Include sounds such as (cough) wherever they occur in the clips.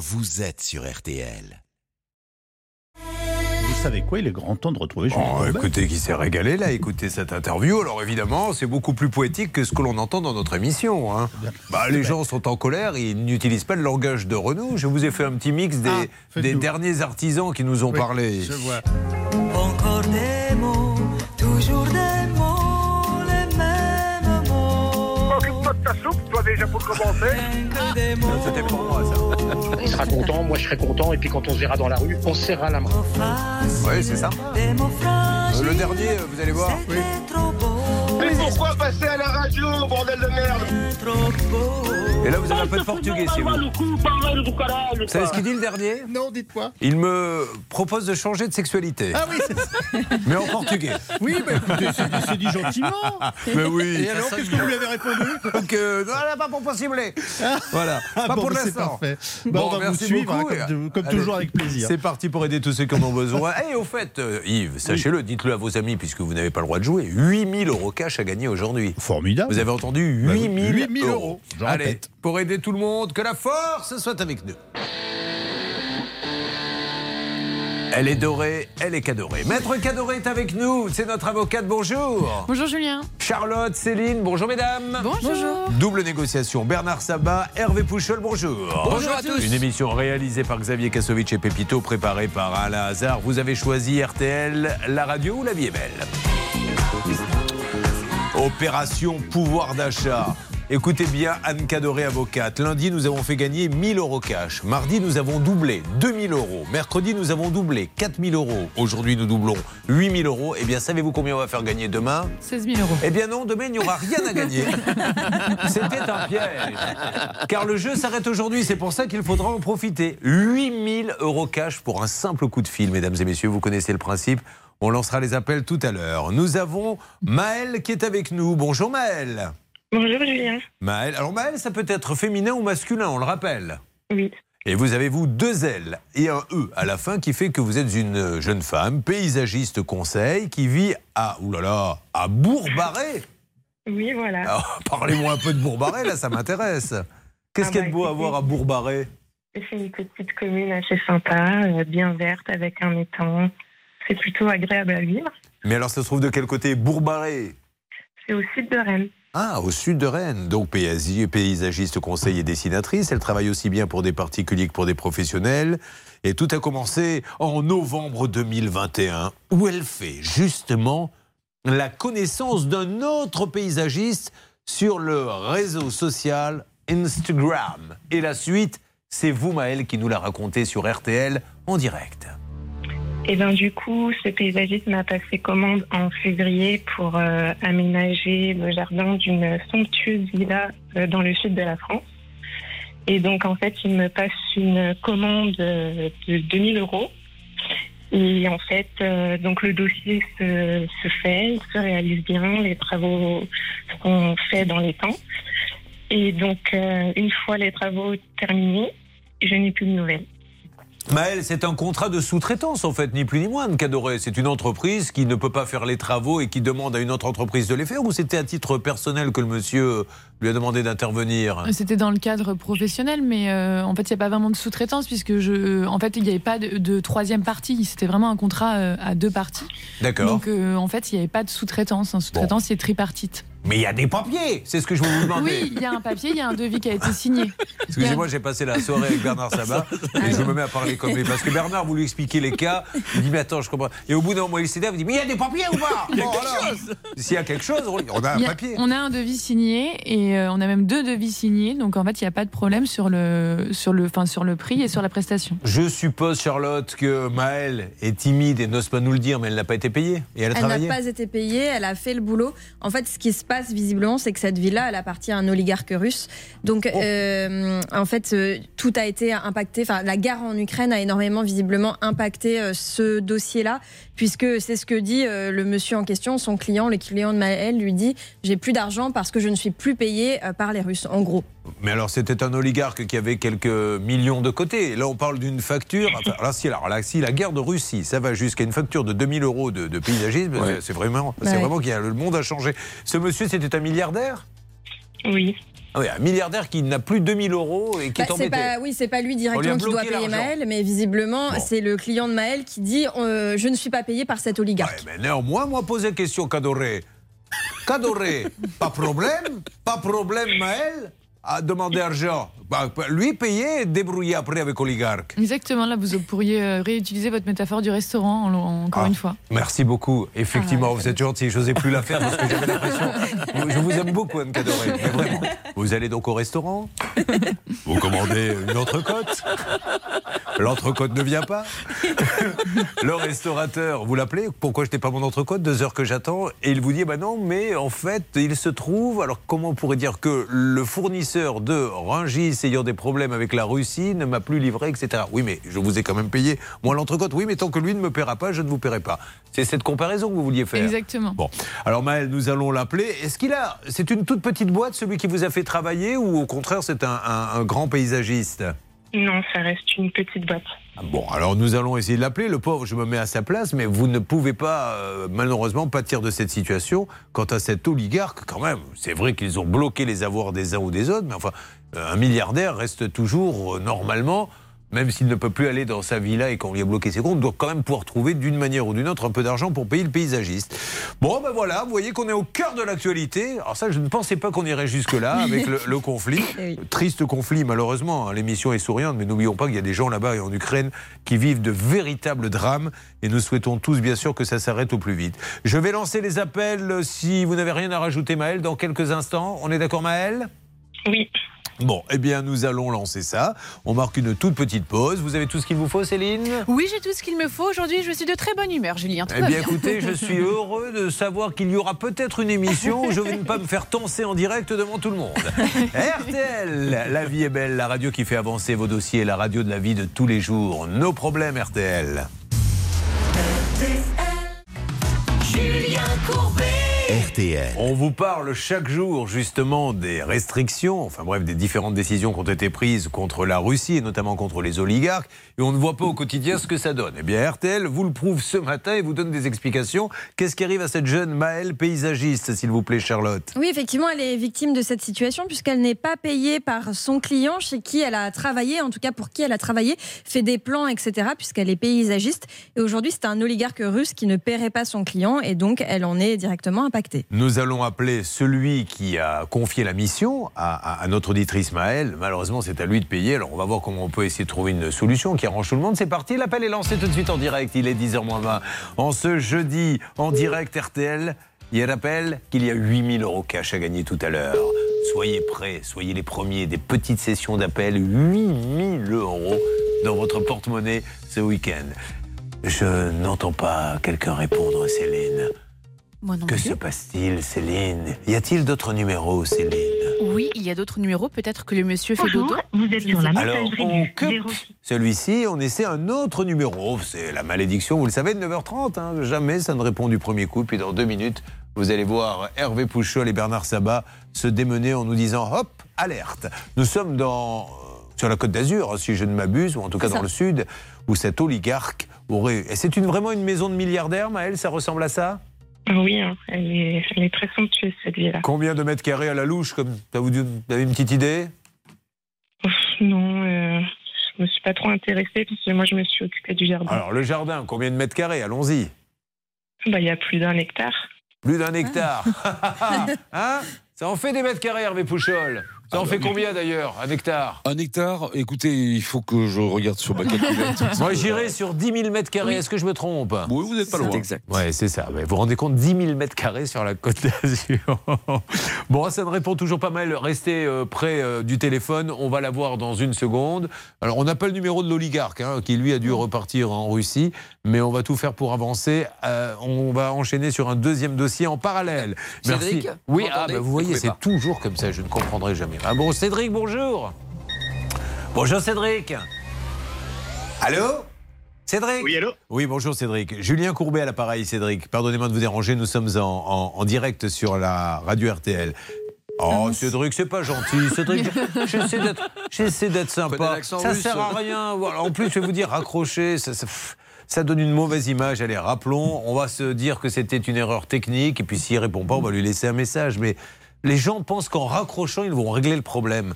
vous êtes sur RTL. Vous savez quoi Il est grand temps de retrouver Julien Oh, Courbet. écoutez, qui s'est régalé là, écoutez cette interview? Alors évidemment, c'est beaucoup plus poétique que ce que l'on entend dans notre émission. hein. Bah, les gens sont en colère, ils n'utilisent pas le langage de Renault. Je vous ai fait un petit mix des, Ah, des derniers artisans qui nous ont Oui, parlé. Je vois. Encore des déjà pour commencer. Rien que des mots. C'était pour moi ça. Il sera content, moi je serai content, et puis quand on se verra dans la rue, on se serrera la main. Ouais, c'est mots Euh. Le dernier, euh, vous allez voir. Pourquoi passer à la radio, bordel de merde. Et là, vous avez un peu de portugais, si vous. Vous savez ce qu'il dit le dernier? Non, dites-moi. Il me propose de changer de sexualité, Ah oui, c'est ça. mais en portugais. Oui, bah écoutez, c'est dit gentiment. Mais oui. Et alors, qu'est-ce que vous lui avez répondu? Donc, euh, non, là, pas pour possible. Voilà, Ah pas bon, pour bah, l'instant. parfait. Bah, Bon, on va vous merci suivre, beaucoup. hein, comme, comme Allez, toujours avec plaisir. C'est parti pour aider tous ceux qui en ont besoin. Et au fait, euh, Yves, sachez-le, dites-le à vos amis puisque vous n'avez pas le droit de jouer. 8000 euros cash à gagner aujourd'hui. Formidable. Vous avez entendu Bah, 8000 8000 euros. Allez, répète. pour aider tout le monde, que la force soit avec nous. Elle est dorée, elle est cadorée. Maître Cadoré est avec nous, c'est notre avocate, bonjour. Bonjour Julien. Charlotte, Céline, bonjour mesdames. Bonjour. Double négociation, Bernard Sabat, Hervé Pouchol, bonjour. Bonjour à tous. Une émission réalisée par Xavier Kasovic et Pépito, préparée par Alain Hazard. Vous avez choisi RTL, la radio ou la vie est belle? Opération pouvoir d'achat. Écoutez bien, Anne Cadoré, avocate. Lundi, nous avons fait gagner 1000 euros cash. Mardi, nous avons doublé 2000 euros. Mercredi, nous avons doublé 4000 euros. Aujourd'hui, nous doublons 8000 euros. Eh bien, savez-vous combien on va faire gagner demain 16 000 euros. eh bien non, demain il n'y aura rien à gagner. (laughs) C'était un piège. Car le jeu s'arrête aujourd'hui, c'est pour ça qu'il faudra en profiter. 8000 euros cash pour un simple coup de fil, mesdames et messieurs, vous connaissez le principe. On lancera les appels tout à l'heure. Nous avons Maël qui est avec nous. Bonjour Maël. Bonjour Julien. Maël, alors Maël, ça peut être féminin ou masculin, on le rappelle. Oui. Et vous avez vous deux L et un E à la fin qui fait que vous êtes une jeune femme, paysagiste conseil, qui vit à, oulala, à Bourg-Barré. Oui, voilà. Alors, Parlez-moi un peu de Bourg-Barré, là, ça m'intéresse. Qu'est-ce Ah qu'il y a de beau à voir à Bourg-Barré? C'est une petite commune assez sympa, euh, bien verte, avec un étang. C'est plutôt agréable à vivre. Mais alors, ça se trouve de quel côté? Bourg-Barré C'est au sud de Rennes. Ah, au sud de Rennes. Donc, paysagi- paysagiste, conseil et dessinatrice. Elle travaille aussi bien pour des particuliers que pour des professionnels. Et tout a commencé en novembre 2021, où elle fait justement la connaissance d'un autre paysagiste sur le réseau social Instagram. Et la suite, c'est vous, Maël, qui nous l'a raconté sur RTL en direct. Et ben du coup, ce paysagiste m'a passé commande en février pour euh, aménager le jardin d'une somptueuse villa euh, dans le sud de la France. Et donc en fait, il me passe une commande euh, de 2000 euros. Et en fait, euh, donc le dossier se, se fait, il se réalise bien, les travaux sont faits dans les temps. Et donc, euh, une fois les travaux terminés, je n'ai plus de nouvelles. Maël, c'est un contrat de sous-traitance en fait, ni plus ni moins, Cadoré. C'est une entreprise qui ne peut pas faire les travaux et qui demande à une autre entreprise de les faire ou c'était à titre personnel que le monsieur lui a demandé d'intervenir C'était dans le cadre professionnel, mais euh, en fait, il n'y a pas vraiment de sous-traitance puisque je, en fait, il n'y avait pas de, de troisième partie. C'était vraiment un contrat euh, à deux parties. D'accord. Donc, euh, en fait, il n'y avait pas de sous-traitance. Un sous-traitance, c'est tripartite. Mais il y a des papiers, c'est ce que je voulais vous demander. Oui, il y a un papier, il y a un devis qui a été signé. Excusez-moi, j'ai passé la soirée avec Bernard Sabat et je me mets à parler comme lui. Parce que Bernard, vous lui expliquez les cas, il dit Mais attends, je comprends. Et au bout d'un moment, il s'énerve, il dit Mais il y a des papiers ou pas? Il y a quelque chose S'il y a quelque chose, on a un papier. on a un devis signé et euh, on a même deux devis signés. Donc, en fait, il n'y a pas de problème sur le, sur, le, enfin, sur le prix et sur la prestation. Je suppose, Charlotte, que Maëlle est timide et n'ose pas nous le dire, mais elle n'a pas été payée. Et elle a Elle n'a pas été payée, elle a fait le boulot. En fait, ce qui se passe visiblement, c'est que cette villa, elle appartient à un oligarque russe. Donc, Oh. euh, en fait, euh, tout a été impacté. Enfin, la guerre en Ukraine a énormément visiblement impacté euh, ce dossier-là, puisque c'est ce que dit euh, le monsieur en question, son client, le client de Maël, lui dit j'ai plus d'argent parce que je ne suis plus payé euh, par les Russes. En gros. Mais alors, c'était un oligarque qui avait quelques millions de côté. Là, on parle d'une facture. Enfin, là, si, alors, là, si la guerre de Russie, ça va jusqu'à une facture de 2000 euros de, de paysagisme, c'est- c'est vraiment, c'est Ouais. vraiment qu'il y a, le monde a changé. Ce monsieur, c'était un milliardaire? Oui. Ah oui, un milliardaire qui n'a plus 2000 euros et qui Bah, est c'est embêté. pas, oui, c'est pas lui directement qui doit payer. Maël, mais visiblement, Bon. c'est le client de Maël qui dit euh, Je ne suis pas payé par cet oligarque. Ouais, mais néanmoins, moi, poser la question, Cadoré. Cadoré, pas problème, pas problème, Maël, à demander argent. Bah, lui payer et débrouiller après avec oligarque. Exactement, là, vous pourriez euh, réutiliser votre métaphore du restaurant, en- en- encore Ah. une fois. Merci beaucoup. Effectivement, Ah, vous êtes gentil. Je n'osais plus la faire parce que j'avais l'impression. (laughs) Je vous aime beaucoup, Anne Cadoré. Mais vraiment. Vous allez donc au restaurant? Vous commandez une entrecôte L'entrecôte ne vient pas (laughs) Le restaurateur, vous l'appelez? Pourquoi je n'ai pas mon entrecôte? Deux heures que j'attends. Et il vous dit bah non, mais en fait, il se trouve. Alors, comment on pourrait dire que le fournisseur de Rungis ayant des problèmes avec la Russie ne m'a plus livré, etc. Oui, mais je vous ai quand même payé. Moi, l'entrecôte, oui, mais tant que lui ne me paiera pas, je ne vous paierai pas. C'est cette comparaison que vous vouliez faire. Exactement. Bon, alors Maël, nous allons l'appeler. Est-ce qu'il a. C'est une toute petite boîte, celui qui vous a fait travailler, ou au contraire, c'est un, un- un grand paysagiste? Non, ça reste une petite boîte. Ah Bon, alors nous allons essayer de l'appeler. Le pauvre, je me mets à sa place, mais vous ne pouvez pas, euh, malheureusement, pâtir de cette situation. Quant à cet oligarque, quand même, c'est vrai qu'ils ont bloqué les avoirs des uns ou des autres, mais enfin, euh, un milliardaire reste toujours, euh, normalement, même s'il ne peut plus aller dans sa villa et qu'on lui a bloqué ses comptes, doit quand même pouvoir trouver d'une manière ou d'une autre un peu d'argent pour payer le paysagiste. Bon, ben voilà, vous voyez qu'on est au cœur de l'actualité. Alors ça, je ne pensais pas qu'on irait jusque-là avec le, le conflit. Eh oui. Triste conflit, malheureusement. hein. L'émission est souriante, mais n'oublions pas qu'il y a des gens là-bas et en Ukraine qui vivent de véritables drames. Et nous souhaitons tous, bien sûr, que ça s'arrête au plus vite. Je vais lancer les appels euh, si vous n'avez rien à rajouter, Maël, dans quelques instants. On est d'accord, Maël Oui, Bon, eh bien, nous allons lancer ça. On marque une toute petite pause. Vous avez tout ce qu'il vous faut, Céline? Oui, j'ai tout ce qu'il me faut. Aujourd'hui, je suis de très bonne humeur, Julien. Tout Eh bien, bien. écoutez, je (laughs) suis heureux de savoir qu'il y aura peut-être une émission où je vais ne pas me faire tenser en direct devant tout le monde. (laughs) RTL, la vie est belle, la radio qui fait avancer vos dossiers, la radio de la vie de tous les jours. Nos problèmes, RTL. Julien Courbet. RTL. On vous parle chaque jour justement des restrictions, enfin bref, des différentes décisions qui ont été prises contre la Russie et notamment contre les oligarques. Et on ne voit pas au quotidien ce que ça donne. Eh bien, RTL vous le prouve ce matin et vous donne des explications. Qu'est-ce qui arrive à cette jeune Maëlle paysagiste, s'il vous plaît, Charlotte? Oui, effectivement, elle est victime de cette situation puisqu'elle n'est pas payée par son client chez qui elle a travaillé, en tout cas pour qui elle a travaillé, fait des plans, etc., puisqu'elle est paysagiste. Et aujourd'hui, c'est un oligarque russe qui ne paierait pas son client et donc elle en est directement impactée. Nous allons appeler celui qui a confié la mission à, notre auditrice Maëlle. Malheureusement, c'est à lui de payer. Alors, on va voir comment on peut essayer de trouver une solution qui arrange tout le monde. C'est parti, l'appel est lancé tout de suite en direct. Il est 10h moins 20. En ce jeudi, en direct RTL, il rappelle qu'il y a 8000 euros cash à gagner tout à l'heure. Soyez prêts, soyez les premiers. Des petites sessions d'appel, 8000 euros dans votre porte-monnaie ce week-end. Je n'entends pas quelqu'un répondre, Céline. Moi non Que plus. se passe-t-il, Céline? Y a-t-il d'autres numéros, Céline? Oui, il y a d'autres numéros. Peut-être que le monsieur fait dodo. vous êtes sur la Alors, on coupe celui-ci, on essaie un autre numéro. C'est la malédiction, vous le savez, de 9h30. hein. Jamais ça ne répond du premier coup. Puis dans deux minutes, vous allez voir Hervé Pouchol et Bernard Sabat se démener en nous disant hop, alerte. Nous sommes dans, euh, sur la côte d'Azur, hein, si je ne m'abuse, ou en tout cas dans ça. le sud, où cet oligarque aurait. Et c'est une, vraiment une maison de milliardaires, Maëlle Ça ressemble à ça? Oui, hein, elle, est, elle est très somptueuse cette villa. Combien de mètres carrés à la louche comme, Vous vous avez une petite idée? Ouf, non, euh, je me suis pas trop intéressée parce que moi je me suis occupée du jardin. Alors, le jardin, combien de mètres carrés? Allons-y. Bah, il y a plus d'un hectare. Plus d'un hectare. (laughs) hein? Ça en fait des mètres carrés, Hervé Pouchol. Ça en Ah fait combien d'ailleurs Un hectare? Un hectare, écoutez, il faut que je regarde sur ma calculette. (laughs) Moi, j'irais sur 10 000 mètres carrés. Est-ce que je me trompe? Oui, vous n'êtes pas loin. exact. Ouais, c'est ça. Mais vous vous rendez compte, 10 000 mètres carrés sur la côte d'Azur. (laughs) bon, ça ne répond toujours pas mal. Restez euh, près euh, du téléphone. On va la voir dans une seconde. Alors, on n'a pas le numéro de l'oligarque, hein, qui lui a dû repartir en Russie. Mais on va tout faire pour avancer. Euh, on va enchaîner sur un deuxième dossier en parallèle. Cédric, Oui, vous ah, bah, vous voyez, c'est toujours comme ça. Je ne comprendrai jamais. Ah bon, Cédric, bonjour. Bonjour, Cédric. Allô? Cédric? Oui, allô? Oui, bonjour Cédric. Julien Courbet à l'appareil, Cédric. Pardonnez-moi de vous déranger, nous sommes en, en- en direct sur la radio RTL. Oh, Cédric, c'est pas gentil. Cédric, (laughs) j'essaie d'être, j'essaie d'être Prenez sympa. Ça russe. sert à rien. Voilà. En plus, je vais vous dire, raccrocher, ça, ça- ça donne une mauvaise image. Allez, rappelons, on va se dire que c'était une erreur technique. Et puis, s'il répond pas, on va lui laisser un message. Mais Les gens pensent qu'en raccrochant, ils vont régler le problème.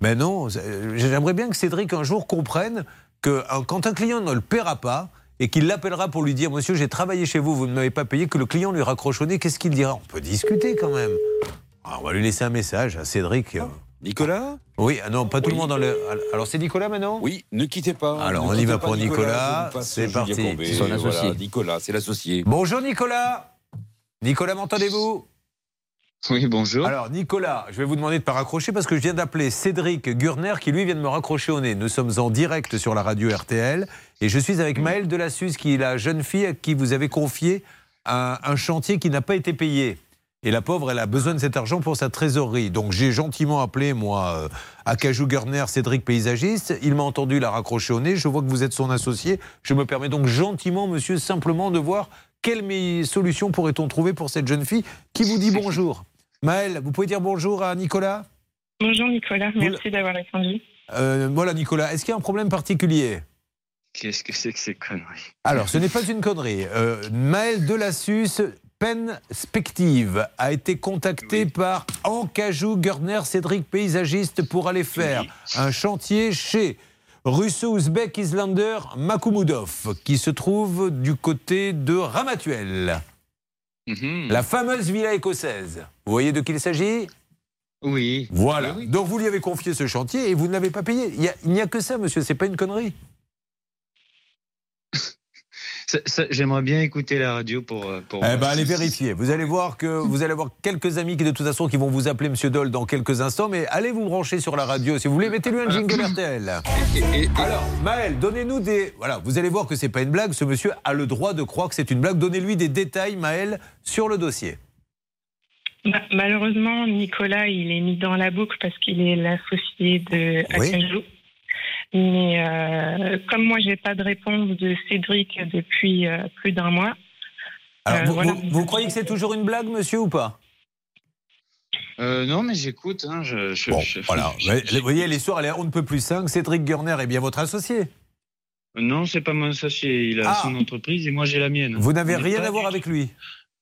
Mais non, euh, j'aimerais bien que Cédric un jour comprenne que euh, quand un client ne le paiera pas et qu'il l'appellera pour lui dire Monsieur, j'ai travaillé chez vous, vous ne m'avez pas payé, que le client lui raccroche au nez, qu'est-ce qu'il dira? On peut discuter quand même. Ah, on va lui laisser un message à Cédric. Nicolas? Oui, ah non, pas tout le monde dans le. Alors c'est Nicolas maintenant? Oui, ne quittez pas. Alors, on y va pour Nicolas. passe C'est parti. Courbet. Son Voilà, associé. Nicolas, c'est l'associé. Bonjour Nicolas. Nicolas, m'entendez-vous? (laughs) Oui, bonjour. Alors Nicolas, je vais vous demander de ne pas raccrocher parce que je viens d'appeler Cédric Gurner qui lui vient de me raccrocher au nez. Nous sommes en direct sur la radio RTL et je suis avec Maëlle Delassus qui est la jeune fille à qui vous avez confié un, un chantier qui n'a pas été payé. Et la pauvre, elle a besoin de cet argent pour sa trésorerie. Donc j'ai gentiment appelé, moi, euh, Acajou Gurner, Cédric Paysagiste. Il m'a entendu la raccrocher au nez. Je vois que vous êtes son associé. Je me permets donc gentiment, monsieur, simplement de voir quelle solution pourrait-on trouver pour cette jeune fille qui vous dit bonjour. Maëlle, vous pouvez dire bonjour à Nicolas Bonjour Nicolas, merci d'avoir répondu. Euh, Voilà, Nicolas. Est-ce qu'il y a un problème particulier Qu'est-ce que c'est que ces conneries Alors, ce n'est pas une connerie. Euh, Maël Delassus, Pen Spective, a été contacté par Ancajou Gurner Cédric Paysagiste pour aller faire un chantier chez Russo-Ouzbek Islander Makoumudov, qui se trouve du côté de Ramatuel, Mhm. la fameuse villa écossaise. Vous voyez de qui il s'agit? Oui. Voilà. Oui, oui. Donc vous lui avez confié ce chantier et vous ne l'avez pas payé. Il y a- il n'y a, que ça, monsieur. C'est pas une connerie. J'aimerais bien écouter la radio pour. euh, pour Eh ben, allez vérifier. Vous allez voir que (laughs) vous allez avoir quelques amis qui, de toute façon, qui vont vous appeler Monsieur Doll dans quelques instants. Mais allez vous brancher sur la radio. Si vous voulez, mettez-lui un jingle RTL. (laughs) Alors, Maël, donnez-nous des. Voilà, vous allez voir que c'est pas une blague. Ce monsieur a le droit de croire que c'est une blague. Donnez-lui des détails, Maël, sur le dossier. Ma- malheureusement, Nicolas, il est mis dans la boucle parce qu'il est l'associé de Oui. Mais euh, comme moi, j'ai pas de réponse de Cédric depuis euh, plus d'un mois. Alors, Euh, vous, voilà. vous- vous croyez que c'est toujours une blague, monsieur, ou pas? Euh, non, mais j'écoute. Hein, je, je- Bon, je- voilà. Vous voyez, l'histoire, elle est on ne peut plus 5. Cédric Gurner est bien votre associé. Non, c'est pas mon associé. Il a Ah. son entreprise et moi j'ai la mienne. Vous n'avez rien à voir avec lui?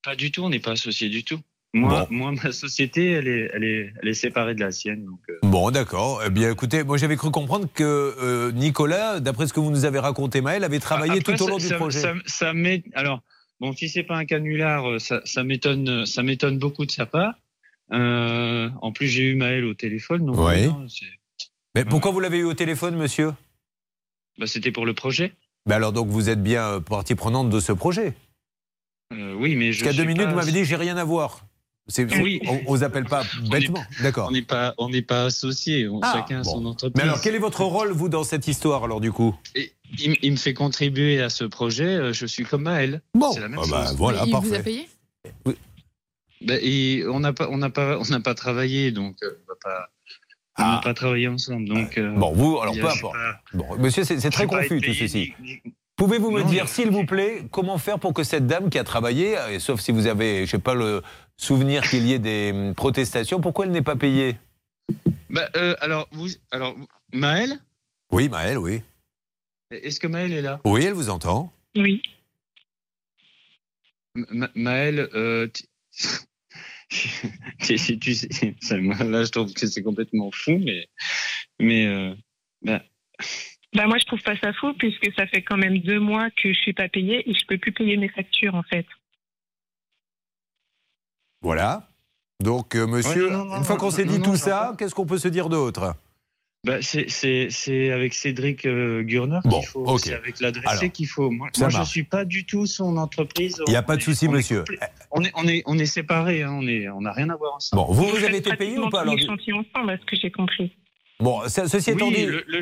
Pas du tout. On n'est pas associés du tout. Moi, moi, ma société, elle est, elle est, elle est séparée de la sienne. Donc, euh, Bon, d'accord. Eh bien, écoutez, moi j'avais cru comprendre que euh, Nicolas, d'après ce que vous nous avez raconté, Maël, avait travaillé Après, tout au ça- long du ça- projet. Ça, ça alors, bon, si c'est pas un canular, euh, ça, ça m'étonne, ça m'étonne beaucoup de sa part. Euh, en plus, j'ai eu Maël au téléphone, donc Oui. non, Mais pourquoi vous l'avez eu au téléphone, monsieur? Bah, c'était pour le projet. Ben alors donc vous êtes bien partie prenante de ce projet. Euh, oui, mais je. Parce qu'à deux minutes, pas- vous m'avez dit j'ai rien à voir. Oui. On, on vous appelle pas bêtement. D'accord. On n'est pas, on n'est pas associés. on- Ah, chacun a bon. son entreprise. Mais alors, quel est votre rôle, vous, dans cette histoire, alors, du coup? Et il, me fait contribuer à ce projet. euh, Je suis comme Maël. Bon, c'est la même ah bah, chose. voilà, il parfait. vous a payé? Bah, et on n'a pas, on n'a pas, on n'a pas travaillé, donc euh, on va pas. On n'a Ah. pas travaillé ensemble, donc. euh, Bon, vous, alors peu importe. pas- Bon, monsieur, c'est très confus tout ceci. Pouvez-vous me Non, dire, s'il vous plaît, comment faire pour que cette dame qui a travaillé, et sauf si vous avez, je sais pas, le souvenir qu'il y ait des hum, protestations, pourquoi elle n'est pas payée? Bah, euh, alors, vous, alors, Maël, Oui, Maëlle, oui. est-ce que Maël est là? Oui, elle vous entend. Oui. Ma- Maël, euh, tu- (laughs) tu sais- ça, là, je trouve que c'est complètement fou, mais, mais, euh, bah, Bah moi, je trouve pas ça fou puisque ça fait quand même deux mois que je suis pas payée et je peux plus payer mes factures en fait. Voilà. Donc, euh, monsieur, Ouais, non, non, une fois qu'on s'est dit non, tout non, ça, qu'est-ce qu'on peut se dire d'autre? Bah, c'est, c'est, c'est avec Cédric euh, Gurner Bon, qu'il faut, c'est avec l'adressé Alors, qu'il faut. Moi, je marche. suis pas du tout son entreprise. Il n'y a pas de souci, est monsieur. On est, on est, on est séparés, hein, on est, on n'a rien à voir ensemble. Bon, vous, vous avez été payé ou pas alors ensemble, à ce que j'ai compris. Bon, ce- ceci étant Oui, dit, le, le,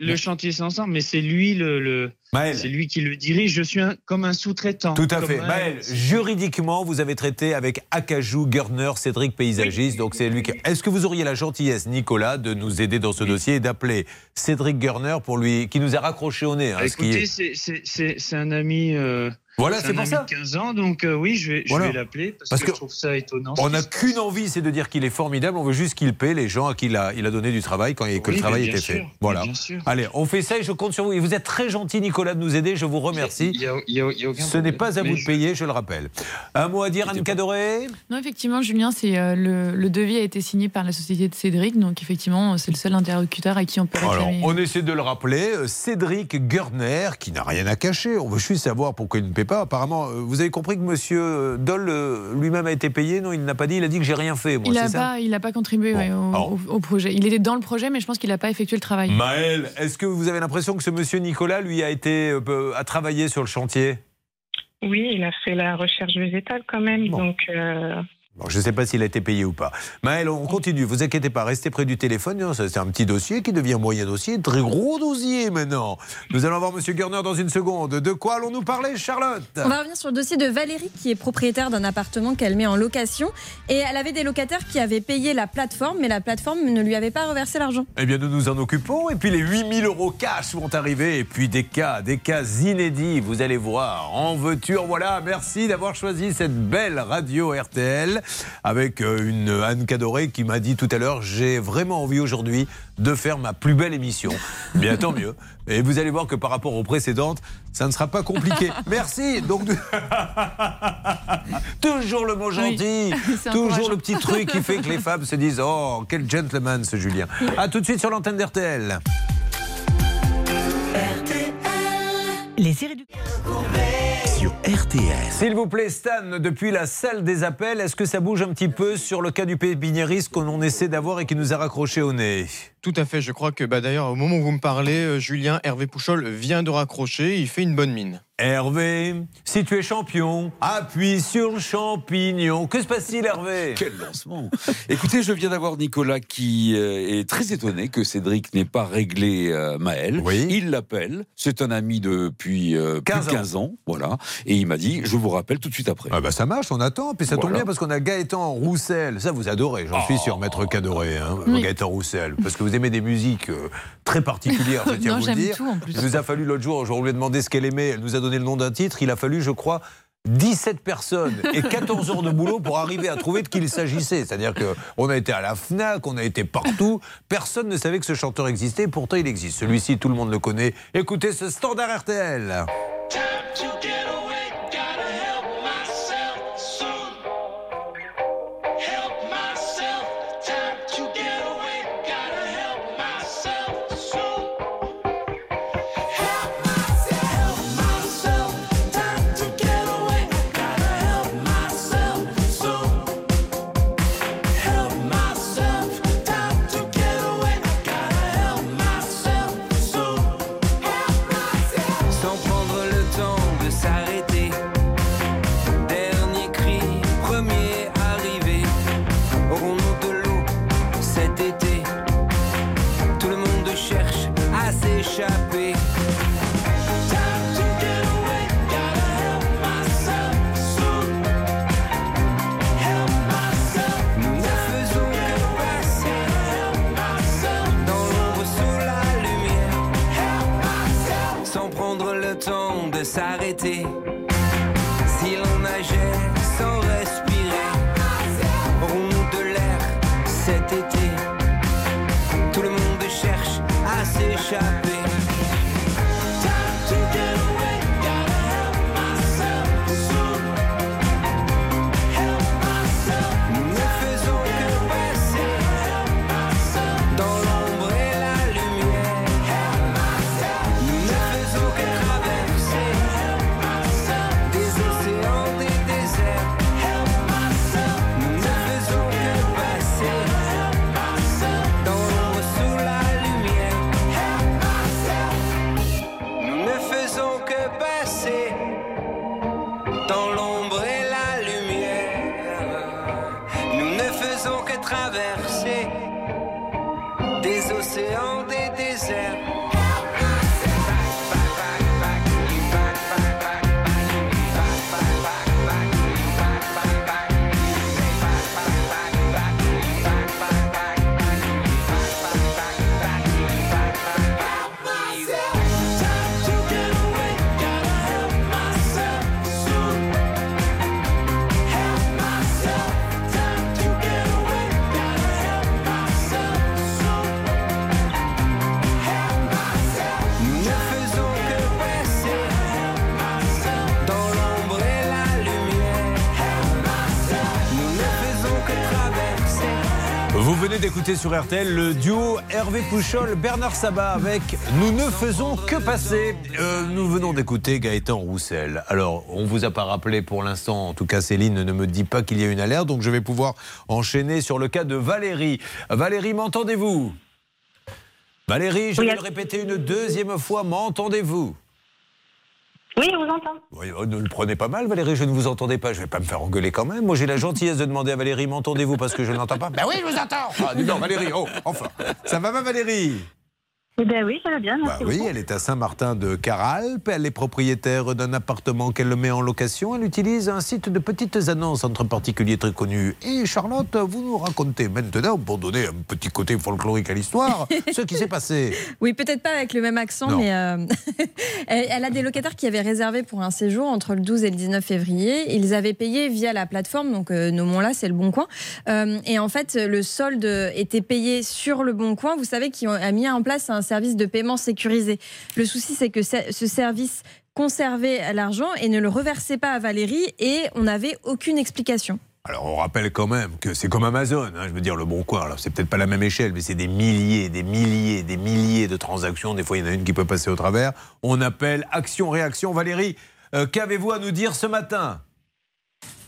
le chantier c'est ensemble, mais c'est lui le, c'est lui qui le dirige. Je suis un, comme un sous-traitant. tout à fait. un- Maël, juridiquement, vous avez traité avec Acajou, Gurner, Cédric Paysagiste, donc c'est lui qui... Est-ce que vous auriez la gentillesse, Nicolas, de nous aider dans ce dossier et d'appeler Cédric Gurner pour lui... qui nous a raccroché au nez hein, Écoutez, est- c'est- c'est- c'est c'est un ami. euh, Voilà, C'est pour ça. de 15 ans, donc euh, oui, je vais, je Voilà. vais l'appeler parce, Parce que, que je trouve ça étonnant. On n'a qu'une envie, c'est de dire qu'il est formidable. On veut juste qu'il paie les gens à qui il a, il a donné du travail quand il- que Oui, le travail était sûr, fait. Voilà. bien sûr. Allez, on fait ça et je compte sur vous. Et vous êtes très gentil, Nicolas, de nous aider. Je vous remercie. Il y a- il y a- il y a aucun Ce n'est pas à vous de payer, je le rappelle. Un mot à dire, Anne Cadoré? Non, effectivement, Julien, c'est euh, le, le devis a été signé par la société de Cédric, donc effectivement, c'est le seul interlocuteur à qui on peut Alors, on essaie de le rappeler. euh, Cédric Gurner, qui n'a rien à cacher. On veut juste savoir pourquoi il ne paie pas. Apparemment, euh, vous avez compris que Monsieur euh, Doll euh, lui-même a été payé. Non, il n'a pas dit. Il a dit que j'ai rien fait. Moi, il n'a pas, il a pas contribué ouais, au, alors. au- au projet. Il était dans le projet, mais je pense qu'il n'a pas effectué le travail. Maël, est-ce que vous avez l'impression que ce Monsieur Nicolas, lui, a été euh, peu- a travaillé sur le chantier? Oui, il a fait la recherche végétale quand même, donc euh, Bon, je ne sais pas s'il a été payé ou pas. Maël, on continue. Vous inquiétez pas, restez près du téléphone. Ça, C'est un petit dossier qui devient moyen dossier, très gros dossier maintenant. Nous allons voir Monsieur Gurner dans une seconde. De quoi allons-nous parler, Charlotte? On va revenir sur le dossier de Valérie qui est propriétaire d'un appartement qu'elle met en location et elle avait des locataires qui avaient payé la plateforme mais la plateforme ne lui avait pas reversé l'argent. Eh bien, nous nous en occupons. Et puis, les 8000 euros cash vont arriver. Et puis, des cas, des cas inédits. Vous allez voir. En voiture, voilà. Merci d'avoir choisi cette belle radio RTL avec euh, une Anne Cadoré qui m'a dit tout à l'heure j'ai vraiment envie aujourd'hui de faire ma plus belle émission. Bien, tant mieux. Et vous allez voir que par rapport aux précédentes, ça ne sera pas compliqué. (laughs) Merci. Donc, toujours le mot gentil. (laughs) toujours le petit truc qui fait que les femmes se disent Oh, quel gentleman ce Julien. A tout de suite sur l'antenne d'RTL. Les irréductibles. S'il vous plaît, Stan, depuis la salle des appels, est-ce que ça bouge un petit peu sur le cas du pépiniériste qu'on essaie d'avoir et qui nous a raccroché au nez? Tout à fait, je crois que bah, d'ailleurs au moment où vous me parlez, euh, Julien Hervé Pouchol vient de raccrocher, il fait une bonne mine. Hervé, si tu es champion, appuie sur le champignon. Que se passe-t-il, Hervé? (laughs) Quel lancement Écoutez, je viens d'avoir Nicolas qui euh, est très étonné que Cédric n'ait pas réglé euh, Maël. Il l'appelle, c'est un ami depuis plus 15 de 15 ans. voilà. Et il m'a dit, je vous rappelle tout de suite après. Ah bah ça marche, on attend. Puis ça tombe bien parce qu'on a Gaëtan Roussel. Ça, vous adorez, j'en suis sûr, maître Cadoré, hein, Oui. Gaëtan Roussel. Parce que vous aimez des musiques euh, très particulières, je (laughs) tiens à vous le dire. tout, en plus. Il nous a fallu l'autre jour, je lui ai demandé ce qu'elle aimait. Elle nous a donné le nom d'un titre. Il a fallu, je crois, 17 personnes et 14 heures de boulot pour arriver à trouver de qui il s'agissait. C'est-à-dire qu'on a été à la FNAC, on a été partout. Personne ne savait que ce chanteur existait. Pourtant, il existe. Celui-ci, tout le monde le connaît. Écoutez ce standard RTL. De sur RTL le duo Hervé Pouchol, Bernard Sabat avec Nous ne faisons que passer. Euh, nous venons d'écouter Gaëtan Roussel. Alors, on vous a pas rappelé pour l'instant, en tout cas Céline ne me dit pas qu'il y a une alerte, donc je vais pouvoir enchaîner sur le cas de Valérie. Valérie, m'entendez-vous? Valérie, je vais le répéter une deuxième fois, m'entendez-vous? Oui, je vous entends. Oui, oh, ne le prenez pas mal, Valérie, je ne vous entendais pas. Je vais pas me faire engueuler quand même. Moi, j'ai la gentillesse de demander à Valérie, m'entendez-vous parce que je ne l'entends pas Ben oui, je vous entends Ah, dis donc, Valérie, oh, enfin. Ça va, ma Valérie? Eh bien oui, ça va bien, Bah oui, beaucoup. elle est à Saint-Martin de Caralpes. Elle est propriétaire d'un appartement qu'elle met en location. Elle utilise un site de petites annonces entre particuliers très connus. Et Charlotte, vous nous racontez maintenant, pour donner un petit côté folklorique à l'histoire, (laughs) ce qui s'est passé. Oui, peut-être pas avec le même accent, Non. mais euh, (laughs) elle, elle a des locataires qui avaient réservé pour un séjour entre le 12 et le 19 février. Ils avaient payé via la plateforme, donc euh, nommons-la, c'est le Bon Coin. Euh, et en fait, le solde était payé sur le Bon Coin. Vous savez, qui a mis en place un service de paiement sécurisé. Le souci, c'est que ce ce service conservait l'argent et ne le reversait pas à Valérie et on n'avait aucune explication. Alors on rappelle quand même que c'est comme Amazon, hein, je veux dire le bon coin. Alors c'est peut-être pas la même échelle, mais c'est des milliers, des milliers, des milliers de transactions. Des fois il y en a une qui peut passer au travers. On appelle action-réaction. Valérie, euh, qu'avez-vous à nous dire ce matin?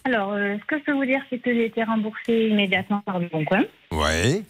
Alors, euh, ce que je peux vous dire, c'est que j'ai été remboursée immédiatement par le Bon Coin. Oui.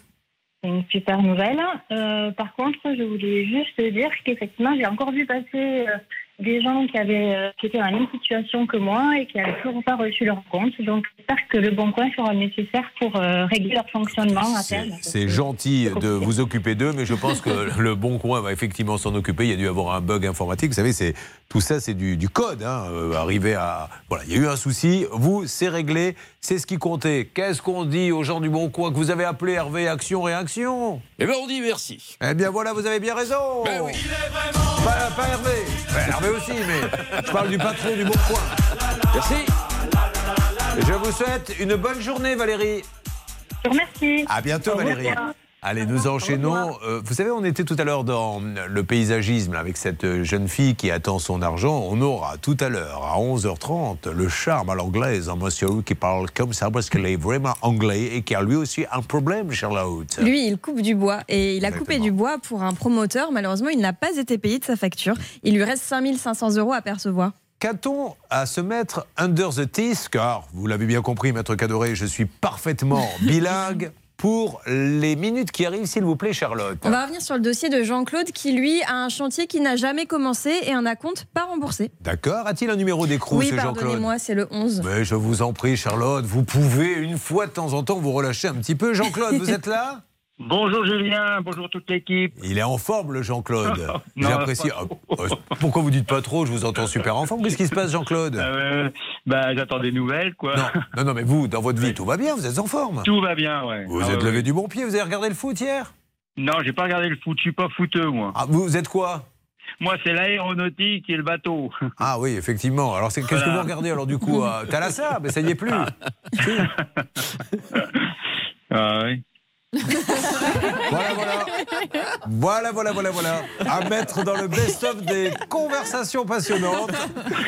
C'est une super nouvelle. Euh, par contre, je voulais juste dire qu'effectivement, j'ai encore vu passer euh, des gens qui, avaient, euh, qui étaient dans la même situation que moi et qui n'avaient toujours pas reçu leur compte. Donc, j'espère que le Bon Coin fera le nécessaire pour euh, régler leur fonctionnement à terme. C'est gentil de vous occuper d'eux, mais je pense que (laughs) le bon coin va effectivement s'en occuper. Il y a dû avoir un bug informatique. Vous savez, c'est tout ça, c'est du, du code. Hein, euh, arriver à voilà, il y a eu un souci. Vous, c'est réglé. C'est ce qui comptait. Qu'est-ce qu'on dit aux gens du bon coin que vous avez appelé Hervé Action Réaction? Eh bien, on dit merci. Eh bien voilà, vous avez bien raison. Ben oui. Pas, pas Hervé. Ben, Hervé aussi, mais je parle du patron du bon coin. Merci. Je vous souhaite une bonne journée, Valérie. Je vous remercie. À bientôt, revoir. Allez, nous enchaînons. Euh, vous savez, on était tout à l'heure dans le paysagisme avec cette jeune fille qui attend son argent. On aura tout à l'heure, à 11h30, le charme à l'anglaise, un monsieur qui parle comme ça parce qu'il est vraiment anglais et qui a lui aussi un problème, Charlotte. Lui, il coupe du bois et il a coupé du bois pour un promoteur. Malheureusement, il n'a pas été payé de sa facture. Il lui reste 5500 euros à percevoir. Qu'a-t-on à se mettre under the teeth Car, vous l'avez bien compris, Maître Cadoré, je suis parfaitement bilingue. (laughs) Pour les minutes qui arrivent, s'il vous plaît, Charlotte. On va revenir sur le dossier de Jean-Claude qui, lui, a un chantier qui n'a jamais commencé et un acompte pas remboursé. D'accord A-t-il un numéro d'écrou, oui, ce Jean-Claude pardonnez-moi, c'est le 11. Mais je vous en prie, Charlotte, vous pouvez une fois de temps en temps vous relâcher un petit peu. Jean-Claude, vous êtes là? Bonjour Julien, bonjour toute l'équipe. Il est en forme, le Jean-Claude. J'apprécie. Ah, euh, Pourquoi vous dites pas trop Je vous entends super en forme. Qu'est-ce qui se passe, Jean-Claude Euh, bah, j'attends des nouvelles, quoi. non, non, non, mais vous, dans votre vie, tout va bien, vous êtes en forme. Tout va bien, ouais. Vous Ah, êtes ouais, levé ouais. du bon pied, vous avez regardé le foot hier Non, j'ai pas regardé le foot, je suis pas footeux, moi. Ah, vous êtes quoi Moi, c'est l'aéronautique et le bateau. (laughs) Ah oui, effectivement. Alors, qu'est-ce que Voilà. vous regardez alors du coup euh, Thalassa? Mais ça y est plus. (laughs) Ah, oui. Voilà, voilà. Voilà, voilà, voilà, voilà. À mettre dans le best-of des conversations passionnantes.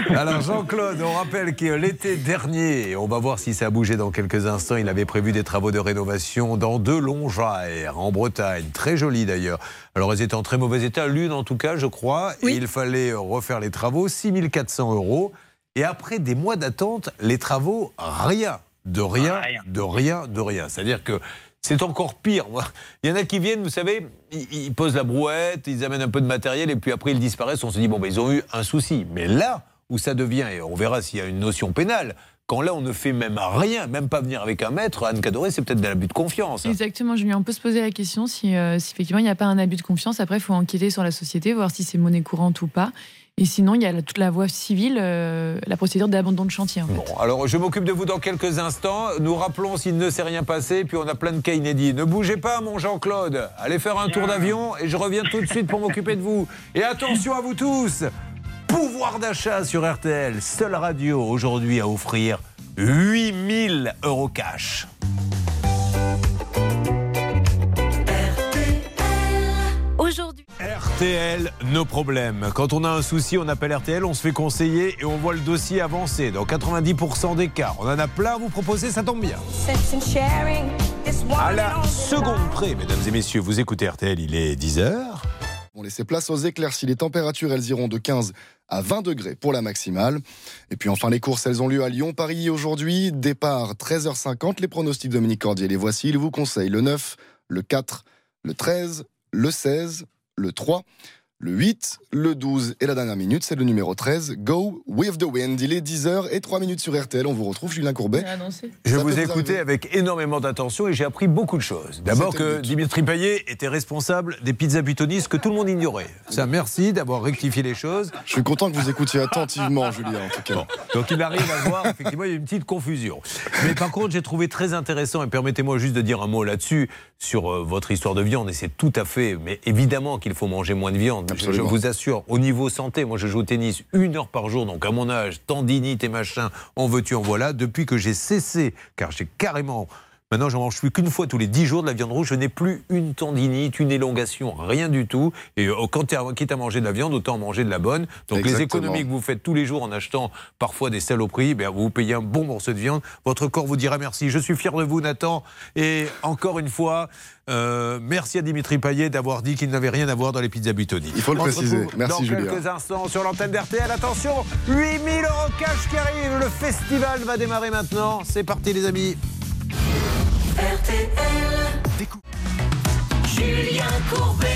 Alors, Jean-Claude, on rappelle que l'été dernier, on va voir si ça a bougé dans quelques instants, il avait prévu des travaux de rénovation dans deux longères en Bretagne. Très jolies d'ailleurs. Alors, elles étaient en très mauvais état, l'une en tout cas, je crois. Et il fallait refaire les travaux, 6400 euros. Et après des mois d'attente, les travaux, rien. De rien, de rien, de rien. C'est-à-dire que c'est encore pire. Il y en a qui viennent, vous savez, ils, posent la brouette, ils amènent un peu de matériel et puis après ils disparaissent. On se dit, bon, ils ont eu un souci. Mais là où ça devient, et on verra s'il y a une notion pénale, quand là on ne fait même rien, même pas venir avec un maître, Anne Cadoré, c'est peut-être de l'abus de confiance. Exactement, Julien. On peut se poser la question si, euh, si effectivement il n'y a pas un abus de confiance. Après, il faut enquêter sur la société, voir si c'est monnaie courante ou pas. Et sinon, il y a la- toute la voie civile, euh, la procédure d'abandon de chantier. en fait. Bon, alors je m'occupe de vous dans quelques instants. Nous rappelons s'il ne s'est rien passé, puis on a plein de cas inédits. Ne bougez pas, mon Jean-Claude. Allez faire un tour d'avion et je reviens tout de suite pour m'occuper de vous. Et attention à vous tous Pouvoir d'achat sur RTL, seule radio aujourd'hui à offrir 8000 euros cash. RTL, nos problèmes. Quand on a un souci, on appelle RTL, on se fait conseiller et on voit le dossier avancer. Dans 90% des cas, on en a plein à vous proposer, ça tombe bien. À la seconde près, mesdames et messieurs, vous écoutez RTL, il est 10h. On laisse place aux éclaircies. Les températures, elles iront de 15 à 20 degrés pour la maximale. Et puis enfin, les courses, elles ont lieu à Lyon, Paris aujourd'hui. Départ 13h50. Les pronostics Dominique Cordier, les voici. Il vous conseille le 9, le 4, le 13, le 16, le 3. Le 8, le 12 et la dernière minute, c'est le numéro 13, Go with the Wind. Il est 10h et 3 minutes sur RTL. On vous retrouve, Julien Courbet. Je vous ai écouté avec énormément d'attention et j'ai appris beaucoup de choses. D'abord que. Dimitri Payet était responsable des pizzas butonistes que tout le monde ignorait. Ça, merci d'avoir rectifié les choses. Je suis content que vous écoutiez attentivement, Julien, en tout cas. Donc il arrive à voir, effectivement, il y a une petite confusion. Mais par contre, j'ai trouvé très intéressant, et permettez-moi juste de dire un mot là-dessus, sur euh, votre histoire de viande, et c'est tout à fait, mais évidemment qu'il faut manger moins de viande. Je, vous assure, au niveau santé, moi je joue au tennis une heure par jour, donc à mon âge, tendinite et machin, en veux-tu, en voilà, depuis que j'ai cessé, car j'ai carrément... Maintenant, j'en mange plus qu'une fois tous les 10 jours de la viande rouge. Je n'ai plus une tendinite, une élongation, rien du tout. Et euh, quand tu quitte à manger de la viande, autant en manger de la bonne. Donc les économies que vous faites tous les jours en achetant parfois des saloperies, ben, vous payez un bon morceau de viande. Votre corps vous dira merci. Je suis fier de vous, Nathan. Et encore une fois, euh, merci à Dimitri Payet d'avoir dit qu'il n'avait rien à voir dans les pizzas Butoni. Il faut le On préciser. Merci, dans Julien. quelques instants sur l'antenne d'RTL. Attention, 8000 euros cash qui arrivent. Le festival va démarrer maintenant. C'est parti, les amis. Julien Courbet.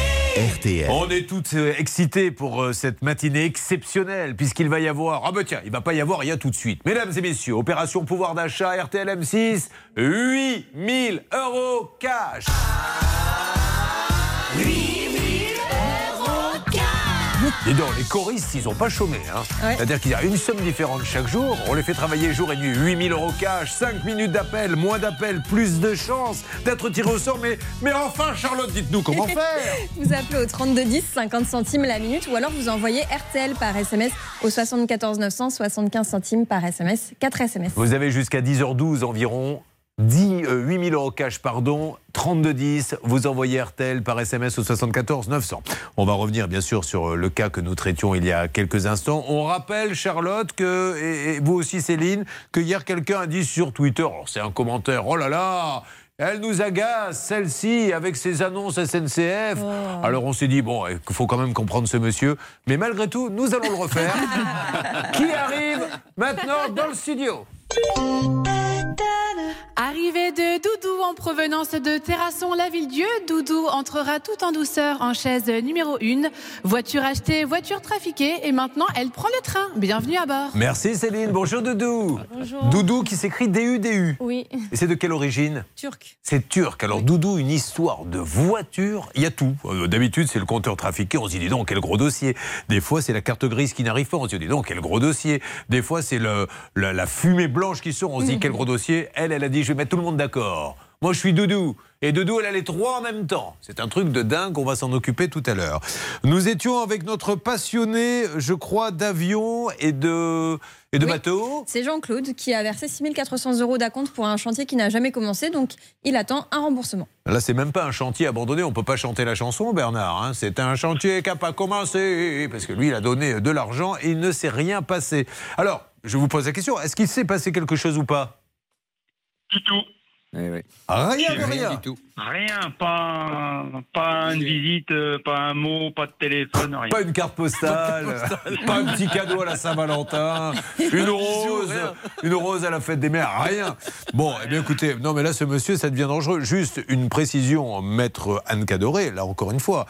RTL. On est toutes euh, excités pour euh, cette matinée exceptionnelle, puisqu'il va y avoir. Ah, bah tiens, il va pas y avoir rien tout de suite. Mesdames et messieurs, opération pouvoir d'achat RTL M6, 8000 euros cash. 8000 Dis donc, les choristes, ils ont pas chômé. Hein. Ouais. C'est-à-dire qu'il y a une somme différente chaque jour. On les fait travailler jour et nuit. 8000 euros cash, 5 minutes d'appel, moins d'appel, plus de chances d'être tiré au sort. Mais, mais enfin, Charlotte, dites-nous comment faire. (laughs) Vous appelez au 3210, 50 centimes la minute, ou alors vous envoyez RTL par SMS au 74 900, 75 centimes par SMS, 4 SMS. Vous avez jusqu'à 10h12 environ. 10, euh, 8000 euros cash, pardon, 3210, vous envoyez RTL par SMS au 74 900. On va revenir bien sûr sur euh, le cas que nous traitions il y a quelques instants. On rappelle, Charlotte, que, et, et vous aussi Céline, que hier quelqu'un a dit sur Twitter, alors c'est un commentaire, oh là là elle nous agace, celle-ci, avec ses annonces SNCF. Alors on s'est dit, bon, il faut quand même comprendre ce monsieur. Mais malgré tout, nous allons le refaire. (laughs) Qui arrive maintenant dans le studio? Arrivée de Doudou en provenance de Terrasson la Ville-Dieu, Doudou entrera tout en douceur en chaise numéro 1. Voiture achetée, voiture trafiquée et maintenant elle prend le train. Bienvenue à bord. Merci Céline, bonjour Doudou. Bonjour. Doudou qui s'écrit D-U-D-U. Oui, Et c'est de quelle origine? Turc. C'est turc. Alors Doudou, une histoire de voiture, il y a tout. Euh, D'habitude, c'est le compteur trafiqué, on se dit, dis donc, quel gros dossier. Des fois, c'est la carte grise qui n'arrive pas, on se dit, dis donc, quel gros dossier. Des fois, c'est le- la, la fumée blanche qui sort, on se dit, quel gros dossier. Elle, elle a dit, je vais mettre tout le monde d'accord. Moi, je suis Doudou. Et Doudou, elle a les trois en même temps. C'est un truc de dingue, on va s'en occuper tout à l'heure. Nous étions avec notre passionné, je crois, d'avions et de, et de Oui. bateaux. C'est Jean-Claude qui a versé 6400 euros d'acompte pour un chantier qui n'a jamais commencé, donc il attend un remboursement. Là, c'est même pas un chantier abandonné. On peut pas chanter la chanson, Bernard. hein. C'est un chantier qui n'a pas commencé. Parce que lui, il a donné de l'argent et il ne s'est rien passé. Alors, je vous pose la question est-ce qu'il s'est passé quelque chose ou pas Du tout. Rien de rien. du tout. Rien, pas, pas une visite, euh, pas un mot, pas de téléphone, rien. Pas une carte postale, pas un petit cadeau à la Saint-Valentin, (laughs) une rose, une rose à la fête des mères, rien. Bon, eh bien écoutez, non mais là ce monsieur, ça devient dangereux. Juste une précision, maître Anne Cadoré, là encore une fois.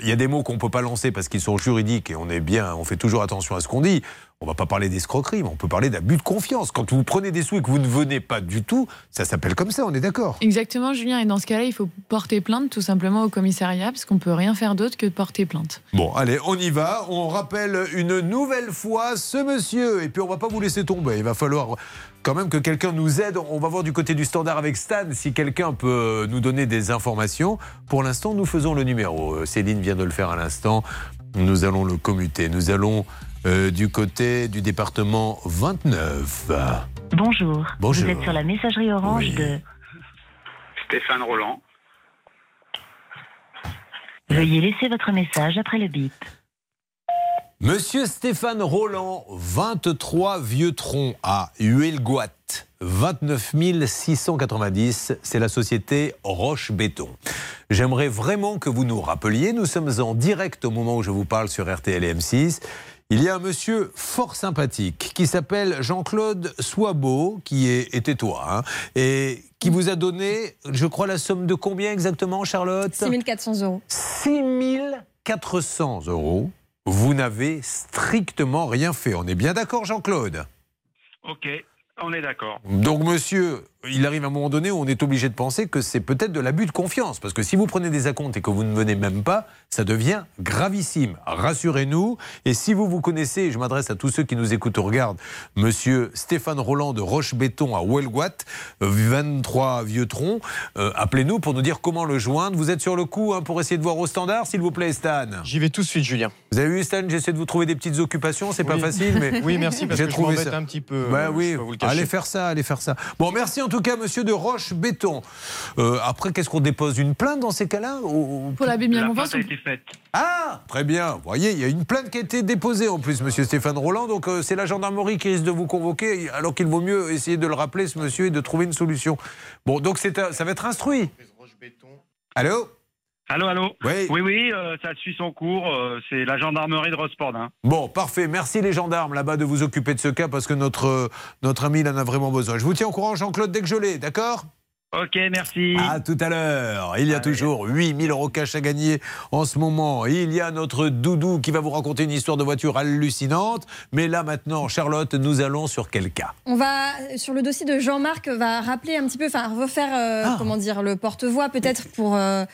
Il y a des mots qu'on peut pas lancer parce qu'ils sont juridiques et on est bien, on fait toujours attention à ce qu'on dit. On va pas parler d'escroquerie, mais on peut parler d'abus de confiance. Quand vous prenez des sous et que vous ne venez pas du tout, ça s'appelle comme ça, on est d'accord. Exactement, Julien. Et dans ce cas-là, il faut porter plainte tout simplement au commissariat, parce qu'on peut rien faire d'autre que de porter plainte. Bon, allez, on y va. On rappelle une nouvelle fois ce monsieur. Et puis, on va pas vous laisser tomber. Il va falloir quand même que quelqu'un nous aide. On va voir du côté du standard avec Stan si quelqu'un peut nous donner des informations. Pour l'instant, nous faisons le numéro. Euh, Céline vient de le faire à l'instant. Nous allons le commuter. Nous allons euh, du côté du département 29. Bonjour. Bonjour. Vous êtes sur la messagerie orange Oui. de. Stéphane Roland. Veuillez laisser votre message après le bip. Monsieur Stéphane Roland, 23 Vieux Tronc à Huelgoat. 29 690. C'est la société Roche Béton. J'aimerais vraiment que vous nous rappeliez. Nous sommes en direct au moment où je vous parle sur RTL et M6. Il y a un monsieur fort sympathique qui s'appelle Jean-Claude Soibeau, qui est, était toi, hein, et qui vous a donné, je crois, la somme de combien exactement, Charlotte? 6400 euros. 6400 euros. Vous n'avez strictement rien fait. On est bien d'accord, Jean-Claude? Ok, on est d'accord. Donc, monsieur, il arrive un moment donné où on est obligé de penser que c'est peut-être de l'abus de confiance. Parce que si vous prenez des acomptes et que vous ne venez même pas, ça devient gravissime. Rassurez-nous. Et si vous vous connaissez, et je m'adresse à tous ceux qui nous écoutent ou regardent, monsieur Stéphane Roland de Roche-Béton à Huelguat, euh, 23 Vieux-Tron, euh, appelez-nous pour nous dire comment le joindre. Vous êtes sur le coup hein, pour essayer de voir au standard, s'il vous plaît, Stan J'y vais tout de suite, Julien. Vous avez vu, Stan, j'essaie de vous trouver des petites occupations. C'est pas Oui. facile, mais. (laughs) Oui, merci, parce que je trouvé m'embête ça. un petit peu, Bah oui, je allez faire ça, allez faire ça. Bon, merci en tout cas, monsieur de Roche-Béton. Euh, après, qu'est-ce qu'on dépose Une plainte dans ces cas-là ou- Pour de La plainte a été faite. Ah, très bien. Vous voyez, il y a une plainte qui a été déposée en plus, monsieur Stéphane Roland. Donc, euh, c'est la gendarmerie qui risque de vous convoquer, alors qu'il vaut mieux essayer de le rappeler, ce monsieur, et de trouver une solution. Bon, donc, ça va être instruit. Allô? Allô, allô Oui. Oui, oui, euh, ça suit son cours. euh, c'est la gendarmerie de Rospordin. Bon, parfait. Merci les gendarmes là-bas de vous occuper de ce cas parce que notre, euh, notre ami il en a vraiment besoin. Je vous tiens au courant, Jean-Claude, dès que je l'ai, d'accord? Ok, merci. À tout à l'heure. Il y a toujours 8000 euros cash à gagner en ce moment. Il y a notre doudou qui va vous raconter une histoire de voiture hallucinante. Mais là maintenant, Charlotte, nous allons sur quel cas? On va, sur le dossier de Jean-Marc, va rappeler un petit peu, enfin refaire, euh, comment dire, le porte-voix peut-être pour, euh,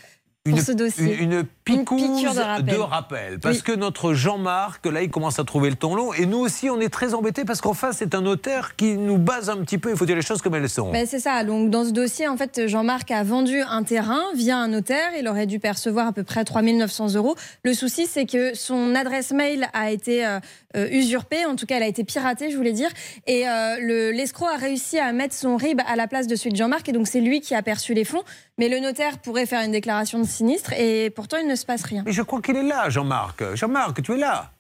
pour ce dossier. Une, une piqûre de rappel. Parce Oui. que notre Jean-Marc, là, il commence à trouver le ton long. Et nous aussi, on est très embêtés parce qu'en face, c'est un notaire qui nous base un petit peu. Il faut dire les choses comme elles sont. Ben, c'est ça. Donc, dans ce dossier, en fait, Jean-Marc a vendu un terrain via un notaire. Il aurait dû percevoir à peu près 3 900 euros. Le souci, c'est que son adresse mail a été euh, euh, usurpée. En tout cas, elle a été piratée, je voulais dire. Et euh, le- l'escroc a réussi à mettre son RIB à la place de celui de Jean-Marc. Et donc, c'est lui qui a perçu les fonds. Mais le notaire pourrait faire une déclaration de sinistre. Et pourtant, il ne se passe rien. Mais je crois qu'il est là, Jean-Marc. Jean-Marc, tu es là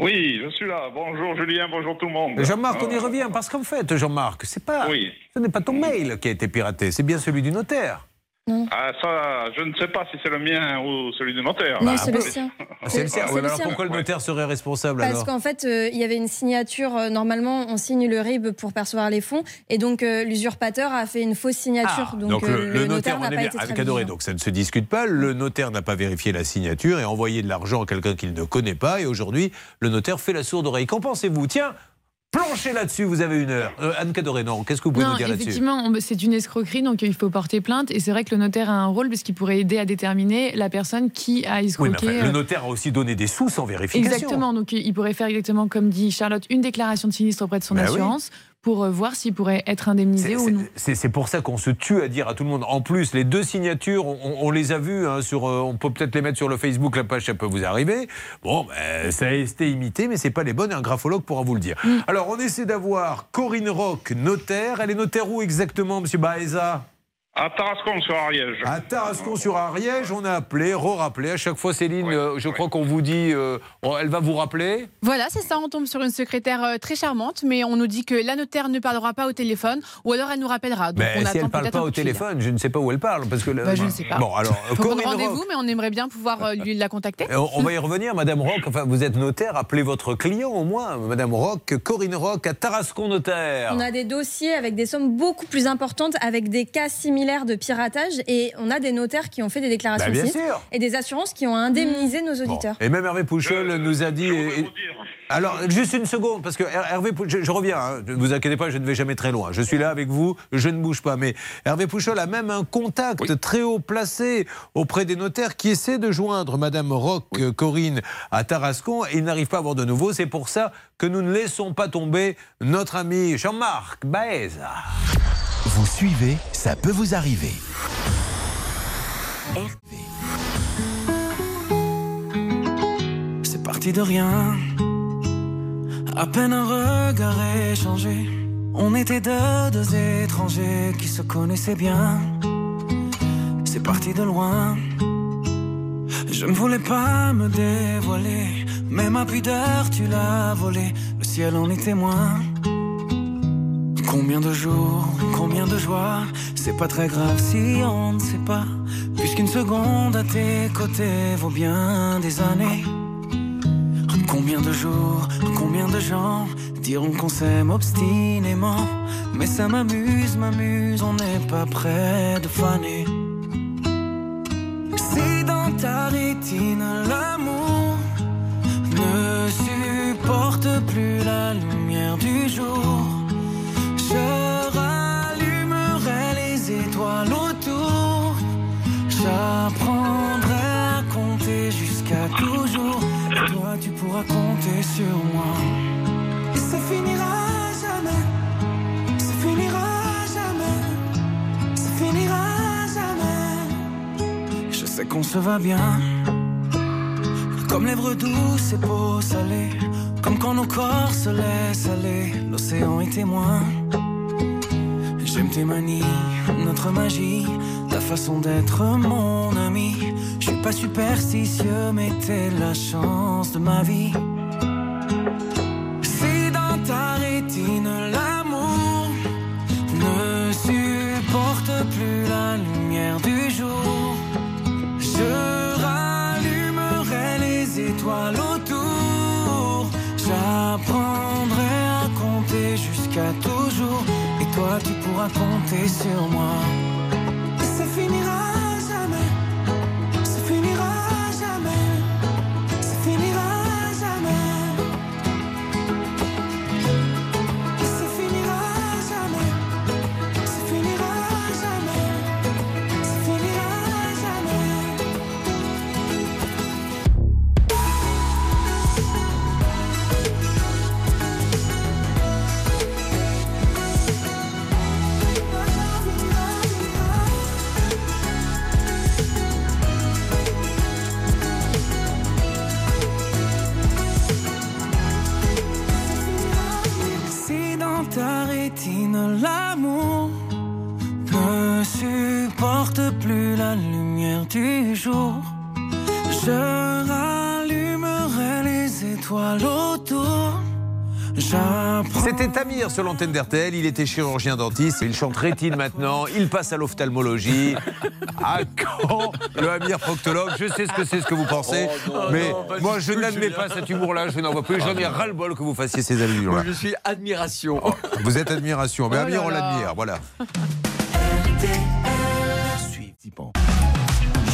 Oui, je suis là. Bonjour Julien, bonjour tout le monde. Jean-Marc, on y revient parce qu'en fait, Jean-Marc, c'est pas, Oui. ce n'est pas ton mail qui a été piraté, c'est bien celui du notaire. Ah, ça, je ne sais pas si c'est le mien ou celui du notaire. Non, c'est le sien. Ah, C'est le sien. C'est Ouais, le alors sien. pourquoi le notaire serait responsable Parce alors qu'en fait, euh, il y avait une signature. euh, normalement, on signe le RIB pour percevoir les fonds. Et donc, euh, l'usurpateur a fait une fausse signature. donc, Ah, Donc le, le notaire, n'a pas bien été avec Adoré, vigilant. donc ça ne se discute pas. Le notaire n'a pas vérifié la signature et envoyé de l'argent à quelqu'un qu'il ne connaît pas. Et aujourd'hui, le notaire fait la sourde oreille. Qu'en pensez-vous? Tiens, planchez là-dessus, vous avez une heure. Euh, Anne Cadoré, non, qu'est-ce que vous pouvez Non, nous dire là-dessus effectivement, c'est une escroquerie, donc il faut porter plainte. Et c'est vrai que le notaire a un rôle parce qu'il pourrait aider à déterminer la personne qui a Oui, escroqué. mais enfin, le euh, notaire a aussi donné des sous sans vérification. Exactement, donc il pourrait faire exactement comme dit Charlotte, une déclaration de sinistre auprès de son Bah oui. Pour euh, voir s'il pourrait être indemnisé ou non. C'est pour ça qu'on se tue à dire à tout le monde. En plus, les deux signatures, on, on les a vues. hein, sur, euh, on peut peut-être les mettre sur le Facebook, la page, ça peut vous arriver. Bon, ben, ça a été imité, mais c'est pas les bonnes. Un graphologue pourra vous le dire. Mm. Alors, on essaie d'avoir Corinne Rock, notaire. Elle est notaire où exactement, Monsieur Baeza? À Tarascon sur Ariège. À Tarascon sur Ariège, on a appelé, re-rappelé. À chaque fois, Céline, euh, je crois qu'on vous dit, euh, elle va vous rappeler. Voilà, c'est ça, on tombe sur une secrétaire euh, très charmante, mais on nous dit que la notaire ne parlera pas au téléphone, ou alors elle nous rappellera. Donc Mais on si attend elle parle peut-être pas un au téléphone, je ne sais pas où elle parle. Parce que le- Bah, je ne sais pas. Bon, alors, rendez-vous, mais on aimerait bien pouvoir lui la contacter. On va y revenir, Madame Rock. Enfin, vous êtes notaire, appelez votre client au moins. Madame Rock, Corinne Rock à Tarascon Notaire. On a des dossiers avec des sommes beaucoup plus importantes, avec des cas similaires de piratage, et on a des notaires qui ont fait des déclarations Bah, bien sûr. et des assurances qui ont indemnisé nos auditeurs. Et même Hervé Pouchol nous a dit. et- alors, juste une seconde, parce que Her- Hervé, je, je reviens, hein, ne vous inquiétez pas, je ne vais jamais très loin. Je suis là avec vous, je ne bouge pas. Mais Hervé Pouchol a même un contact très haut placé auprès des notaires qui essaie de joindre Madame Rock, euh, Corinne, à Tarascon, et il n'arrive pas à avoir de nouveau. C'est pour ça que nous ne laissons pas tomber notre ami Jean-Marc Baeza. Vous suivez, ça peut vous arriver. C'est parti de rien. À peine un regard échangé. On était deux, deux étrangers qui se connaissaient bien. C'est parti de loin. Je ne voulais pas me dévoiler. Mais ma pudeur, tu l'as volée. Le ciel en est témoin. Combien de jours, combien de joie, c'est pas très grave si on ne sait pas, puisqu'une seconde à tes côtés vaut bien des années. Combien de jours, combien de gens diront qu'on s'aime obstinément, mais ça m'amuse, m'amuse, on n'est pas près de faner. Si dans ta rétine l'amour ne supporte plus la lumière du jour, pourras compter sur moi. Et ça finira jamais. Ça finira jamais. Ça finira jamais. Je sais qu'on se va bien. Comme lèvres douces et peau salée. Comme quand nos corps se laissent aller. L'océan est témoin. J'aime tes manies, notre magie, ta façon d'être mon ami. Pas superstitieux, mais t'es la chance de ma vie. Si dans ta rétine l'amour ne supporte plus la lumière du jour, je rallumerai les étoiles autour. J'apprendrai à compter jusqu'à toujours. Et toi, tu pourras compter sur moi. L'amour ne supporte plus la lumière du jour, je rallumerai les étoiles. C'était Tamir sur l'antenne d'RTL, il était chirurgien dentiste, il chante rétine maintenant, il passe à l'ophtalmologie. (laughs) À quand le Amir proctologue? Je sais ce que c'est ce que vous pensez, Oh non, mais non, moi je n'admets pas cet humour-là, je n'en vois plus, j'en ai ras-le-bol que vous fassiez ces allusions-là. Je suis admiration. Vous êtes admiration, mais Oh Amir on l'admire, voilà.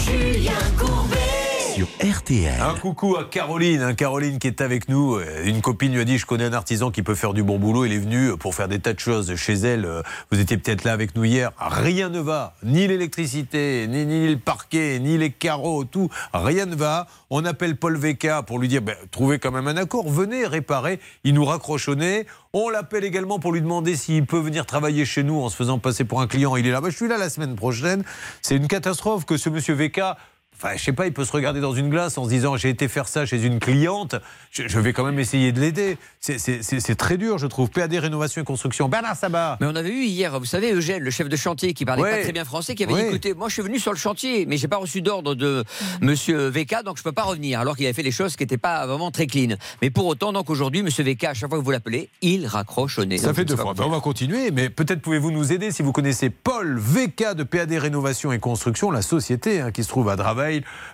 Julien Courbet. Sur RTL. Un coucou à Caroline, hein, Caroline qui est avec nous. Euh, Une copine lui a dit Je connais un artisan qui peut faire du bon boulot. Il est venu pour faire des tas de choses chez elle. Euh, Vous étiez peut-être là avec nous hier. Rien ne va. Ni l'électricité, ni, ni le parquet, ni les carreaux, tout. Rien ne va. On appelle Paul Veka pour lui dire ben, Trouvez quand même un accord. Venez réparer. Il nous raccroche au nez. On l'appelle également pour lui demander s'il peut venir travailler chez nous en se faisant passer pour un client. Il est là. Ben, je suis là la semaine prochaine. C'est une catastrophe que ce monsieur Veka. Enfin, je sais pas, il peut se regarder dans une glace en se disant j'ai été faire ça chez une cliente, je, je vais quand même essayer de l'aider. C'est- très dur, je trouve. PAD Rénovation et Construction. Bernard Sabat. Mais on avait eu hier, vous savez, Eugène, le chef de chantier, qui parlait Ouais. pas très bien français, qui avait Ouais. dit écoutez, moi je suis venu sur le chantier, mais j'ai pas reçu d'ordre de Monsieur VK, donc je peux pas revenir. Alors qu'il avait fait des choses qui n'étaient pas vraiment très clean. Mais pour autant, donc aujourd'hui, Monsieur VK, à chaque fois que vous l'appelez, il raccroche au nez. Ça Donc, fait deux fois. Ben, on va continuer, mais peut-être pouvez-vous nous aider si vous connaissez Paul VK de PAD Rénovation et Construction, la société hein, qui se trouve à Draveil,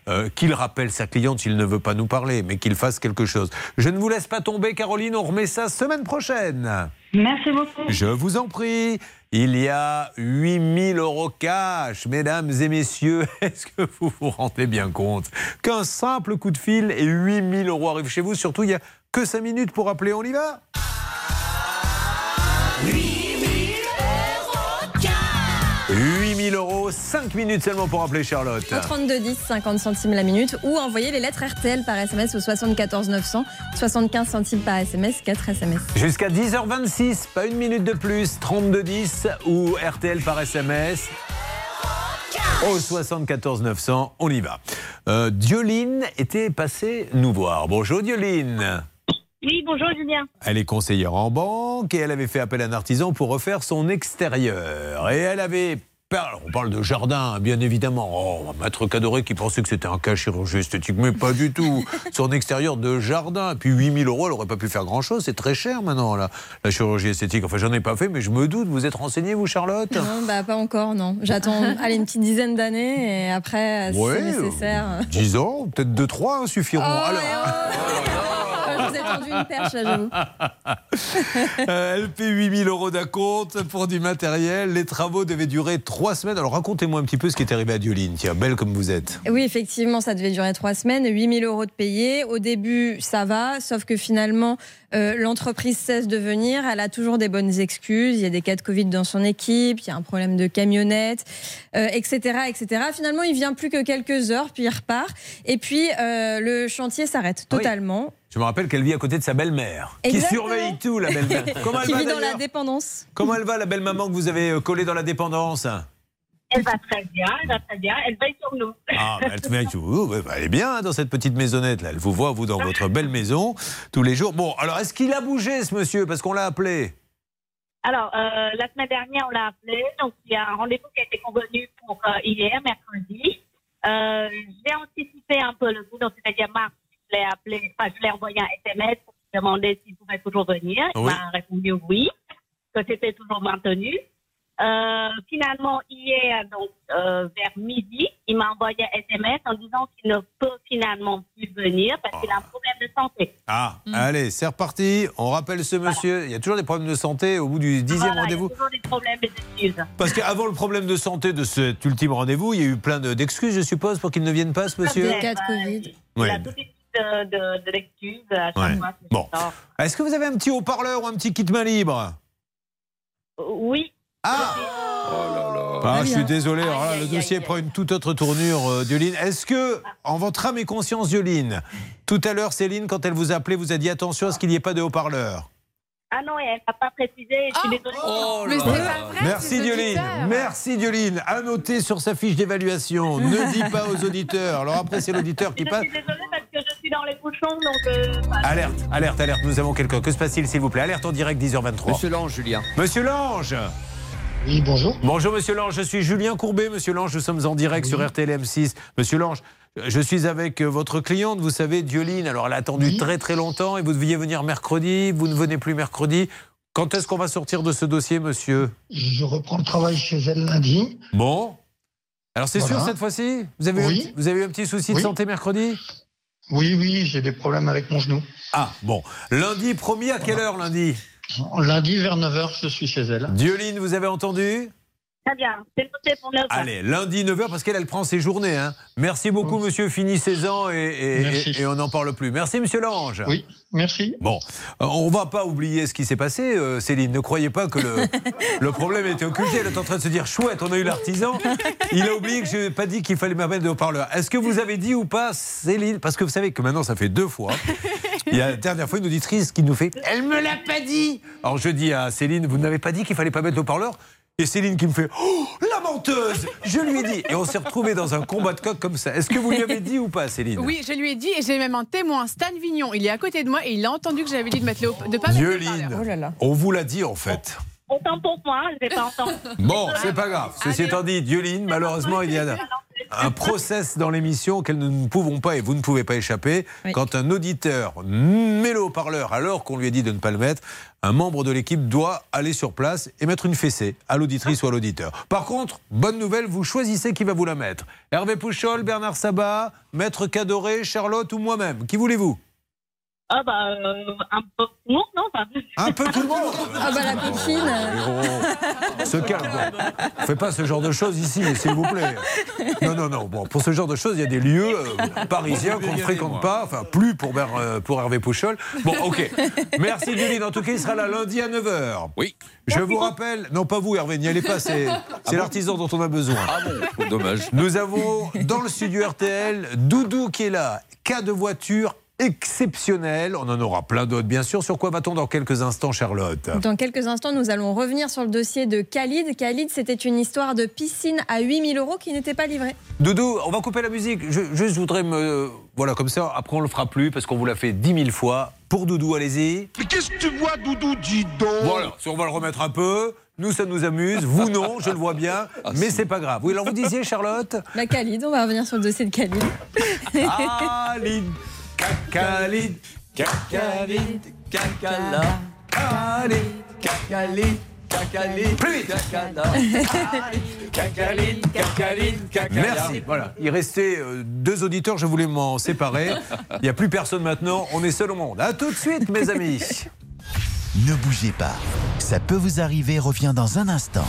euh, qu'il rappelle sa cliente s'il ne veut pas nous parler, mais qu'il fasse quelque chose. Je ne vous laisse pas tomber, Caroline, on remet ça semaine prochaine. Merci beaucoup. Je vous en prie. Il y a 8000 euros cash, mesdames et messieurs. (laughs) Est-ce que vous vous rendez bien compte qu'un simple coup de fil et 8000 euros arrivent chez vous? Surtout, il n'y a que 5 minutes pour appeler. On y va? 8000 euros, 5 minutes seulement pour appeler Charlotte. Au 32 10, 50 centimes la minute ou envoyer les lettres RTL par SMS au 74 900, 75 centimes par SMS, 4 SMS. Jusqu'à 10h26, pas une minute de plus, 3210 ou RTL par SMS. Au 74 900, on y va. Euh, Dioline était passée nous voir. Bonjour Dioline. Oui, bonjour Julien. Elle est conseillère en banque et elle avait fait appel à un artisan pour refaire son extérieur. Et elle avait on parle de jardin, bien évidemment. Oh, maître Cadoré qui pensait que c'était un cas chirurgie esthétique, mais pas du tout. (laughs) Son extérieur de jardin. Puis 8000 euros, elle n'aurait pas pu faire grand-chose. C'est très cher maintenant, la, la chirurgie esthétique. Enfin, j'en ai pas fait, mais je me doute. Vous êtes renseigné, vous, Charlotte? Non, bah, pas encore, non. J'attends (laughs) allez, une petite dizaine d'années et après, si Ouais, c'est nécessaire. 10 ans, peut-être 2-3 suffiront. Alors, Je (laughs) vous tendu une perche, j'avoue. (laughs) Euh, elle paie 8000 euros d'acompte pour du matériel. Les travaux devaient durer 3 semaines. Alors, racontez-moi un petit peu ce qui est arrivé à Dioline. Tiens, belle comme vous êtes. Oui, effectivement, ça devait durer trois semaines, 8000 euros de payés. Au début, ça va, sauf que finalement, euh, l'entreprise cesse de venir. Elle a toujours des bonnes excuses. Il y a des cas de Covid dans son équipe, il y a un problème de camionnette, euh, etc., etc. Finalement, il vient plus que quelques heures, puis il repart. Et puis, euh, le chantier s'arrête totalement. Je me rappelle qu'elle vit à côté de sa belle-mère, qui surveille tout, la belle-mère. (laughs) Comment elle qui va vit dans la dépendance. Comment elle va, la belle maman que vous avez euh, collée dans la dépendance? Elle va très bien, elle va très bien, elle veille sur nous. Ah, bah, elle, te vous. Bah, elle est bien hein, dans cette petite maisonnette là. Elle vous voit vous dans votre (laughs) belle maison tous les jours. Bon, alors est-ce qu'il a bougé ce monsieur? Parce qu'on l'a appelé Alors, euh, la semaine dernière, on l'a appelé. Donc, il y a un rendez-vous qui a été convenu pour euh, hier, mercredi. Euh, J'ai anticipé un peu le coup. Donc, c'est-à-dire, mars, je l'ai appelé, enfin, je l'ai envoyé un SMS pour lui demander s'il pouvait toujours venir. Il Oui. m'a répondu oui, que c'était toujours maintenu. Euh, finalement, hier, donc, euh, vers midi, il m'a envoyé un SMS en disant qu'il ne peut finalement plus venir parce qu'il a un problème de santé. Ah, allez, c'est reparti. On rappelle ce monsieur. Il y a toujours des problèmes de santé au bout du dixième Voilà, rendez-vous. Il y a toujours des problèmes, des excuses. Parce qu'avant le problème de santé de cet ultime rendez-vous, il y a eu plein de- d'excuses, je suppose, pour qu'il ne vienne pas, ce monsieur. Des cas de Covid. Il Ouais. a liste de, de, de l'excuse à chaque Ouais. fois. c'est Bon. Est-ce que vous avez un petit haut-parleur ou un petit kit main libre? Oui. Ah Oh Ah, je suis désolé, alors là, le dossier prend une toute autre tournure, euh, Dioline. Est-ce que, en votre âme et conscience, Dioline, tout à l'heure, Céline, quand elle vous a appelé, vous a dit attention à ce qu'il n'y ait pas de haut-parleur? Ah non, elle n'a pas précisé. Je suis désolée. Oh Mais c'est pas vrai, Merci Dioline, merci Dioline. À noter sur sa fiche d'évaluation, ne (laughs) dis pas aux auditeurs. Alors après, c'est l'auditeur qui Je passe. suis désolée parce que je suis dans les bouchons, donc. euh. Alerte, alerte, alerte, nous avons quelqu'un. Que se passe-t-il, s'il vous plaît? Alerte en direct, 10h23. Monsieur Lange, Julien. Monsieur Lange Oui, bonjour. Bonjour Monsieur Lange, je suis Julien Courbet. Monsieur Lange, nous sommes en direct sur RTL M6. Monsieur Lange, je suis avec euh, votre cliente, vous savez, Dioline. Alors elle a attendu très très longtemps et vous deviez venir mercredi, vous ne venez plus mercredi. Quand est-ce qu'on va sortir de ce dossier, monsieur? Je reprends le travail chez elle lundi. Bon. Alors c'est Voilà. sûr cette fois-ci? Vous avez, Oui. petit- vous avez eu un petit souci de Oui. santé mercredi? Oui, oui, j'ai des problèmes avec mon genou. Ah, bon. Lundi, promis, à quelle heure lundi? Lundi vers 9h, je suis chez elle. Dioline, vous avez entendu? Très bien. C'est noté pour 9 Allez, lundi 9h, parce qu'elle, elle prend ses journées. hein. Merci beaucoup, monsieur. Fini 16 ans et, et- Merci. et- et on n'en parle plus. Merci, monsieur Lange. Oui, merci. Bon, euh, on va pas oublier ce qui s'est passé, euh, Céline. Ne croyez pas que le, (laughs) le problème était occulté. Elle est en train de se dire chouette, on a eu l'artisan. Il a oublié que je n'ai pas dit qu'il fallait m'amener de haut-parleur. Est-ce que vous avez dit ou pas, Céline? Parce que vous savez que maintenant, ça fait deux fois. Il y a la dernière fois une auditrice qui nous fait Elle me l'a pas dit Alors je dis à Céline Vous n'avez pas dit qu'il fallait pas mettre le haut-parleur? Et Céline qui me fait Oh, la menteuse Je lui ai dit. Et on s'est retrouvés dans un combat de coq comme ça. Est-ce que vous lui avez dit ou pas, Céline? Oui, je lui ai dit et j'ai même un témoin, Stan Vignon. Il est à côté de moi et il a entendu que j'avais dit de mettre le de pas mettre le Dioline, haut-parleur. on vous l'a dit en fait. Autant pour moi, je ne vais pas entendre. Bon, c'est pas grave. Ceci étant dit, Dioline, malheureusement, il y a un process dans l'émission auquel nous ne pouvons pas et vous ne pouvez pas échapper. Oui. Quand un auditeur met le haut-parleur alors qu'on lui a dit de ne pas le mettre, un membre de l'équipe doit aller sur place et mettre une fessée à l'auditrice ou à l'auditeur. Par contre, bonne nouvelle, vous choisissez qui va vous la mettre. Hervé Pouchol, Bernard Sabat, Maître Cadoré, Charlotte ou moi-même. Qui voulez-vous? Ah bah, euh, un peu. Non, non, enfin, Un peu tout le monde Ah bah la copine. Oh, se calme. Fais pas ce genre de choses ici, s'il vous plaît. Non, non, non. Bon, pour ce genre de choses, il y a des lieux euh, parisiens qu'on ne fréquente pas. Enfin, plus pour, Ber- euh, pour Hervé Pouchol. Bon, ok. Merci, Dioline. En tout cas, il sera là lundi à 9h. Oui. Je vous rappelle, non pas vous, Hervé, n'y allez pas. C'est c'est l'artisan dont on a besoin. Ah bon Dommage. Nous avons dans le studio RTL Doudou qui est là. Cas de voiture exceptionnel. On en aura plein d'autres, bien sûr. Sur quoi va-t-on dans quelques instants, Charlotte? Dans quelques instants, nous allons revenir sur le dossier de Khalid. Khalid, c'était une histoire de piscine à 8000 euros qui n'était pas livrée. Doudou, on va couper la musique. Je, juste, je voudrais me. Voilà, comme ça, après, on le fera plus parce qu'on vous l'a fait 10 000 fois. Pour Doudou, allez-y. Mais qu'est-ce que tu vois, Doudou, dis donc? Voilà, si on va le remettre un peu. Nous, ça nous amuse. Vous, non, je le vois bien. (laughs) mais c'est pas grave. Oui, alors vous disiez, Charlotte? Bah, Khalid, on va revenir sur le dossier de Khalid. Khalid, Khalid, Khalid, Khalid. Plus vite. Kakaline, Kakaline, Kakaline. Merci. Voilà. Il restait euh, deux auditeurs, je voulais m'en séparer. Il n'y a plus personne maintenant, on est seul au monde. À tout de suite, mes amis. Ne bougez pas. Ça peut vous arriver revient dans un instant.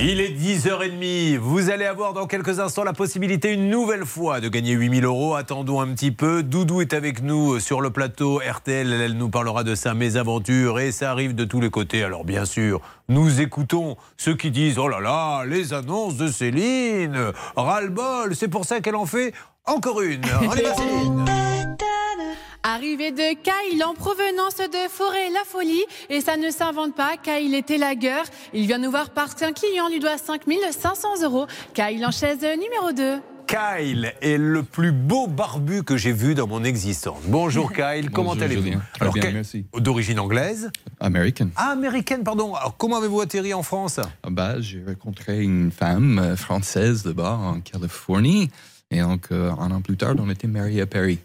Il est 10h30. Vous allez avoir dans quelques instants la possibilité une nouvelle fois de gagner 8000 euros. Attendons un petit peu. Doudou est avec nous sur le plateau RTL. Elle nous parlera de sa mésaventure et ça arrive de tous les côtés. Alors bien sûr, nous écoutons ceux qui disent Oh là là, les annonces de Céline, ras-le-bol. C'est pour ça qu'elle en fait encore une. Allez, vas-y, Céline. Arrivé de Kyle en provenance de Forêt-la Folie. Et ça ne s'invente pas, Kyle était lagueur. Il vient nous voir parce qu'un client lui doit 5500 euros. Kyle en chaise numéro 2. Kyle est le plus beau barbu que j'ai vu dans mon existence. Bonjour (laughs) Kyle, comment allez-vous bien, merci. D'origine anglaise American. Ah, américaine, pardon. Alors, comment avez-vous atterri en France? Ah bah, j'ai rencontré une femme euh, française là-bas en Californie. Et donc, euh, un an plus tard, on était mariés à Paris.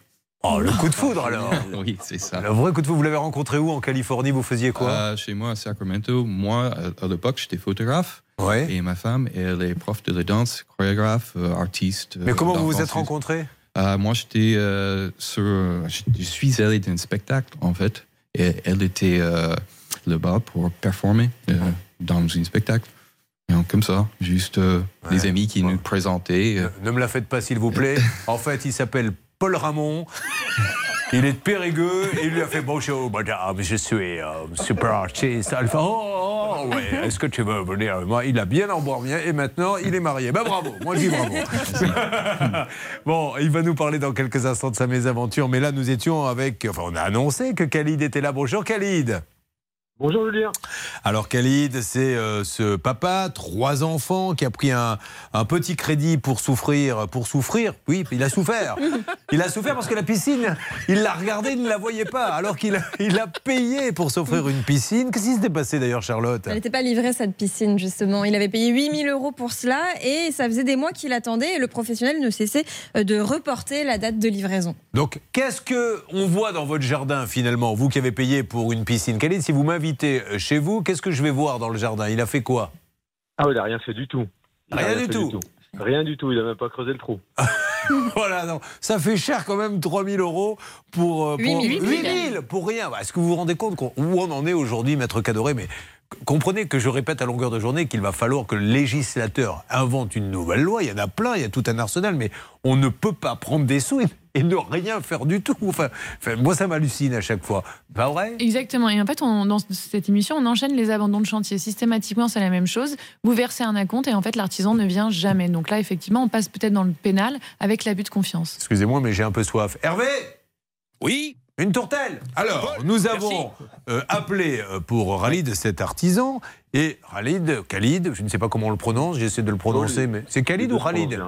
Oh, le coup de foudre alors Oui, c'est ça. Le vrai coup de foudre, vous l'avez rencontré où en Californie? Vous faisiez quoi? Euh, Chez moi, à Sacramento, moi, à, à l'époque, j'étais photographe. Et ma femme, elle est prof de la danse, chorégraphe, euh, artiste. Mais comment vous vous êtes rencontrés? Euh, Moi, j'étais euh, sur. Je je suis allé d'un spectacle, en fait. Et elle était euh, là-bas pour performer euh, dans un spectacle. Comme ça, juste euh, des amis qui nous présentaient. euh, Ne me la faites pas, s'il vous plaît. (laughs) En fait, il s'appelle Paul Ramon. Il est de Périgueux et il lui a fait bonjour, madame, je suis euh, super artiste. Fait oh, oh, oh, ouais, est-ce que tu veux venir avec moi? Il a bien emborgné et maintenant il est marié. Ben bravo, moi je dis bravo. (laughs) bon, il va nous parler dans quelques instants de sa mésaventure, mais là nous étions avec. Enfin, on a annoncé que Khalid était là. Bonjour Khalid. Bonjour Julien. Alors Khalid, c'est euh, ce papa, trois enfants, qui a pris un, un petit crédit pour souffrir, pour souffrir. Oui, il a souffert. (laughs) Il a souffert parce que la piscine, il l'a regardée, il ne la voyait pas, alors qu'il a, il a payé pour s'offrir une piscine. Qu'est-ce qui s'était passé d'ailleurs, Charlotte Elle n'était pas livrée cette piscine justement. Il avait payé 8000 euros pour cela et ça faisait des mois qu'il attendait et le professionnel ne cessait euh, de reporter la date de livraison. Donc, qu'est-ce que on voit dans votre jardin finalement, vous qui avez payé pour une piscine? Khalid, si vous m'invitez euh, chez vous, qu'est-ce que je vais voir dans le jardin? Il a fait quoi? Ah oui, il n'a rien fait du tout. Rien du tout. Rien du tout, il n'a même pas creusé le trou. (laughs) voilà, non. Ça fait cher quand même 3000 euros pour. euh, pour 8 000. 8000 pour rien. Bah, Est-ce que vous vous rendez compte qu'on- où on en est aujourd'hui, Maître Cadoré? Mais comprenez que je répète à longueur de journée qu'il va falloir que le législateur invente une nouvelle loi. Il y en a plein, il y a tout un arsenal, mais on ne peut pas prendre des sous et, et ne rien faire du tout. Enfin, enfin, moi, ça m'hallucine à chaque fois. Pas vrai? Exactement. Et en fait, on- dans cette émission, on enchaîne les abandons de chantier. Systématiquement, c'est la même chose. Vous versez un acompte et en fait, l'artisan ne vient jamais. Donc là, effectivement, on passe peut-être dans le pénal avec l'abus de confiance. Excusez-moi, mais j'ai un peu soif. Hervé? Oui? Une tourtelle. Alors, nous avons euh, appelé euh, pour Khalid cet artisan. Et Khalid, Khalid, je ne sais pas comment on le prononce, j'essaie de le prononcer, mais c'est Khalid ou Khalid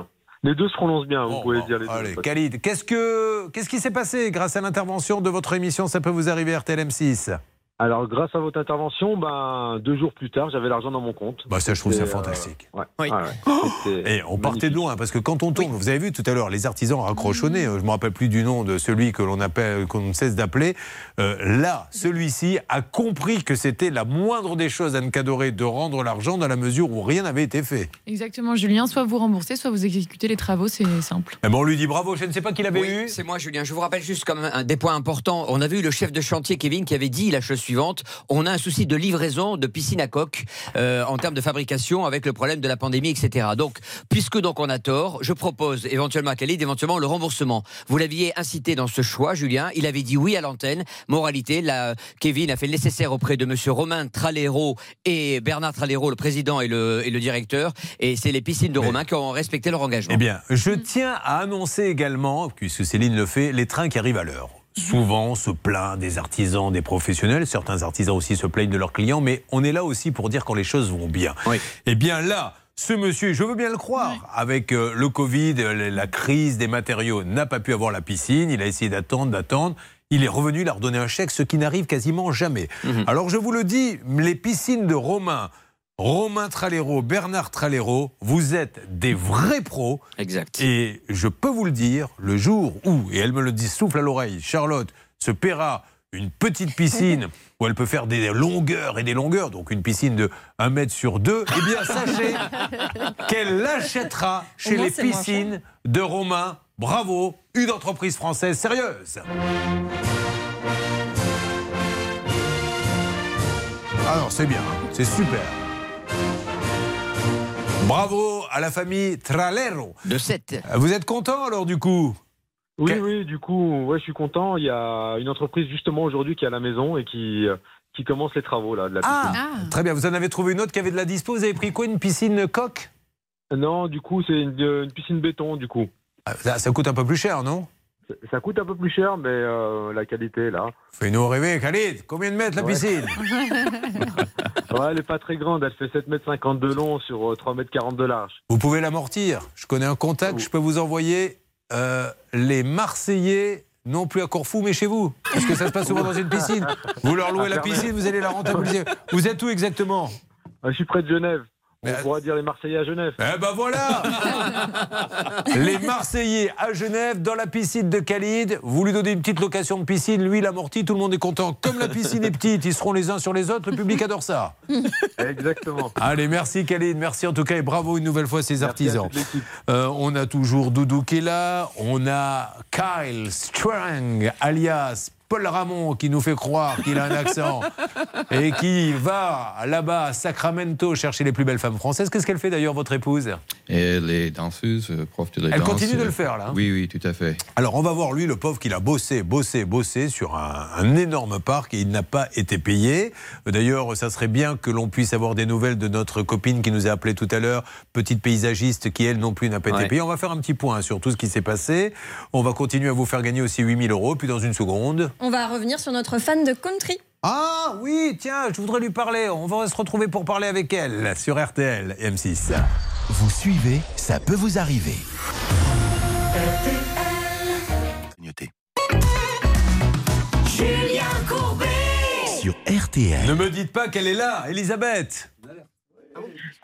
Les deux se prononcent bien, vous pouvez dire les deux. Allez, Khalid, qu'est-ce, que, qu'est-ce qui s'est passé grâce à l'intervention de votre émission Ça peut vous arriver RTL M6 Alors, grâce à votre intervention, ben, deux jours plus tard, j'avais l'argent dans mon compte. Bah, ça, je trouve ça euh, fantastique. ouais, ouais, ouais. C'était Et on partait de loin, parce que quand on tourne, vous avez vu tout à l'heure, les artisans raccrochonnés, euh, je ne me rappelle plus du nom de celui que l'on appelle, qu'on ne cesse d'appeler. euh, là, celui-ci a compris que c'était la moindre des choses à Cadoré de rendre l'argent dans la mesure où rien n'avait été fait. Exactement, Julien. Soit vous remboursez, soit vous exécutez les travaux. C'est simple. Eh ben, on lui dit bravo, je ne sais pas qui l'avait Oui, eu. c'est moi, Julien. Je vous rappelle juste comme un des points importants. On avait eu le chef de chantier, Kevin, qui avait dit la chose suivante on a un souci de livraison de piscine à coque euh, en termes de fabrication avec le problème de la pandémie, etc. Donc, puisque donc on a tort, je propose éventuellement à Khalid, éventuellement le remboursement. Vous l'aviez incité dans ce choix, Julien. Il avait dit oui à l'antenne. Moralité, la, Kevin a fait le nécessaire auprès de Monsieur Romain Tralero et Bernard Tralero, le président et le, et le directeur. Et c'est les piscines de Romain qui ont respecté leur engagement. Eh bien, je tiens à annoncer également, puisque Céline le fait, les trains qui arrivent à l'heure. Souvent, se plaint des artisans, des professionnels. Certains artisans aussi se plaignent de leurs clients, mais on est là aussi pour dire quand les choses vont bien. Eh bien là, ce monsieur, je veux bien le croire, avec euh, le Covid, euh, la crise des matériaux, n'a pas pu avoir la piscine. Il a essayé d'attendre, d'attendre. Il est revenu, il a redonné un chèque, ce qui n'arrive quasiment jamais. Mhm. Alors je vous le dis, les piscines de Romain, Romain Tralero, Bernard Tralero, vous êtes des vrais pros. Exact. Et je peux vous le dire, le jour où, et elle me le dit, souffle à l'oreille, Charlotte se paiera une petite piscine (laughs) où elle peut faire des longueurs et des longueurs, donc une piscine de 1 mètre sur 2, eh bien sachez (laughs) qu'elle l'achètera chez les piscines de Romain. Bravo, une entreprise française sérieuse. Non, c'est bien, c'est super. Bravo à la famille Tralero. De 7. Vous êtes content alors du coup? Oui, oui, du coup, ouais, je suis content. Il y a une entreprise justement aujourd'hui qui est à la maison et qui, euh, qui commence les travaux là, de la piscine. Ah, Très bien, vous en avez trouvé une autre qui avait de la dispo? Vous avez pris quoi? Une piscine coque? Non, du coup, c'est une, une piscine béton, du coup. Ah, ça, ça coûte un peu plus cher, non? Ça, coûte un peu plus cher, mais euh, la qualité est là. Fais-nous rêver, Khalid. Combien de mètres la Ouais. piscine (laughs) (laughs) Ouais, elle est pas très grande, elle fait 7 mètres 50 de long sur euh, 3 mètres 40 de large. Vous pouvez l'amortir. Je connais un contact, je peux vous envoyer euh, les Marseillais, non plus à Corfou, mais chez vous. Parce que ça se passe souvent dans une piscine. Vous leur louez la Fernet. piscine, vous allez la rentabiliser. (laughs) Vous êtes où exactement? Je suis près de Genève. On Mais- pourra dire les Marseillais à Genève. Eh ben voilà (laughs) Les Marseillais à Genève, dans la piscine de Khalid. Vous lui donnez une petite location de piscine, lui il amortit, tout le monde est content. Comme la piscine est petite, ils seront les uns sur les autres, le public adore ça. (laughs) Exactement. Allez, merci Khalid, merci en tout cas et bravo une nouvelle fois à ces Merci artisans. Euh, on a toujours Doudou qui est là, on a Kyle Strang, alias Paul Ramon, qui nous fait croire qu'il a un accent (laughs) et qui va là-bas à Sacramento chercher les plus belles femmes françaises. Qu'est-ce qu'elle fait d'ailleurs, votre épouse? Et les danseuses, euh, prof de la Elle danse. continue de le faire, là, hein? Oui, oui, tout à fait. Alors on va voir lui, le pauvre, qu'il a bossé, bossé, bossé sur un, un énorme parc et il n'a pas été payé. D'ailleurs, ça serait bien que l'on puisse avoir des nouvelles de notre copine qui nous a appelé tout à l'heure, petite paysagiste qui elle non plus n'a pas été Ouais. payée. On va faire un petit point sur tout ce qui s'est passé. On va continuer à vous faire gagner aussi 8000 euros. Puis dans une seconde... On va revenir sur notre fan de country. Ah oui, tiens, je voudrais lui parler. On va se retrouver pour parler avec elle sur RTL et M6. Vous suivez, ça peut vous arriver. Julien Courbet Sur RTL. Ne me dites pas qu'elle est là, Elisabeth.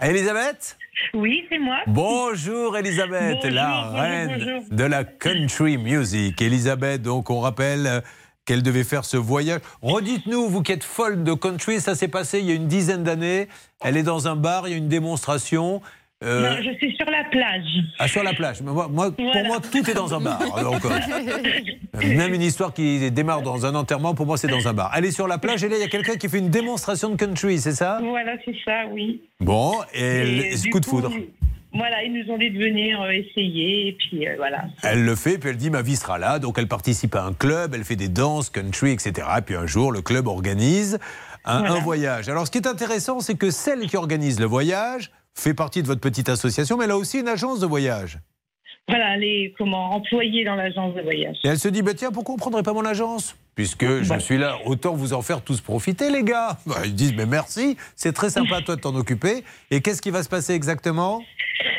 Elisabeth? Oui, c'est moi. Bonjour Elisabeth, Bonjour, la bonjour, reine bonjour. de la country music. Elisabeth, donc on rappelle euh, qu'elle devait faire ce voyage. Redites-nous, vous qui êtes folle de country, ça s'est passé il y a une dizaine d'années. Elle est dans un bar, il y a une démonstration. Euh, Non, je suis sur la plage. ah, sur la plage. Moi, Pour moi, tout est dans un bar. (laughs) Donc, euh, même une histoire qui démarre dans un enterrement, pour moi, c'est dans un bar. Elle est sur la plage et là, il y a quelqu'un qui fait une démonstration de country, c'est ça? Voilà, c'est ça, oui. Bon, et, Et coup de coup, foudre. Voilà, ils nous ont dit de venir euh, essayer, et puis euh, voilà. Elle le fait, puis elle dit ma vie sera là. Donc elle participe à un club, elle fait des danses, country, etc. Et puis un jour, le club organise un, Voilà. un voyage. Alors ce qui est intéressant, c'est que celle qui organise le voyage fait partie de votre petite association, mais elle a aussi une agence de voyage. Voilà, les comment employés dans l'agence de voyage. Et elle se dit bah, tiens, pourquoi on ne prendrait pas mon agence? Puisque je suis là, autant vous en faire tous profiter, les gars. Bah, ils disent mais merci, c'est très sympa (laughs) toi de t'en occuper. Et qu'est-ce qui va se passer exactement?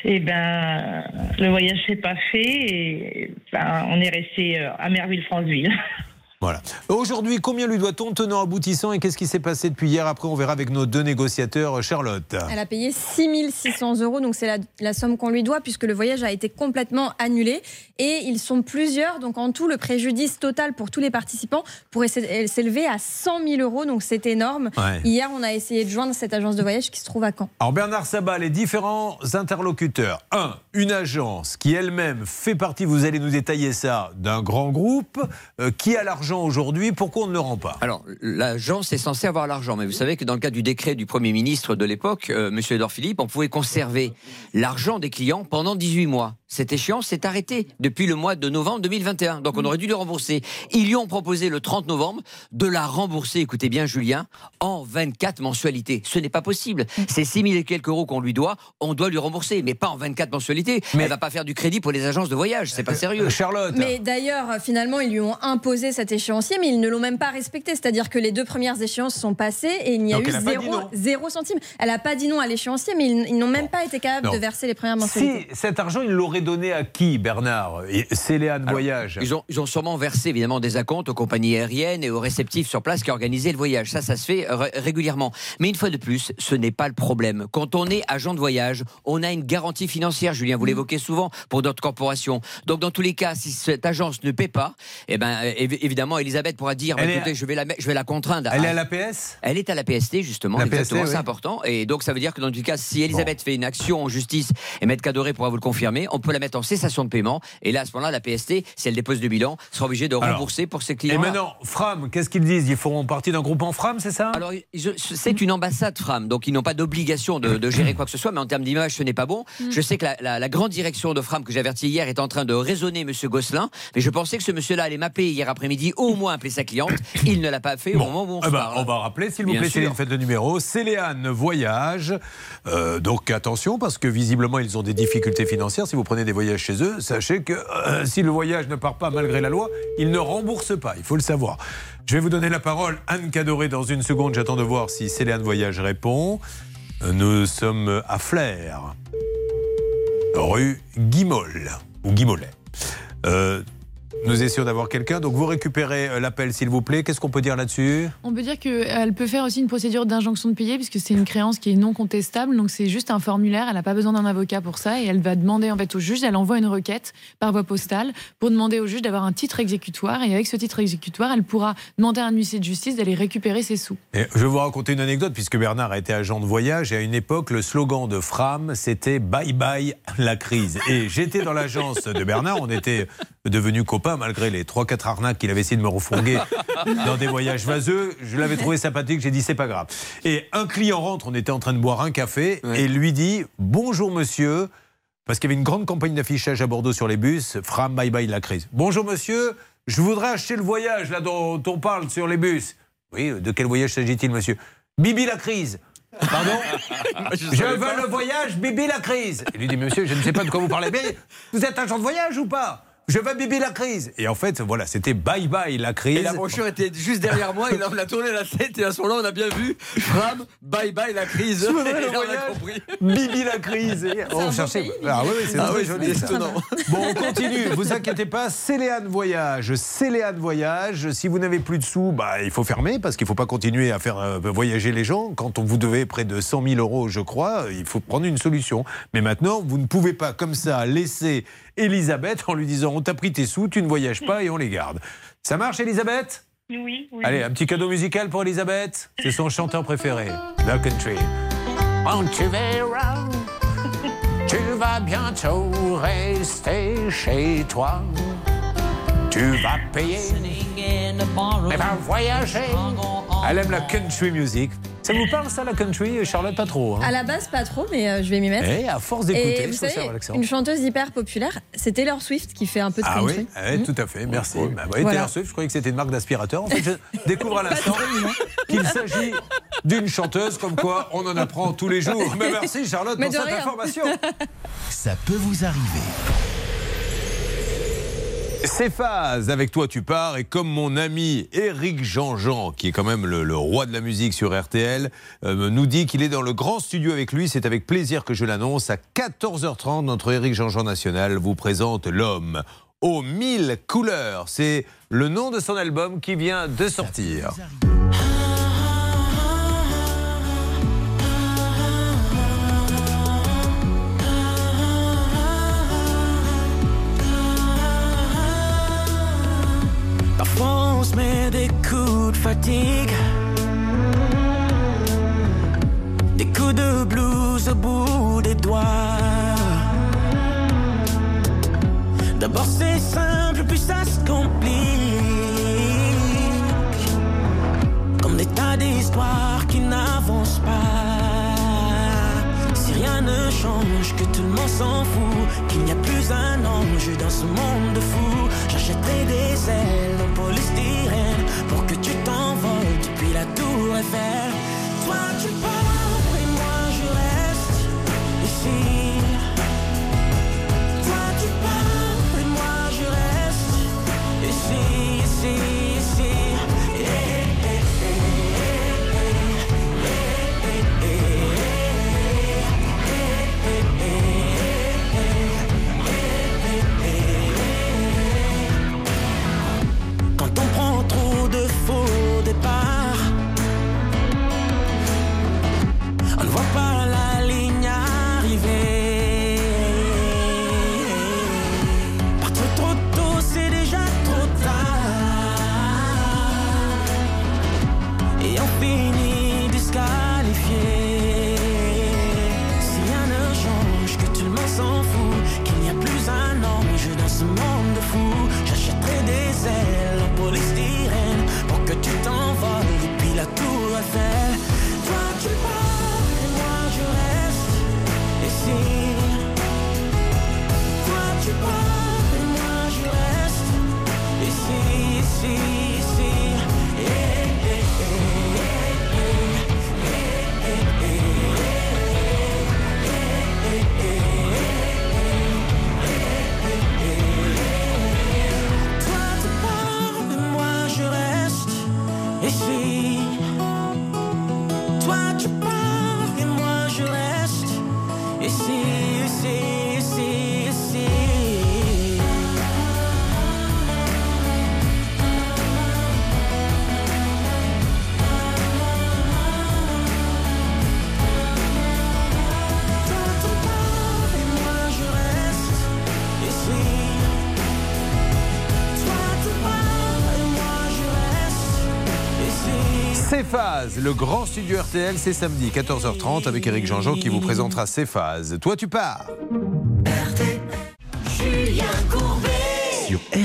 Eh ben, le voyage s'est pas fait, et ben, on est resté euh, à Merville-Franceville. (laughs) Voilà. Aujourd'hui, combien lui doit-on tenant aboutissant et qu'est-ce qui s'est passé depuis hier Après, on verra avec nos deux négociateurs, Charlotte. Elle a payé 6600 euros, donc c'est la, la somme qu'on lui doit puisque le voyage a été complètement annulé. Et ils sont plusieurs, donc en tout, le préjudice total pour tous les participants pourrait s'é- s'élever à 100 000 euros, donc c'est énorme. Ouais. Hier, on a essayé de joindre cette agence de voyage qui se trouve à Caen. Alors Bernard Sabat, les différents interlocuteurs. Un, une agence qui elle-même fait partie, vous allez nous détailler ça, d'un grand groupe. Euh, qui a l'argent aujourd'hui Pourquoi on ne le rend pas? Alors, l'agence est censée avoir l'argent, mais vous savez que dans le cadre du décret du Premier ministre de l'époque, euh, M. Edouard Philippe, on pouvait conserver l'argent des clients pendant 18 mois. Cette échéance s'est arrêtée depuis le mois de novembre 2021. Donc on aurait dû lui rembourser. Ils lui ont proposé le 30 novembre de la rembourser, écoutez bien Julien, en 24 mensualités. Ce n'est pas possible. C'est 6 000 et quelques euros qu'on lui doit, on doit lui rembourser, mais pas en 24 mensualités. Mais elle va pas faire du crédit pour les agences de voyage, c'est pas sérieux. Charlotte. Mais d'ailleurs, finalement, ils lui ont imposé cet échéancier, mais ils ne l'ont même pas respecté. C'est-à-dire que les deux premières échéances sont passées et il n'y a Donc eu zéro, centime. Elle n'a pas dit non à l'échéancier, mais ils, ils n'ont même pas été capables Non. de verser les premières Si mensualités. cet argent, il l'aurait donné à qui, Bernard? Céléane Voyage. Ils ont, ils ont sûrement versé évidemment des acomptes aux compagnies aériennes et aux réceptifs sur place qui organisaient le voyage. Ça, ça se fait ré- régulièrement. Mais une fois de plus, ce n'est pas le problème. Quand on est agent de voyage, on a une garantie financière, Julien, vous l'évoquez souvent, pour d'autres corporations. Donc dans tous les cas, si cette agence ne paie pas, eh ben, euh, évi- évidemment, Elisabeth pourra dire, bah, écoutez, je vais, la, je vais la contraindre. Elle est à- à l'APS? Elle est à la PST, justement, La exactement, PST, c'est oui. important. Et donc ça veut dire que dans tous les cas, si Elisabeth fait une action en justice, et Maître Cadoré pourra vous le confirmer, on peut la mettre en cessation de paiement. Et là, à ce moment-là, la PST, si elle dépose le bilan, sera obligée de Alors, rembourser pour ses Et clients. maintenant, Fram, qu'est-ce qu'ils disent? Ils feront partie d'un groupe en Fram, c'est ça? Alors, c'est une ambassade Fram, donc ils n'ont pas d'obligation de, de gérer quoi que ce soit, mais en termes d'image, ce n'est pas bon. Je sais que la, la- la grande direction de Fram que j'ai averti hier est en train de raisonner Monsieur Gosselin, mais je pensais que ce monsieur-là allait m'appeler hier après-midi, au moins appeler sa cliente. Il ne l'a pas fait au moment où on se Eh ben, parle. on va rappeler, s'il vous plaît. Céline, faites le numéro. Céléane Voyage. Euh, donc attention, parce que visiblement, ils ont des difficultés financières. Si vous prenez des voyages chez eux, sachez que euh, si le voyage ne part pas malgré la loi, ils ne remboursent pas. Il faut le savoir. Je vais vous donner la parole, Anne Cadoré, dans une seconde. J'attends de voir si Céléane Voyage répond. Nous sommes à Flers, rue Guimol, ou Guimolet. Euh, nous essayons d'avoir quelqu'un. Donc vous récupérez euh, l'appel, s'il vous plaît. Qu'est-ce qu'on peut dire là-dessus? On peut dire qu'elle peut faire aussi une procédure d'injonction de payer puisque c'est une créance qui est non contestable. Donc c'est juste un formulaire. Elle n'a pas besoin d'un avocat pour ça et elle va demander en fait au juge. Elle envoie une requête par voie postale pour demander au juge d'avoir un titre exécutoire et avec ce titre exécutoire, elle pourra demander à un huissier de justice d'aller récupérer ses sous. Et je vais vous raconter une anecdote, puisque Bernard a été agent de voyage, et à une époque, le slogan de Fram, c'était Bye bye la crise. Et j'étais dans l'agence de Bernard, on était devenus copains, malgré les 3-4 arnaques qu'il avait essayé de me refourguer (laughs) dans des voyages vaseux. Je l'avais trouvé sympathique, j'ai dit c'est pas grave. Et un client rentre, on était en train de boire un café, et lui dit Bonjour monsieur. Parce qu'il y avait une grande campagne d'affichage à Bordeaux sur les bus, Fram, bye bye la crise. Bonjour monsieur, je voudrais acheter le voyage là dont on parle sur les bus. Oui, de quel voyage s'agit-il monsieur? Bibi la crise. Pardon? (laughs) Je veux le voyage, Bibi la crise. Il lui dit Monsieur, je ne sais pas de quoi vous parlez, mais vous êtes agent de voyage ou pas? Je veux Bibi la crise. Et en fait, voilà, c'était bye bye la crise. Et la brochure était juste derrière moi, et là, on a tourné la tête, et à ce moment-là, on a bien vu Fram, bye bye la crise. Et là, on a compris. Bibi la crise. Et on cherchait. Ah oui, oui, c'est Ah très oui, joli. c'est ça. étonnant. Bon, on continue. Vous inquiétez pas. Céléane Voyage. Céléane Voyage. Si vous n'avez plus de sous, bah, il faut fermer parce qu'il ne faut pas continuer à faire euh, voyager les gens. Quand on vous devez près de 100 000 euros, je crois, il faut prendre une solution. Mais maintenant, vous ne pouvez pas comme ça laisser Elisabeth en lui disant on t'a pris tes sous, tu ne voyages pas et on les garde. Ça marche, Elisabeth? Oui, oui. Allez, un petit cadeau musical pour Elisabeth? C'est son chanteur préféré, The Country. Tu verras, tu vas bientôt rester chez toi. Tu vas payer, mais va voyager. Elle aime la country music. Ça vous parle ça, la country Charlotte, pas trop. hein À la base, pas trop, mais euh, je vais m'y mettre. Eh, à force d'écouter, Et faut savez, une chanteuse hyper populaire, c'est Taylor Swift qui fait un peu de Ah country. oui, eh, tout à fait, merci. Bah, Voilà. Taylor Swift, je croyais que c'était une marque d'aspirateur. En fait, je (laughs) découvre à l'instant qu'il s'agit d'une chanteuse, comme quoi on en apprend tous les jours. (laughs) Mais merci Charlotte Mais pour cette rien. information. (laughs) Ça peut vous arriver. C'est avec toi tu pars, et comme mon ami Eric Jean-Jean, qui est quand même le, le roi de la musique sur RTL, euh, nous dit qu'il est dans le grand studio avec lui, c'est avec plaisir que je l'annonce. À 14h30, notre Eric Jean-Jean National vous présente l'homme aux mille couleurs. C'est le nom de son album qui vient de sortir. Parfois on se met des coups de fatigue. Des coups de blues au bout des doigts. D'abord c'est simple puis ça se complique. Comme des tas d'histoires qui n'avancent pas Si rien ne change, que tout le monde s'en fout, qu'il n'y a plus un ange dans ce monde de fous. J'achèterai des ailes en polystyrène pour que tu t'envoles depuis la tour Eiffel. Toi tu pars Et Céphase, le grand studio RTL, c'est samedi 14h30 avec Eric Jean-Jean qui vous présentera Céphase. Toi, tu pars. Julien Courbet.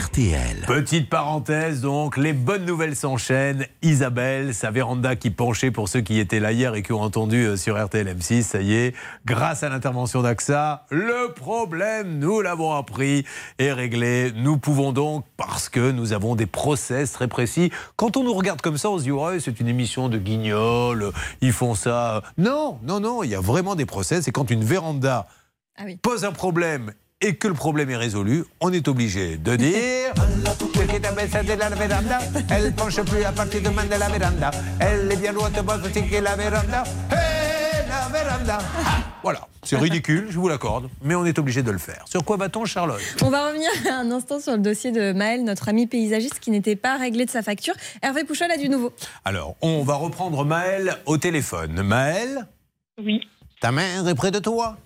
RTL. Petite parenthèse donc, les bonnes nouvelles s'enchaînent. Isabelle, sa véranda qui penchait pour ceux qui étaient là hier et qui ont entendu euh, sur RTL M6, ça y est, grâce à l'intervention d'AXA, le problème, nous l'avons appris, est réglé. Nous pouvons donc, parce que nous avons des process très précis, quand on nous regarde comme ça, on se dit, ouais, c'est une émission de guignols, ils font ça. Non, non, non, il y a vraiment des process. Et quand une véranda Ah oui. pose un problème et que le problème est résolu, on est obligé de dire Petite abeille de la véranda, elle penche plus à partir de man de la véranda. Elle est bien loin de votre que la véranda. Hey, la véranda Ah, Voilà, c'est ridicule, je vous l'accorde, mais on est obligé de le faire. Sur quoi va-t-on, Charlotte? On va revenir (laughs) un instant sur le dossier de Maël, notre ami paysagiste qui n'était pas réglé de sa facture. Hervé Pouchol a du nouveau. Alors, on va reprendre Maël au téléphone. Maël Oui. Ta mère est près de toi?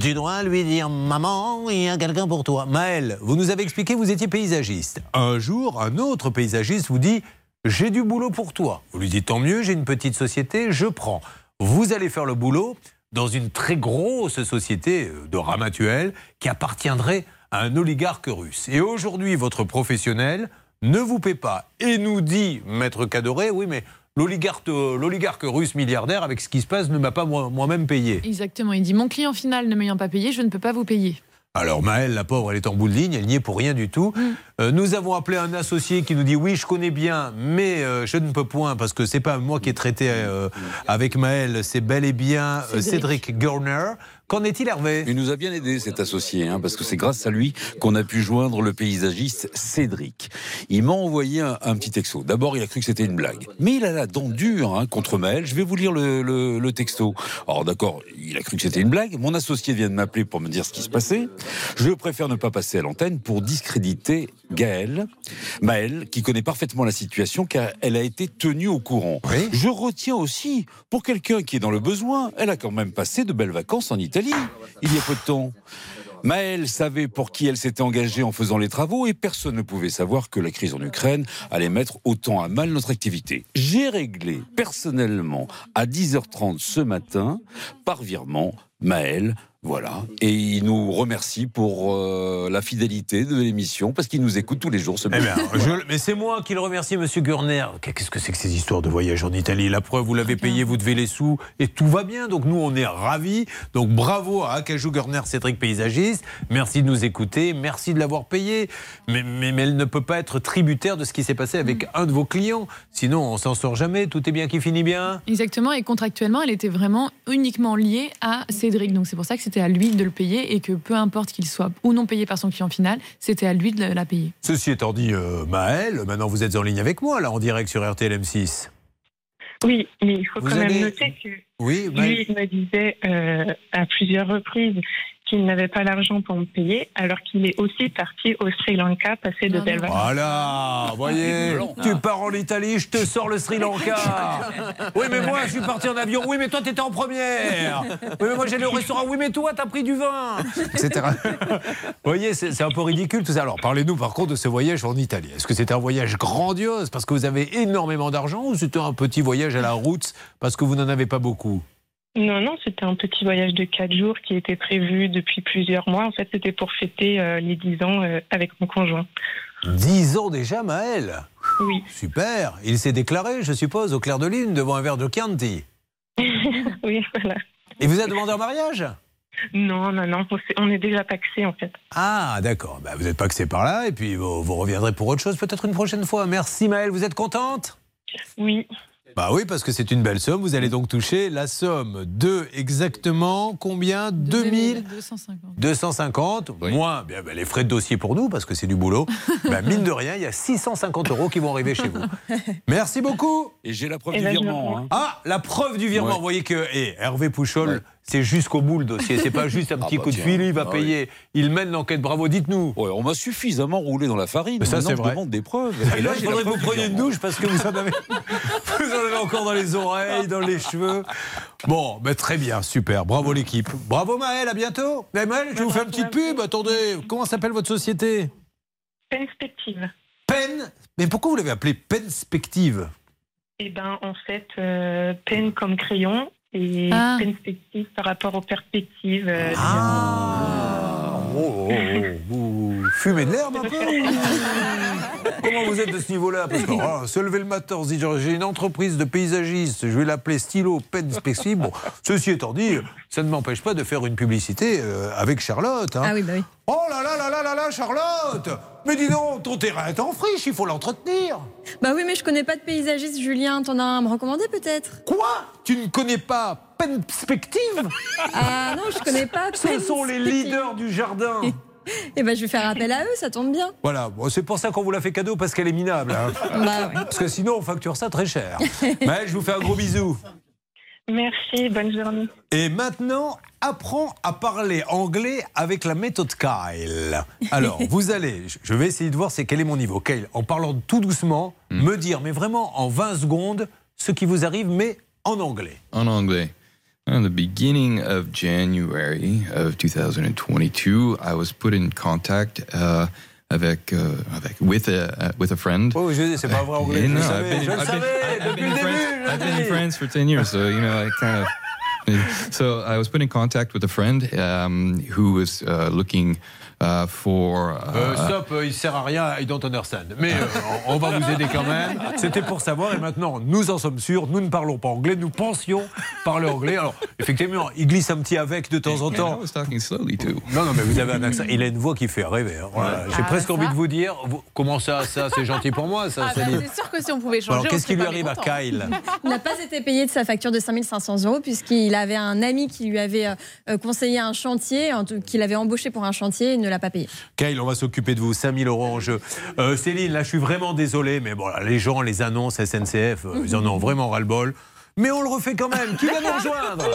Tu dois lui dire maman, il y a quelqu'un pour toi. Maël, vous nous avez expliqué vous étiez paysagiste. Un jour, un autre paysagiste vous dit j'ai du boulot pour toi. Vous lui dites tant mieux, j'ai une petite société, je prends. Vous allez faire le boulot dans une très grosse société de ramatuel qui appartiendrait à un oligarque russe. Et aujourd'hui, votre professionnel ne vous paie pas et nous dit, maître Cadoré, oui, mais l'oligarque l'oligarque russe milliardaire, avec ce qui se passe, ne m'a pas moi- moi-même payé. Exactement. Il dit Mon client final ne m'ayant pas payé, je ne peux pas vous payer. Alors Maëlle, la pauvre, elle est en bout de ligne, elle n'y est pour rien du tout. Euh, nous avons appelé un associé qui nous dit oui, je connais bien, mais euh, je ne peux point parce que c'est pas moi qui ai traité euh, avec Maëlle, c'est bel et bien euh, Cédric. Cédric Gurner. Qu'en est-il, Hervé? Il nous a bien aidé cet associé, hein, parce que c'est grâce à lui qu'on a pu joindre le paysagiste Cédric. Il m'a envoyé un, un petit texto. D'abord, il a cru que c'était une blague, mais il a la dent dure hein, contre Maël. Je vais vous lire le, le- le texto. Alors d'accord, il a cru que c'était une blague. Mon associé vient de m'appeler pour me dire ce qui se passait. Je préfère ne pas passer à l'antenne pour discréditer Gaël, Maël, qui connaît parfaitement la situation car elle a été tenue au courant. Je retiens aussi, pour quelqu'un qui est dans le besoin, elle a quand même passé de belles vacances en Italie il y a peu de temps. Maëlle savait pour qui elle s'était engagée en faisant les travaux et personne ne pouvait savoir que la crise en Ukraine allait mettre autant à mal notre activité. J'ai réglé personnellement à 10h30 ce matin, par virement, Maëlle Voilà. Et il nous remercie pour euh, la fidélité de l'émission parce qu'il nous écoute tous les jours ce Eh matin. bien, je- mais c'est moi qui le remercie, Monsieur Gurner. Qu'est-ce que c'est que ces histoires de voyage en Italie? La preuve, vous l'avez payé, vous devez les sous et tout va bien. Donc nous, on est ravis. Donc bravo à Acajou Gurner, Cédric Paysagiste. Merci de nous écouter. Merci de l'avoir payé. Mais, mais, mais elle ne peut pas être tributaire de ce qui s'est passé avec un de vos clients. Sinon, on s'en sort jamais. Tout est bien qui finit bien. Exactement, et contractuellement, elle était vraiment uniquement liée à Cédric. Donc c'est pour ça que c'était à lui de le payer et que peu importe qu'il soit ou non payé par son client final, c'était à lui de la payer. Ceci étant dit, euh, Maël, maintenant vous êtes en ligne avec moi, là, en direct sur RTLM6. Oui, mais il faut Vous quand même noter que Oui, Maël. lui, il me disait euh, à plusieurs reprises qu'il n'avait pas l'argent pour me payer, alors qu'il est aussi parti au Sri Lanka passer de belles vacances. Voilà, voyez, tu pars en Italie, je te sors le Sri Lanka. (laughs) Oui, mais moi, je suis parti en avion. Oui, mais toi, t'étais en première. Oui, mais moi, j'allais au restaurant. Oui, mais toi, t'as pris du vin, etc. Vous (laughs) voyez, c'est c'est un peu ridicule tout ça. Alors, parlez-nous par contre de ce voyage en Italie. Est-ce que c'était un voyage grandiose parce que vous avez énormément d'argent ou c'était un petit voyage à la route parce que vous n'en avez pas beaucoup? Non, non, c'était un petit voyage de quatre jours qui était prévu depuis plusieurs mois. En fait, c'était pour fêter euh, les 10 ans euh, avec mon conjoint. 10 ans déjà, Maël Oui. Super. Il s'est déclaré, je suppose, au clair de lune devant un verre de Chianti. (laughs) oui, voilà. Et vous êtes demandé en mariage? Non, non, non, on est déjà paxé en fait. Ah, d'accord. Bah, vous n'êtes pas que c'est par là, et puis vous, vous reviendrez pour autre chose peut-être une prochaine fois. Merci Maëlle, vous êtes contente? Oui. Bah oui, parce que c'est une belle somme. Vous allez donc toucher la somme de exactement combien? 2000 250. 250, moins bien, bah, les frais de dossier pour nous, parce que c'est du boulot. (laughs) Bah, mine de rien, il y a 650 euros qui vont arriver chez vous. (laughs) Merci beaucoup. Et j'ai la preuve Eh du ben, virement. me hein. Ah, la preuve du virement. Ouais. Vous voyez que eh, Hervé Pouchol, c'est jusqu'au bout le dossier. C'est pas juste un (laughs) Ah petit bah coup de tiens. fil, il va Ah payer. Il mène l'enquête. Bravo, dites-nous. Ouais, on m'a suffisamment roulé dans la farine. Mais ça, c'est je vrai. demande des preuves. Et là, (laughs) il la faudrait que vous preniez une douche parce que vous en avez, (laughs) vous en avez encore dans les oreilles, dans les cheveux. Bon, ben très bien, super. Bravo l'équipe. Bravo Maël, à bientôt. Mais Maël, je vous fais une petite pub. Attendez, comment s'appelle votre société? Perspective. Pen. Mais pourquoi vous l'avez appelé Penspective? Eh ben, en fait, euh, peine comme crayon et Ah. perspective par rapport aux perspectives. euh, Oh, oh, oh, vous fumez de l'herbe un peu ou- (laughs) Comment vous êtes de ce niveau-là Parce que oh, se lever le matin, on se dit j'ai une entreprise de paysagistes, je vais l'appeler Stylo Penspective. Bon, ceci étant dit, ça ne m'empêche pas de faire une publicité euh, avec Charlotte. hein. Ah oui, bah oui. Oh là là là là là là, Charlotte Mais dis donc, ton terrain est en friche, il faut l'entretenir. Bah oui, mais je connais pas de paysagiste, Julien. T'en as un à me recommander peut-être? Quoi? Tu ne connais pas Penspective (laughs) Ah non, je connais pas. Ce sont les leaders du jardin. (laughs) Eh ben, je vais faire appel à eux, ça tombe bien. Voilà, bon, c'est pour ça qu'on vous l'a fait cadeau, parce qu'elle est minable. hein. (laughs) Bah ouais. Parce que sinon, on facture ça très cher. Mais je vous fais un gros bisou. Merci, bonne journée. Et maintenant, apprends à parler anglais avec la méthode Kyle. Alors, vous allez, je vais essayer de voir c'est quel est mon niveau. Kyle, en parlant tout doucement, me dire, mais vraiment en 20 secondes, ce qui vous arrive, mais en anglais. En anglais. At the beginning of January of 2022, I was put in contact uh, avec, uh, avec with a uh, with a friend. Oh, je c'est pas vrai anglais. No, I've been, je I've been- I've been in France, I've been in. France for 10 years, so you know, I kind of. (laughs) So I was put in contact with a friend um, who was uh, looking uh, for. Uh, Euh, stop, euh, il sert à rien, I don't understand. Mais euh, on on va vous aider quand même. C'était pour savoir, et maintenant, nous en sommes sûrs, nous ne parlons pas anglais, nous pensions parler anglais. Alors, effectivement, il glisse un petit avec de temps en I temps. was talking slowly too. Non, non, mais vous avez un accent. Il a une voix qui fait rêver. hein. Voilà. J'ai Ah, presque ça. envie de vous dire, vous- comment ça, ça, c'est gentil pour moi, ça, Ah, bah, c'est sûr que si on pouvait changer. Alors, qu'est-ce qui lui arrive à. Kyle Il (laughs) n'a pas été payé de sa facture de 5500 euros puisqu'il avait un ami qui lui avait euh, euh, conseillé un chantier, en tout- qu'il avait embauché pour un chantier et il ne l'a pas. Kyle, on va s'occuper de vous. 5000 euros en jeu. Euh, Céline, là, je suis vraiment désolé, mais bon, les gens, les annonces SNCF, euh, ils en ont vraiment ras-le-bol. Mais on le refait quand même. Qui va nous rejoindre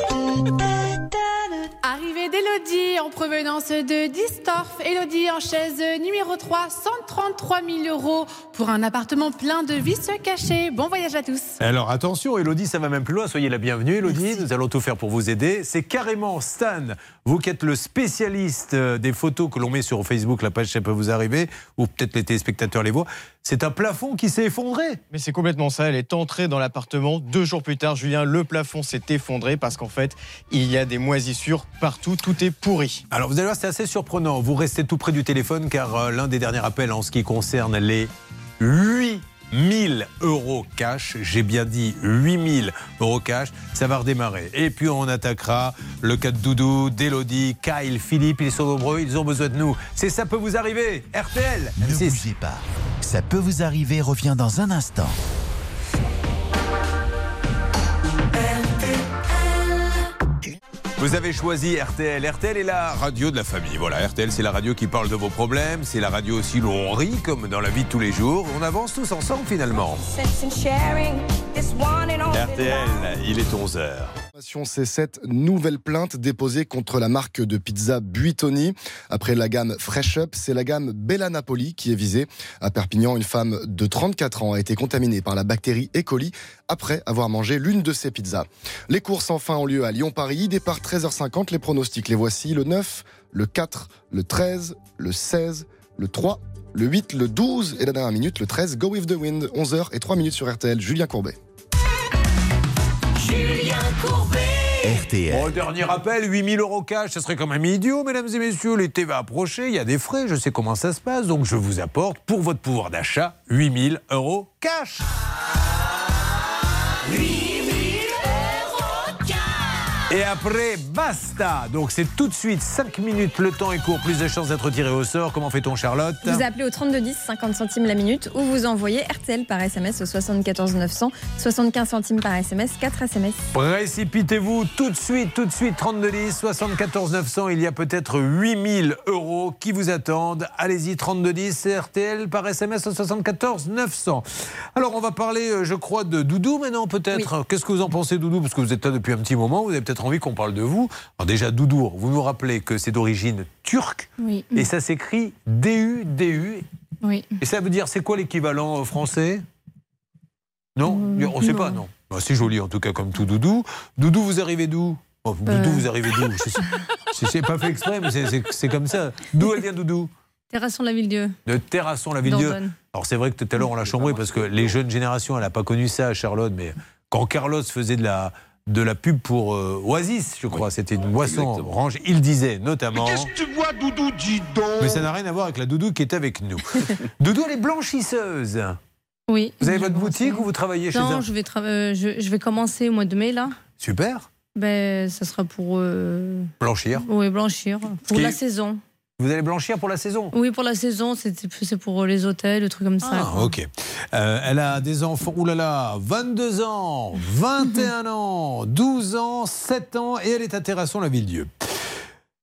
Arrivée d'Elodie en provenance de Distorf. Elodie en chaise numéro 3, 133 000 euros pour un appartement plein de vices cachés. Bon voyage à tous. Alors attention, Elodie, ça va même plus loin. Soyez la bienvenue, Elodie. Nous allons tout faire pour vous aider. C'est carrément Stan, vous qui êtes le spécialiste euh, des photos que l'on met sur Facebook, la page ça peut vous arriver, ou peut-être les téléspectateurs les voient. C'est un plafond qui s'est effondré. Mais c'est complètement ça. Elle est entrée dans l'appartement. Deux jours plus tard, Julien, le plafond s'est effondré parce qu'en fait, il y a des moisissures partout. Tout est pourri. Alors vous allez voir, c'est assez surprenant. Vous restez tout près du téléphone car euh, l'un des derniers appels en ce qui concerne les 8000 euros cash, j'ai bien dit 8000 euros cash, ça va redémarrer. Et puis on attaquera le cas de Doudou, d'Elodie, Kyle, Philippe, ils sont nombreux, ils ont besoin de nous. C'est ça peut vous arriver. RTL, Ne bougez pas. Ça peut vous arriver revient dans un instant. Vous avez choisi RTL. RTL est la radio de la famille. Voilà, RTL, c'est la radio qui parle de vos problèmes. C'est la radio aussi où on rit, comme dans la vie de tous les jours. On avance tous ensemble finalement. RTL, il est 11h. C'est cette nouvelle plainte déposée contre la marque de pizza Buitoni. Après la gamme Fresh Up, c'est la gamme Bella Napoli qui est visée. À Perpignan, une femme de 34 ans a été contaminée par la bactérie E. coli après avoir mangé l'une de ses pizzas. Les courses enfin ont lieu à Lyon-Paris. Départ 13h50. Les pronostics, les voici. Le 9, le 4, le 13, le 16, le 3, le 8, le 12 et la dernière minute, le 13. Go with the wind. 11h et 3 minutes sur RTL. Julien Courbet. Julien Courbet. RTL. Bon, dernier rappel, 8000 euros cash, ce serait quand même idiot, mesdames et messieurs. L'été va approcher, il y a des frais, je sais comment ça se passe, donc je vous apporte pour votre pouvoir d'achat 8000 euros cash. 8000 Et après, basta Donc c'est tout de suite 5 minutes, le temps est court, plus de chances d'être tiré au sort. Comment fait-on, Charlotte Vous appelez au 3210, 50 centimes la minute, ou vous envoyez RTL par SMS au 74 900, 75 centimes par SMS, 4 SMS. Précipitez-vous tout de suite, tout de suite, 3210, 74 900. Il y a peut-être 8000 euros qui vous attendent. Allez-y, 3210, RTL par SMS au 74 900. Alors, on va parler, euh, je crois, de Doudou maintenant, peut-être. Qu'est-ce que vous en pensez, Doudou? Parce que vous êtes là depuis un petit moment, vous avez peut-être envie qu'on parle de vous. Alors, déjà, Doudou, vous nous rappelez que c'est d'origine turque Oui. et ça s'écrit D-U-D-U. Oui. Et ça veut dire, c'est quoi l'équivalent euh, français? Non Euh, On ne sait non. pas, non. Bah, c'est joli en tout cas comme tout Doudou. Doudou, vous arrivez d'où? Oh, Doudou, vous arrivez d'où? (laughs) Sais pas fait exprès, mais c'est- c'est c'est comme ça. D'où elle vient, Doudou? Terrasson la Ville-Dieu. De Terrasson, la Ville-Dieu. Alors c'est vrai que tout à l'heure on l'a chambré parce que les jeunes générations, elle n'a pas connu ça, Charlotte, mais quand Carlos faisait de la, de la pub pour euh, Oasis, je crois, c'était une boisson orange, il disait notamment... Qu'est-ce que tu vois, Doudou, dis donc Mais ça n'a rien à voir avec la Doudou qui est avec nous. (laughs) Doudou, elle est blanchisseuse. Oui. Vous avez votre boutique ou vous travaillez chez Non, un je vais, euh, je, je vais commencer au mois de mai, là. Super. Ben, ça sera pour. euh, Blanchir. Oui, blanchir. Pour qui la est- saison. Vous allez blanchir pour la saison? Oui, pour la saison, c'est pour les hôtels, des trucs comme ça. Ah, ok. Euh, elle a des enfants, oulala, 22 ans, 21 (laughs) ans, 12 ans, 7 ans, et elle est à Terrasson, la Ville-Dieu.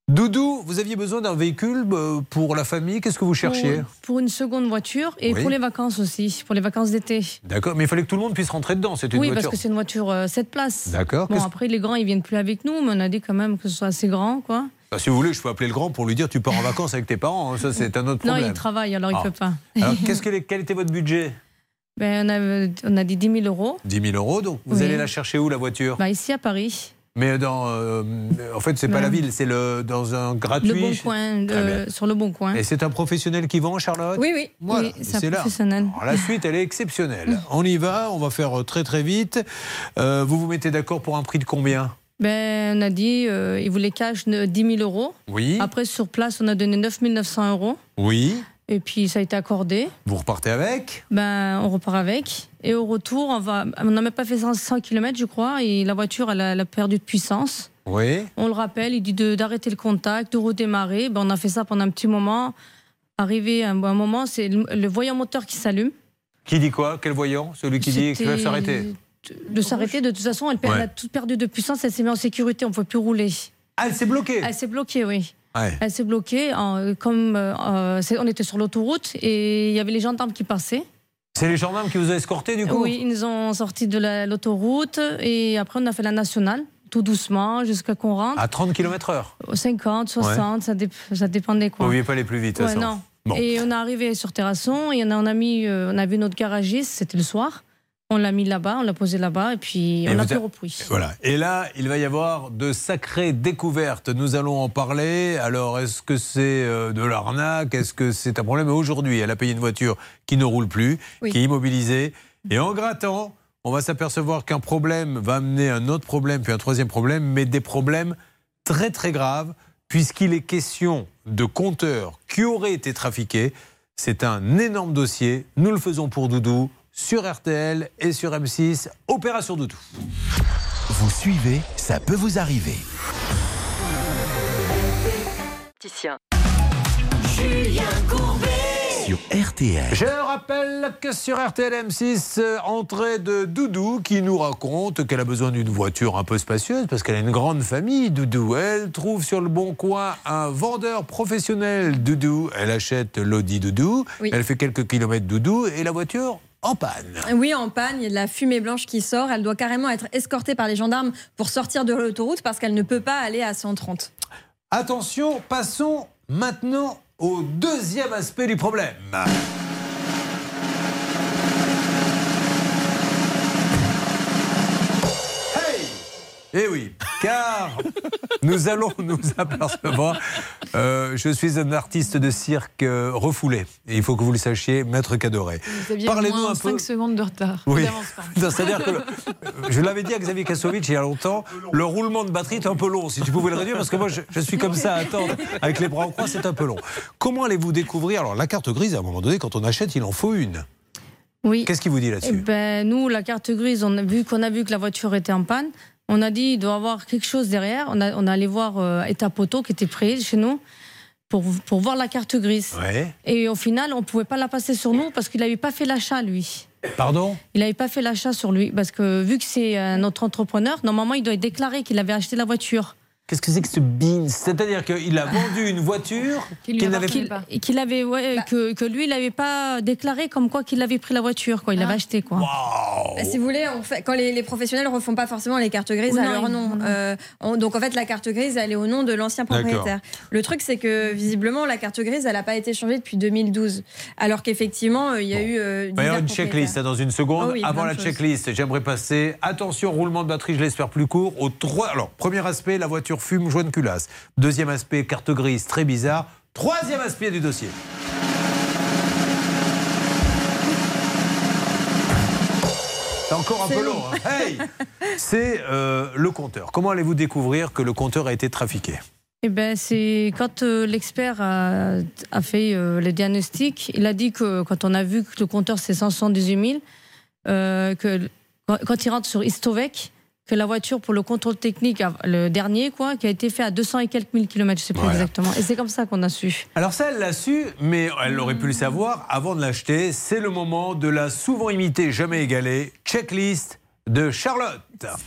Doudou, vous aviez besoin d'un véhicule euh, pour la famille, qu'est-ce que vous cherchiez? Pour, pour une seconde voiture et Oui. pour les vacances aussi, pour les vacances d'été. D'accord, mais il fallait que tout le monde puisse rentrer dedans, une Oui, voiture. parce que c'est une voiture euh, 7 places. D'accord. Bon, après, les grands, ils viennent plus avec nous, mais on a dit quand même que ce soit assez grand, quoi. Ah, si vous voulez, je peux appeler le grand pour lui dire tu pars en vacances avec tes parents, hein, ça c'est un autre Non, problème. il travaille, alors il Ah. peut pas. Alors, qu'est-ce (laughs) que les- quel était votre budget Ben, on, a, on a dit 10 000 euros. 10 000 euros, donc vous Oui. allez la chercher où la voiture Bah, ici à Paris. Mais dans, euh, en fait, c'est pas Ben. la ville, c'est le dans un gratuit. Le Bon Coin, euh, sur le Bon Coin. Et c'est un professionnel qui vend, Charlotte Oui, oui. Voilà, oui, c'est un là. professionnel. Alors, la suite, elle est exceptionnelle. (laughs) On y va, on va faire très très vite. Euh, vous vous mettez d'accord pour un prix de combien Ben, on a dit, euh, il voulait cash de 10 000 euros. Oui. Après, sur place, on a donné 9 900 euros. Oui. Et puis, ça a été accordé. Vous repartez avec? Ben, on repart avec. Et au retour, on va, on n'a même pas fait 100 km, je crois. Et la voiture, elle a, elle a perdu de puissance. Oui. On le rappelle, il dit d'arrêter le contact, de redémarrer. Ben, on a fait ça pendant un petit moment. Arrivé à un, un moment, c'est le, le voyant moteur qui s'allume. Qui dit quoi? Quel voyant? Celui qui dit qu'il va s'arrêter? De s'arrêter. De toute façon, elle, per- Ouais. elle a tout perdu de puissance. Elle s'est mise en sécurité. On ne pouvait plus rouler. Ah, elle s'est bloquée Elle s'est bloquée, oui. Ouais. Elle s'est bloquée. en- comme euh, euh, on était sur l'autoroute et il y avait les gendarmes qui passaient. C'est les gendarmes qui vous ont escorté du coup? Oui, ils nous ont sortis de la- l'autoroute et après on a fait la nationale. tout doucement, jusqu'à qu'on rentre. À 30 km/h 50, 60, ça, dé- ça dépendait quoi. Vous ne pas aller plus vite, Ouais, non. Bon. Et on est arrivé sur Terrasson et on a, on a mis, euh, on a vu notre garagiste, c'était le soir. On l'a mis là-bas, on l'a posé là-bas et puis Et on a vous plus a- repris. Voilà. Et là, il va y avoir de sacrées découvertes. Nous allons en parler. Alors, est-ce que c'est euh, de l'arnaque? Est-ce que c'est un problème? Aujourd'hui, elle a payé une voiture qui ne roule plus, Oui. qui est immobilisée. Et en grattant, on va s'apercevoir qu'un problème va amener un autre problème, puis un troisième problème, mais des problèmes très très graves, puisqu'il est question de compteurs qui auraient été trafiqués. C'est un énorme dossier. Nous le faisons pour Doudou sur RTL et sur M6. Opération Doudou. Vous suivez, ça peut vous arriver. Julien Courbet. Sur RTL. Je rappelle que sur RTL M6, euh, entrée de Doudou qui nous raconte qu'elle a besoin d'une voiture un peu spacieuse parce qu'elle a une grande famille, Doudou. Elle trouve sur le bon coin un vendeur professionnel, Doudou. Elle achète l'Audi Doudou. Oui. Elle fait quelques kilomètres Doudou et la voiture en panne. Oui, en panne, il y a de la fumée blanche qui sort. Elle doit carrément être escortée par les gendarmes pour sortir de l'autoroute parce qu'elle ne peut pas aller à 130. Attention, passons maintenant au deuxième aspect du problème. Eh oui, car nous allons nous apercevoir. euh, je suis un artiste de cirque euh, refoulé. Et il faut que vous le sachiez, maître Cadoré. Parlez-nous un peu. 5 secondes de retard. Oui. (laughs) C'est-à-dire que, le- je l'avais dit à Xavier Kassovitch il y a longtemps, le roulement de batterie est un peu long. Si tu pouvais le réduire, parce que moi, je, je suis comme ça à attendre avec les bras en croix, c'est un peu long. Comment allez-vous découvrir Alors, la carte grise, à un moment donné, quand on achète, il en faut une. Oui. Qu'est-ce qu'il vous dit Eh là-dessus ben, nous, la carte grise, on a vu qu'on a vu que la voiture était en panne. On a dit il doit y avoir quelque chose derrière. On a, on a allé voir euh, État Poteau qui était près chez nous pour, pour voir la carte grise. Ouais. Et au final, on ne pouvait pas la passer sur nous parce qu'il n'avait pas fait l'achat, lui. Pardon? Il n'avait pas fait l'achat sur lui parce que vu que c'est un autre entrepreneur, normalement, il doit déclarer qu'il avait acheté la voiture. Qu'est-ce que c'est que ce BIN? C'est-à-dire qu'il a vendu une voiture (laughs) qu'il n'avait et qu'il avait, ouais, que, que lui, il n'avait pas déclaré comme quoi qu'il avait pris la voiture, quoi. Il l'avait acheté, quoi. Bah, Si vous voulez, on fait, quand les, les professionnels refont pas forcément les cartes grises Oui, à non, leur nom. Euh, on- donc en fait, la carte grise, elle est au nom de l'ancien propriétaire. Le truc, c'est que visiblement, la carte grise, elle n'a pas été changée depuis 2012. Alors qu'effectivement, euh, il y a eu. euh, Il va y avoir divers une checklist hein, dans une seconde. Oh oui, Avant la checklist, j'aimerais passer. Attention, roulement de batterie, je l'espère plus court. Au trois... Alors, premier aspect, la voiture fume, joint de culasse. Deuxième aspect, carte grise, très bizarre. Troisième aspect du dossier. C'est encore un peu long. hein. Hey (laughs) C'est euh, le compteur. Comment allez-vous découvrir que le compteur a été trafiqué? Eh ben, c'est quand euh, l'expert a, a fait euh, le diagnostic, il a dit que quand on a vu que le compteur c'est 178 000, euh, que quand il rentre sur Istovec, que la voiture pour le contrôle technique, a- le dernier quoi, qui a été fait à 200 et quelques mille kilomètres, je sais plus Voilà. exactement. Et c'est comme ça qu'on a su. Alors ça, elle l'a su, mais elle aurait pu le savoir avant de l'acheter. C'est le moment de la souvent imitée, jamais égalée, checklist de Charlotte.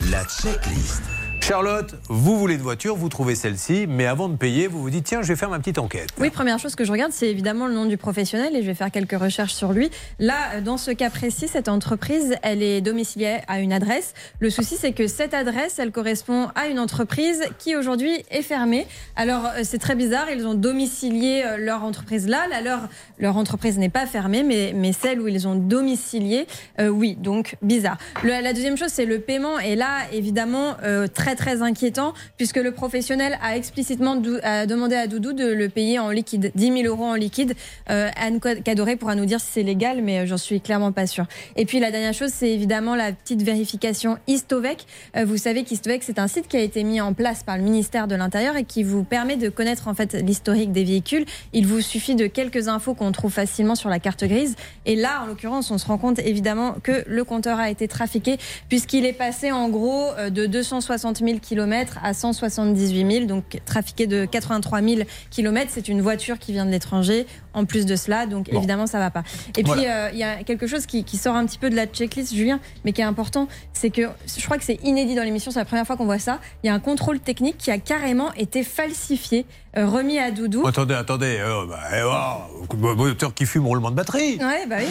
La checklist. Charlotte, vous voulez une voiture, vous trouvez celle-ci, mais avant de payer, vous vous dites, tiens, je vais faire ma petite enquête. Oui, première chose que je regarde, c'est évidemment le nom du professionnel et je vais faire quelques recherches sur lui. Là, euh, dans ce cas précis, cette entreprise, elle est domiciliée à une adresse. Le souci, c'est que cette adresse, elle correspond à une entreprise qui aujourd'hui est fermée. Alors, euh, c'est très bizarre, ils ont domicilié euh, leur entreprise là. Là, leur, leur entreprise n'est pas fermée, mais, mais celle où ils ont domicilié, oui, donc bizarre. La deuxième chose, c'est le paiement. Et là, évidemment, euh, très très inquiétant, puisque le professionnel a explicitement demandé à Doudou de le payer en liquide, 10 000 euros en liquide. Euh, Anne Cadoré pourra nous dire si c'est légal, mais euh, j'en suis clairement pas sûre. Et puis la dernière chose, c'est évidemment la petite vérification Istovec. Euh, vous savez qu'Istovec, c'est un site qui a été mis en place par le ministère de l'Intérieur et qui vous permet de connaître en fait l'historique des véhicules. Il vous suffit de quelques infos qu'on trouve facilement sur la carte grise. Et là, en l'occurrence, on se rend compte évidemment que le compteur a été trafiqué puisqu'il est passé en gros euh, de 260 000 km à 178 000, donc trafiqué de 83 000 km. C'est une voiture qui vient de l'étranger. En plus de cela, donc Bon. évidemment, ça va pas. Et puis, euh, il y a quelque chose qui, qui sort un petit peu de la checklist, Julien, mais qui est important, c'est que je crois que c'est inédit dans l'émission, c'est la première fois qu'on voit ça. Il y a un contrôle technique qui a carrément été falsifié, euh, remis à Doudou. Attendez, attendez, euh, bah, eh, oh, moteur qui fume, roulement de batterie. Ouais, bah oui.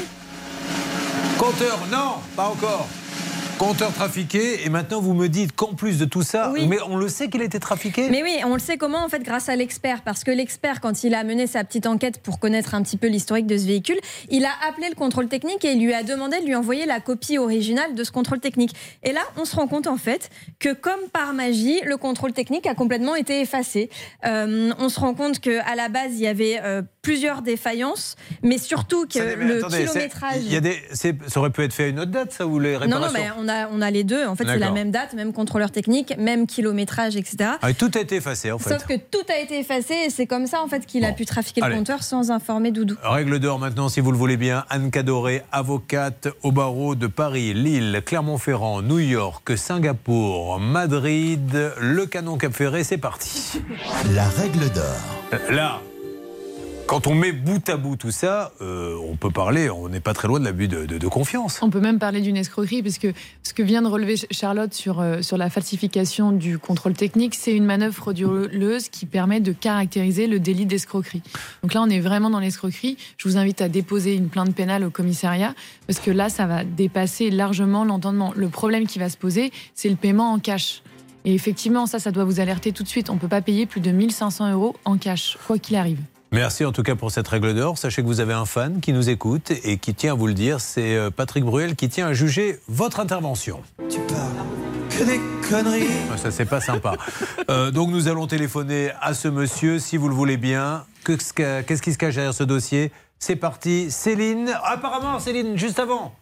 Compteur, non, pas encore. Compteur trafiqué, et maintenant vous me dites qu'en plus de tout ça, Oui. mais on le sait qu'il était trafiqué? Mais oui, on le sait comment en fait grâce à l'expert parce que l'expert quand il a mené sa petite enquête pour connaître un petit peu l'historique de ce véhicule, il a appelé le contrôle technique et il lui a demandé de lui envoyer la copie originale de ce contrôle technique. Et là, on se rend compte en fait que comme par magie, le contrôle technique a complètement été effacé. Euh, on se rend compte que à la base, il y avait euh, plusieurs défaillances, mais surtout que mais le attendez, kilométrage il y a des, c'est- ça aurait pu être fait à une autre date, ça, ou les non, réparations non, mais on a, on a les deux. En fait, c'est la même date, même contrôleur technique, même kilométrage, etc. Ah, tout a été effacé, en fait. Sauf que tout a été effacé et c'est comme ça en fait qu'il a pu trafiquer allez. le compteur sans informer Doudou. Règle d'or maintenant, si vous le voulez bien. Anne Cadoré, avocate au barreau de Paris, Lille, Clermont-Ferrand, New York, Singapour, Madrid, le canon Cap Ferré, c'est parti. La règle d'or. Là, quand on met bout à bout tout ça, euh, on peut parler, on n'est pas très loin de l'abus de, de- confiance. On peut même parler d'une escroquerie, puisque ce que vient de relever Charlotte sur, euh, sur la falsification du contrôle technique, c'est une manœuvre frauduleuse qui permet de caractériser le délit d'escroquerie. Donc là, on est vraiment dans l'escroquerie. Je vous invite à déposer une plainte pénale au commissariat, parce que là, ça va dépasser largement l'entendement. Le problème qui va se poser, c'est le paiement en cash. Et effectivement, ça, ça doit vous alerter tout de suite. On ne peut pas payer plus de 1500 euros en cash, quoi qu'il arrive. Merci en tout cas pour cette règle d'or. Sachez que vous avez un fan qui nous écoute et qui tient à vous le dire. C'est euh, Patrick Bruel qui tient à juger votre intervention. Tu parles que des conneries. Ah, Ça, c'est pas sympa. (laughs) Euh, donc, nous allons téléphoner à ce monsieur, si vous le voulez bien. Qu'est-ce que- qu'est-ce qui se cache derrière ce dossier? C'est parti. Céline. Apparemment, Céline, juste avant.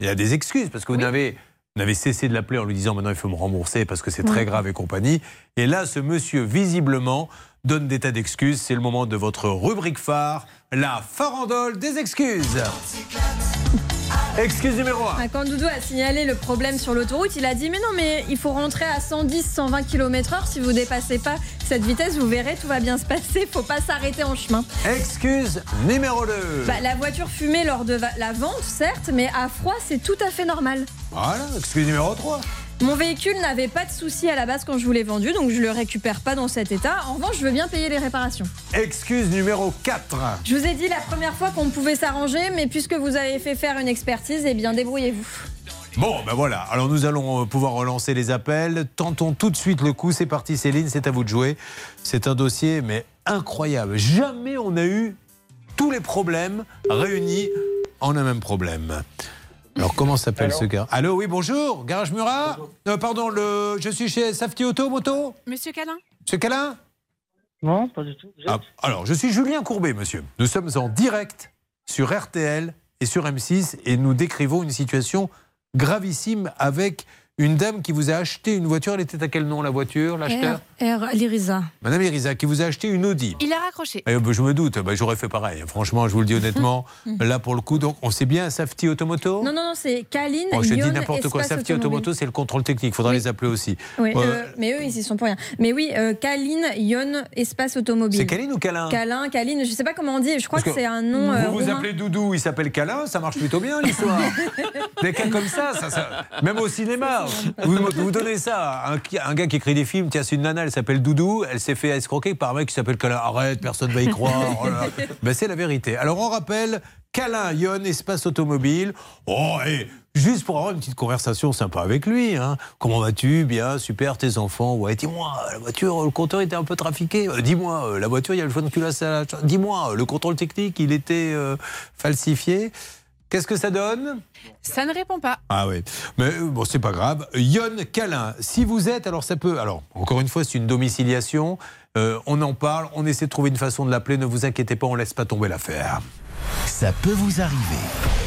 Il y a des excuses parce que vous n'avez. vous n'avez cessé de l'appeler en lui disant maintenant il faut me rembourser parce que c'est très Oui. grave et compagnie. Et là, ce monsieur, visiblement, donne des tas d'excuses. C'est le moment de votre rubrique phare, la farandole des excuses. Excuse numéro 1. Ah, Quand Doudou a signalé le problème sur l'autoroute, il a dit mais non mais il faut rentrer à 110, 120 km/h. Si vous dépassez pas cette vitesse, vous verrez tout va bien se passer. Faut pas s'arrêter en chemin. Excuse numéro 2. Bah, la voiture fumait lors de la vente, certes, mais à froid c'est tout à fait normal. Voilà, excuse numéro 3. Mon véhicule n'avait pas de souci à la base quand je vous l'ai vendu, donc je le récupère pas dans cet état. En revanche, je veux bien payer les réparations. Excuse numéro 4. Je vous ai dit la première fois qu'on pouvait s'arranger, mais puisque vous avez fait faire une expertise, eh bien débrouillez-vous. Bon, ben voilà. Alors nous allons euh, pouvoir relancer les appels. Tentons tout de suite le coup. C'est parti, Céline, c'est à vous de jouer. C'est un dossier, mais incroyable. Jamais on a eu tous les problèmes réunis en un même problème. Alors comment s'appelle ce gars Allô, oui, bonjour. Garage Murat Euh, Pardon, le... je suis chez Safety Auto Moto Monsieur Calin Monsieur Calin Non, pas du tout. Ah, alors, je suis Julien Courbet, monsieur. Nous sommes en direct sur RTL et sur M6 et nous décrivons une situation gravissime avec une dame qui vous a acheté une voiture. Elle était à quel nom la voiture, l'acheteur R, R Liriza. Madame Irisa, qui vous a acheté une Audi. Il a raccroché. Eh ben, je me doute, ben, j'aurais fait pareil. Franchement, je vous le dis honnêtement. (laughs) Là, pour le coup, donc, on sait bien Safety Automoto? Non, non, non, c'est Kaline. Oh, je dis n'importe quoi. Safety. Automoto, c'est le contrôle technique. Il faudra les appeler aussi. Oui, Euh, euh, mais eux, ils y sont pour rien. Mais oui, euh, Kaline, Yon, Espace Automobile. C'est Kaline ou Calin? Calin, Kaline, je sais pas comment on dit, je crois Parce que, c'est un nom. euh, Vous vous appelez Doudou, il s'appelle Calin, ça marche plutôt bien l'histoire. (laughs) Des cas comme ça, ça, ça- même au cinéma, vous, vous donnez ça à un, gars qui écrit des films, tiens, c'est une nana, elle s'appelle Doudou, elle s'est fait escroquer par un mec qui s'appelle Calin. Arrête, personne va y croire. (laughs) oh. Ben, c'est la vérité. Alors on rappelle, Calin, Yon, espace automobile. Oh, et juste pour avoir une petite conversation sympa avec lui. hein. Comment vas-tu? Bien, super, tes enfants? Ouais, dis-moi, la voiture, le compteur était un peu trafiqué. Euh, dis-moi, euh, la voiture, il y a le fond de culasse à la... Dis-moi, euh, le contrôle technique, il était euh, falsifié. Qu'est-ce que ça donne? Ça ne répond pas. ah oui, mais euh, bon, c'est pas grave. Yon Calin, si vous êtes, alors ça peut. Alors, encore une fois, c'est une domiciliation. Euh, on en parle, on essaie de trouver une façon de l'appeler. Ne vous inquiétez pas, on laisse pas tomber l'affaire. Ça peut vous arriver.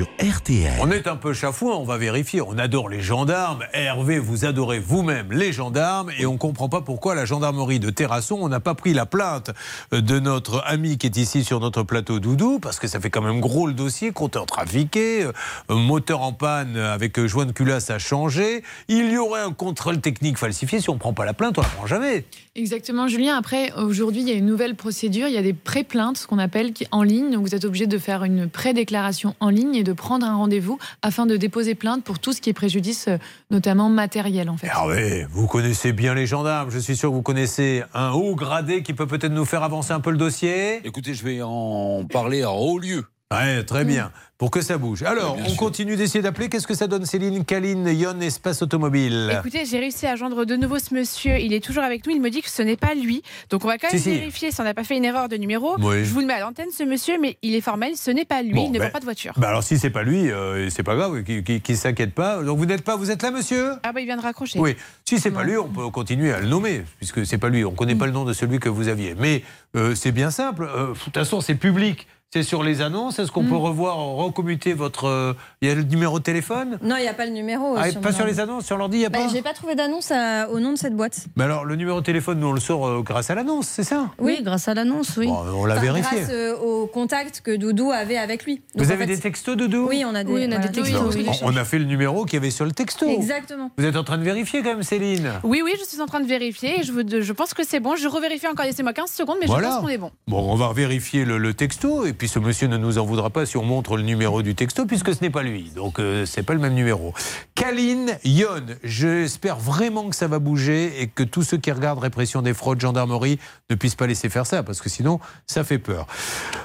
Sur RTL. On est un peu chafouin, on va vérifier. On adore les gendarmes. Hervé, vous adorez vous-même les gendarmes. Et on ne comprend pas pourquoi la gendarmerie de Terrasson, on n'a pas pris la plainte de notre ami qui est ici sur notre plateau Doudou, parce que ça fait quand même gros le dossier. Compteur trafiqué, euh, moteur en panne avec euh, joint de culasse à changer. Il y aurait un contrôle technique falsifié. Si on ne prend pas la plainte, on la prend jamais. Exactement, Julien. Après, aujourd'hui, il y a une nouvelle procédure. Il y a des pré-plaintes, ce qu'on appelle, qui- en ligne. Donc, vous êtes obligé de faire une pré-déclaration en ligne et de prendre prendre un rendez-vous afin de déposer plainte pour tout ce qui est préjudice, euh, notamment matériel en fait. Ah oui, vous connaissez bien les gendarmes. Je suis sûr que vous connaissez un haut gradé qui peut peut-être nous faire avancer un peu le dossier. Écoutez, je vais en parler en haut lieu. Ouais, très bien. Pour que ça bouge. Alors, on continue d'essayer d'appeler. Qu'est-ce que ça donne, Céline Kaline, Yon, Espace Automobile Écoutez, j'ai réussi à joindre de nouveau ce monsieur. Il est toujours avec nous. Il me dit que ce n'est pas lui. Donc on va quand même Si, vérifier si on n'a pas fait une erreur de numéro. Oui. Je vous le mets à l'antenne, ce monsieur, mais il est formel. Ce n'est pas lui. Bon, il ne ben- vend pas de voiture. Bah alors, si c'est pas lui, euh, c'est pas grave, qui, qui, qui s'inquiète pas. Donc, vous n'êtes pas, vous êtes là, monsieur? Ah bah il vient de raccrocher. Oui, si c'est pas lui, on peut continuer à le nommer, puisque c'est pas lui. On connaît pas le nom de celui que vous aviez. Mais euh, c'est bien simple. Euh, de toute façon, c'est public. C'est sur les annonces. Est-ce qu'on peut revoir, recommuter votre. euh, Il y a le numéro de téléphone? Non, il n'y a pas le numéro. euh, Ah, sur Pas sur les annonces, sur l'ordi, il n'y a Bah, pas J'ai pas trouvé d'annonce au nom de cette boîte. Mais alors, le numéro de téléphone, nous, on le sort euh, grâce à l'annonce, c'est ça? Oui, grâce à l'annonce, oui. Bon, on l'a Enfin, vérifié. Grâce euh, au contact que Doudou avait avec lui. Vous en avez fait, des textos, Doudou? Oui, on a des, Oui, on a voilà, des textos, oui. On a fait le numéro qu'il y avait sur le texto. Exactement. Vous êtes en train de vérifier quand même, Céline? Oui, oui, je suis en train de vérifier. Et je, vous- je pense que c'est bon. Je revérifie encore. Laissez-moi 15 secondes, mais je pense qu'on est bon. Bon, on va vérifier le, le texto et puis ce monsieur ne nous en voudra pas si on montre le numéro du texto puisque ce n'est pas lui. Donc euh, c'est pas le même numéro. Kaline Yon, j'espère vraiment que ça va bouger et que tous ceux qui regardent répression des fraudes gendarmerie ne puissent pas laisser faire ça parce que sinon ça fait peur.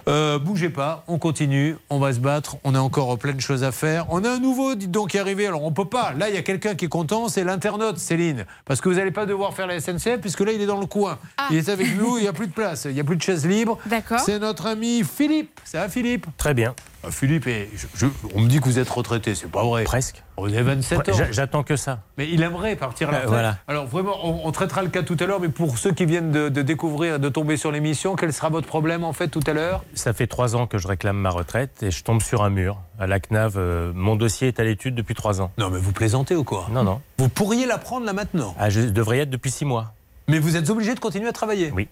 Euh, bougez pas, on continue, on va se battre, on a encore plein de choses à faire. On a un nouveau, dites donc, qui est arrivé. Alors on peut pas. Là, il y a quelqu'un qui est content, c'est l'internaute, Céline, parce que vous n'allez pas devoir faire la SNCF puisque là il est dans le coin. Il est avec nous, il n'y a plus de place, il n'y a plus de chaise libre. D'accord. C'est notre ami Philippe. Ça va, Philippe? Très bien. Ah, Philippe, et je- je- on me dit que vous êtes retraité, c'est pas vrai. Presque. Vous avez 27 ans. J'a- J'attends que ça. Mais il aimerait partir à la Euh, voilà. Alors vraiment, on, on traitera le cas tout à l'heure, mais pour ceux qui viennent de, de découvrir, de tomber sur l'émission, quel sera votre problème en fait tout à l'heure? Ça fait trois ans que je réclame ma retraite et je tombe sur un mur. À la CNAV, euh, mon dossier est à l'étude depuis trois ans. Non, mais vous plaisantez ou quoi? Non, non. Vous pourriez la prendre là maintenant? Ah, je devrais y être depuis six mois. Mais vous êtes obligé de continuer à travailler? Oui.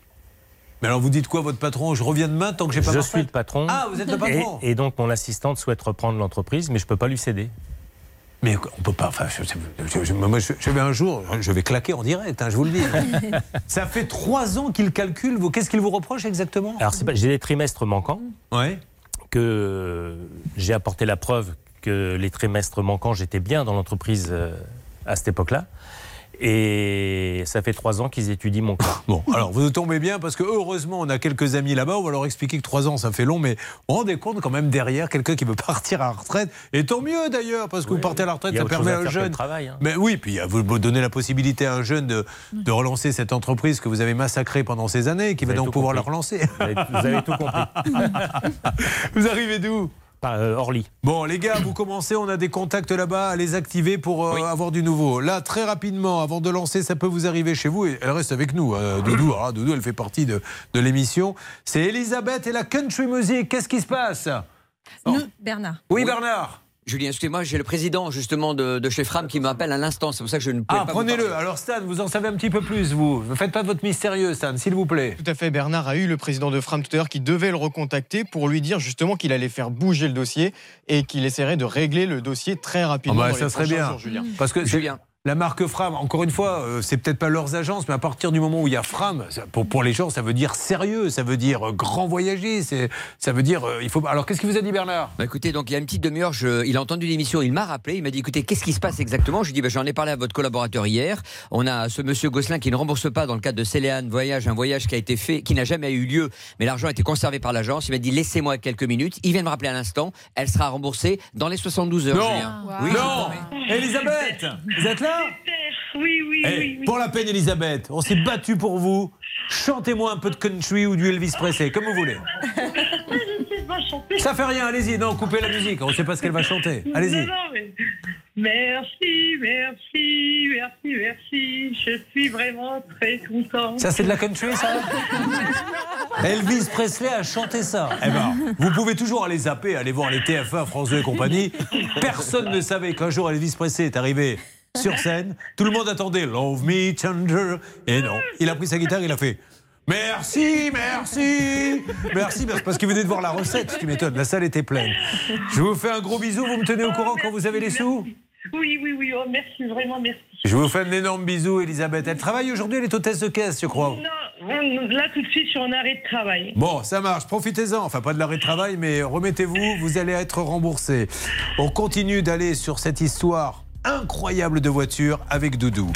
Mais alors vous dites quoi, votre patron? Je reviens demain tant que j'ai pas Je suis le patron. Ah, vous êtes le patron Et, et donc mon assistante souhaite reprendre l'entreprise, mais je ne peux pas lui céder. Mais on peut pas. Enfin, je, je- je- moi, je, vais un jour, je vais claquer en direct, hein, je vous le dis. (laughs) Ça fait trois ans qu'il calcule. vous- Qu'est-ce qu'il vous reproche exactement? Alors j'ai des trimestres manquants. Ouais. Que j'ai apporté la preuve que les trimestres manquants, j'étais bien dans l'entreprise euh, à cette époque-là. Et ça fait trois ans qu'ils étudient mon cas. (laughs) Bon, alors vous tombez bien parce que heureusement on a quelques amis là-bas. On va leur expliquer que trois ans ça fait long, mais vous vous rendez compte quand même derrière quelqu'un qui veut partir à la retraite. Et tant mieux d'ailleurs parce que vous partez à la retraite, Il y a ça autre permet à un jeune. travail, hein. Mais oui, puis vous donnez la possibilité à un jeune de, de relancer cette entreprise que vous avez massacrée pendant ces années, qui va donc pouvoir compris. la relancer. Vous avez, vous avez tout compris. (laughs) vous arrivez d'où? Euh, Orly. Bon, les gars, vous commencez, on a des contacts là-bas à les activer pour euh, avoir du nouveau. Là, très rapidement, avant de lancer, ça peut vous arriver chez vous, et elle reste avec nous, euh, Doudou. Alors (clears throat) là, Doudou, elle fait partie de, de l'émission. C'est Elisabeth et la country music. Qu'est-ce qui se passe? Nous, Bernard. Oui, Bernard Julien, excusez-moi, j'ai le président justement de, de chez Fram qui m'appelle à l'instant. C'est pour ça que je ne pouvais Ah, pas. vous prenez-le. Alors, Stan, vous en savez un petit peu plus, vous. Ne faites pas votre mystérieux, Stan, s'il vous plaît. Tout à fait, Bernard a eu le président de Fram tout à l'heure qui devait le recontacter pour lui dire justement qu'il allait faire bouger le dossier et qu'il essaierait de régler le dossier très Ah rapidement. bah, dans ça les serait bien. jours, Julien. Parce que c'est- la marque Fram, encore une fois, euh, c'est peut-être pas leurs agences, mais à partir du moment où il y a Fram, pour, pour les gens, ça veut dire sérieux, ça veut dire euh, grand voyager, ça veut dire. euh, il faut. Alors, qu'est-ce qu'il vous a dit, Bernard? Bah, écoutez, donc il y a une petite demi-heure, il a entendu l'émission, il m'a rappelé, il m'a dit écoutez, qu'est-ce qui se passe exactement? Je lui ai dit bah, j'en ai parlé à votre collaborateur hier. On a ce monsieur Gosselin qui ne rembourse pas dans le cadre de Céléane Voyage, un voyage qui a été fait, qui n'a jamais eu lieu, mais l'argent a été conservé par l'agence. Il m'a dit laissez-moi quelques minutes. Il vient de me rappeler à l'instant, elle sera remboursée dans les 72 heures. Non. Julien. Oui, non promets. Elisabeth Vous êtes là? Oui, oui, Eh, oui, oui. Pour la peine, Elisabeth, on s'est battu pour vous. Chantez-moi un peu de country ou du Elvis Presley, comme vous voulez. Je sais pas chanter. Ça fait rien, allez-y. Non, coupez la musique, on ne sait pas ce qu'elle va chanter. Allez-y. Mais- Merci, merci, merci, merci. Je suis vraiment très content. Ça, c'est de la country, ça (laughs) Elvis Presley a chanté ça. Eh ben, vous pouvez toujours aller zapper, aller voir les TF1, France 2 et compagnie. Personne ne savait qu'un jour Elvis Presley est arrivé sur scène. Tout le monde attendait Love Me Tender. Et non, il a pris sa guitare, il a fait. Merci, merci, merci, parce- parce qu'il venait de voir la recette, tu m'étonnes, la salle était pleine. Je vous fais un gros bisou, vous me tenez au courant quand vous avez les sous? Oui, oui, oui, oh, merci, vraiment merci. Je vous fais un énorme bisou, Elisabeth. Elle travaille aujourd'hui, elle est hôtesse de caisse, je crois. Non, Là, tout de suite, je suis en arrêt de travail. Bon, ça marche, profitez-en. Enfin, pas de l'arrêt de travail, mais remettez-vous, vous allez être remboursé. On continue d'aller sur cette histoire incroyable de voiture avec Doudou.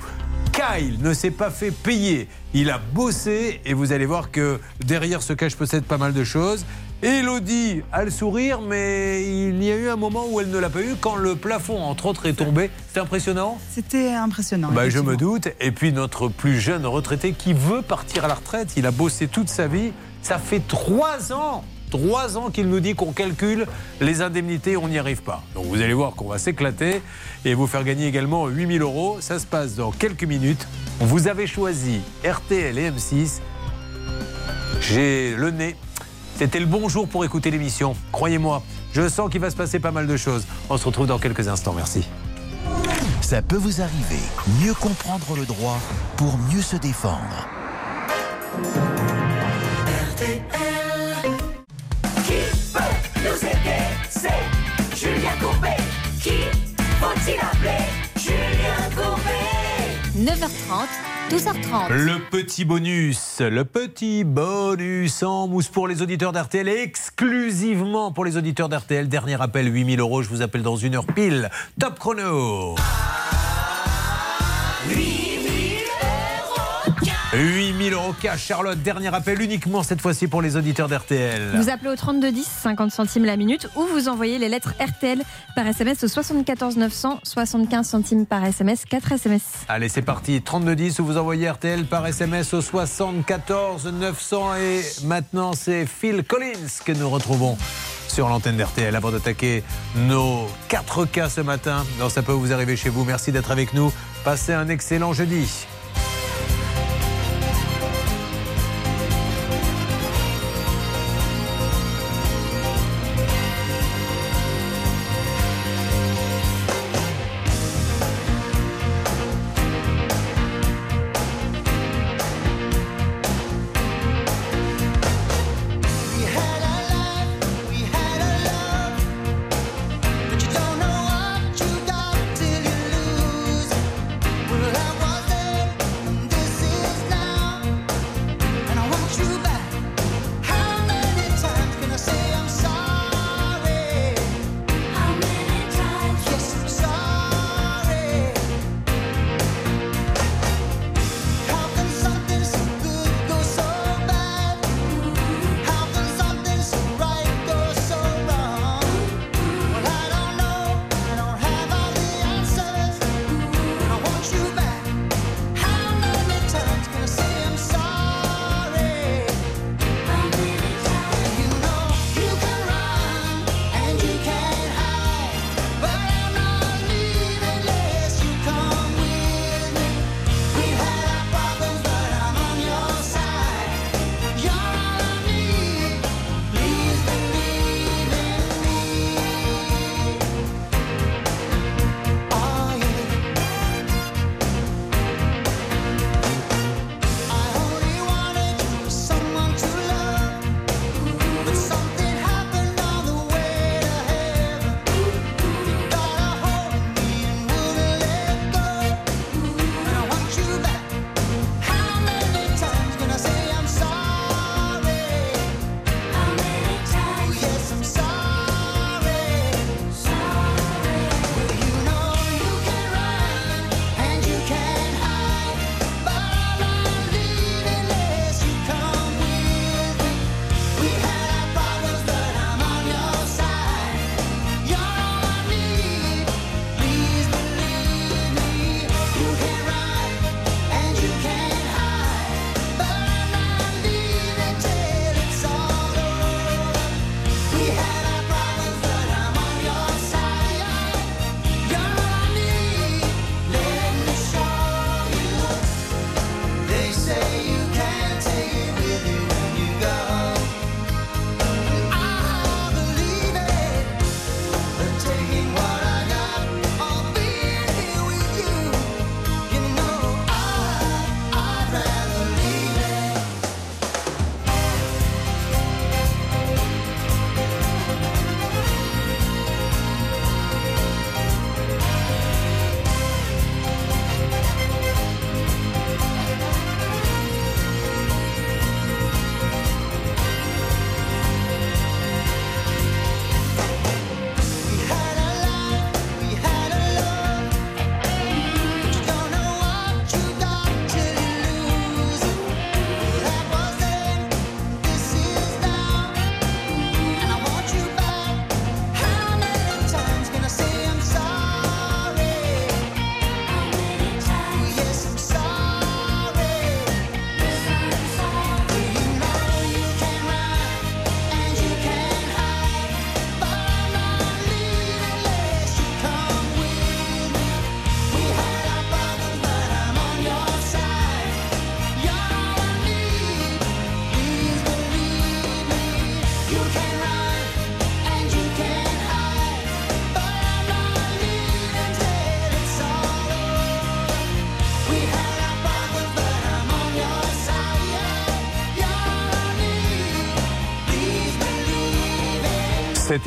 Kyle ne s'est pas fait payer. Il a bossé et vous allez voir que derrière se cache peut-être pas mal de choses. Elodie a le sourire, mais il y a eu un moment où elle ne l'a pas eu quand le plafond, entre autres, est tombé. C'est impressionnant? C'était impressionnant. bah, je me doute. Et puis notre plus jeune retraité qui veut partir à la retraite, il a bossé toute sa vie. Ça fait trois ans, trois ans qu'il nous dit qu'on calcule les indemnités, on n'y arrive pas. Donc vous allez voir qu'on va s'éclater et vous faire gagner également 8000 euros. Ça se passe dans quelques minutes. Vous avez choisi RTL et M6. J'ai le nez. C'était le bon jour pour écouter l'émission. Croyez-moi, je sens qu'il va se passer pas mal de choses. On se retrouve dans quelques instants. Merci. Ça peut vous arriver. Mieux comprendre le droit pour mieux se défendre. Qui nous aider C'est Julien Courbet. Qui faut-il appeler Julien Courbet 9h30, 12h30. Le petit bonus, le petit bonus en mousse pour les auditeurs d'RTL, exclusivement pour les auditeurs d'RTL. Dernier appel, 8000 euros. Je vous appelle dans une heure pile. Top chrono. 8000 cash, Charlotte. Dernier appel uniquement cette fois-ci pour les auditeurs d'RTL. Vous appelez au 3210, 50 centimes la minute, ou vous envoyez les lettres RTL par SMS au 74 900, 75 centimes par SMS, 4 SMS. Allez, c'est parti. 3210 où vous envoyez RTL par SMS au 74 900. Et maintenant, c'est Phil Collins que nous retrouvons sur l'antenne d'RTL avant d'attaquer nos 4 cas ce matin. Non, ça peut vous arriver chez vous. Merci d'être avec nous. Passez un excellent jeudi.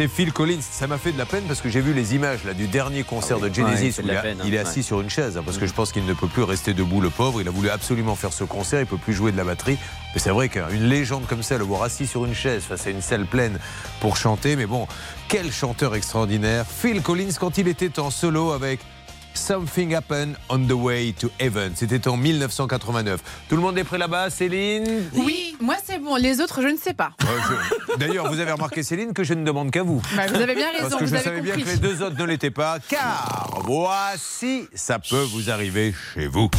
Été Phil Collins. Ça m'a fait de la peine parce que j'ai vu les images là, du dernier concert de Genesis Ouais, où de il, la a- peine, hein. il est assis Ouais. sur une chaise hein, parce que je pense qu'il ne peut plus rester debout, le pauvre. Il a voulu absolument faire ce concert, il peut plus jouer de la batterie. Mais c'est vrai qu'une légende comme ça, le voir assis sur une chaise face à une salle pleine pour chanter. Mais bon, quel chanteur extraordinaire. Phil Collins quand il était en solo avec Something Happened on the Way to Heaven. C'était en 1989. Tout le monde est prêt là-bas, Céline Oui, moi c'est bon. Les autres, je ne sais pas. Je- D'ailleurs, vous avez remarqué, Céline, que je ne demande qu'à vous. Bah, vous avez bien raison, Parce que vous je avez savais bien que les deux autres ne l'étaient pas, car voici, ça peut vous arriver chez vous.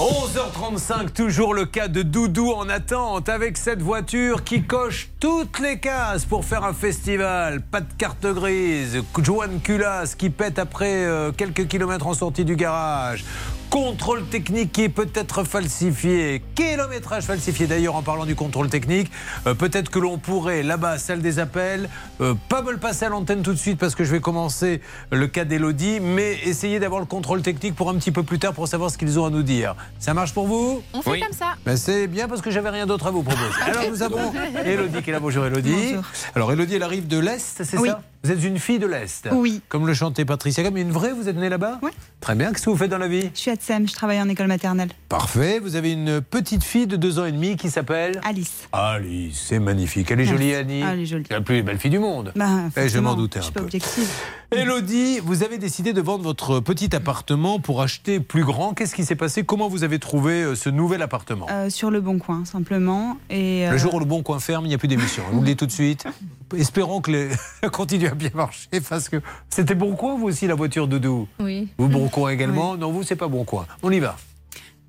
11h35, toujours le cas de Doudou en attente avec cette voiture qui coche toutes les cases pour faire un festival. Pas de carte grise, Joanne Culasse qui pète après euh, quelques kilomètres en sortie du garage. Contrôle technique qui est peut-être falsifié. Kilométrage falsifié d'ailleurs en parlant du contrôle technique. Euh, peut-être que l'on pourrait là-bas, salle des appels, euh, pas me le passer à l'antenne tout de suite parce que je vais commencer le cas d'Elodie, mais essayer d'avoir le contrôle technique pour un petit peu plus tard pour savoir ce qu'ils ont à nous dire. Ça marche pour vous? On fait comme ça. ben, c'est bien parce que j'avais rien d'autre à vous proposer. (laughs) Alors nous avons (laughs) Elodie qui est là. Bonjour Elodie. Bonjour. Alors Elodie, elle arrive de l'Est, c'est Oui. ça? Vous êtes une fille de l'Est Oui. Comme le chantait Patricia Camm. Une vraie, vous êtes née là-bas Oui. Très bien. Qu'est-ce que vous faites dans la vie Je suis à Tsem, je travaille en école maternelle. Parfait. Vous avez une petite fille de deux ans et demi qui s'appelle Alice. Alice, c'est magnifique. Elle est Merci. jolie, Annie. Ah, elle est jolie. C'est la plus belle fille du monde. Bah, Eh, je m'en doutais Je un suis pas peu. objective. Elodie, vous avez décidé de vendre votre petit appartement pour acheter plus grand. Qu'est-ce qui s'est passé? Comment vous avez trouvé euh, ce nouvel appartement? Euh, sur le bon coin, simplement. Et, Le euh, jour où le bon coin ferme, il n'y a plus d'émission. Vous le dis tout de suite. (laughs) Espérons que les... (laughs) continue à bien marcher parce que c'était bon coin, vous aussi, la voiture Doudou Oui. Vous, bon coin également Non, vous, c'est pas bon coin. On y va.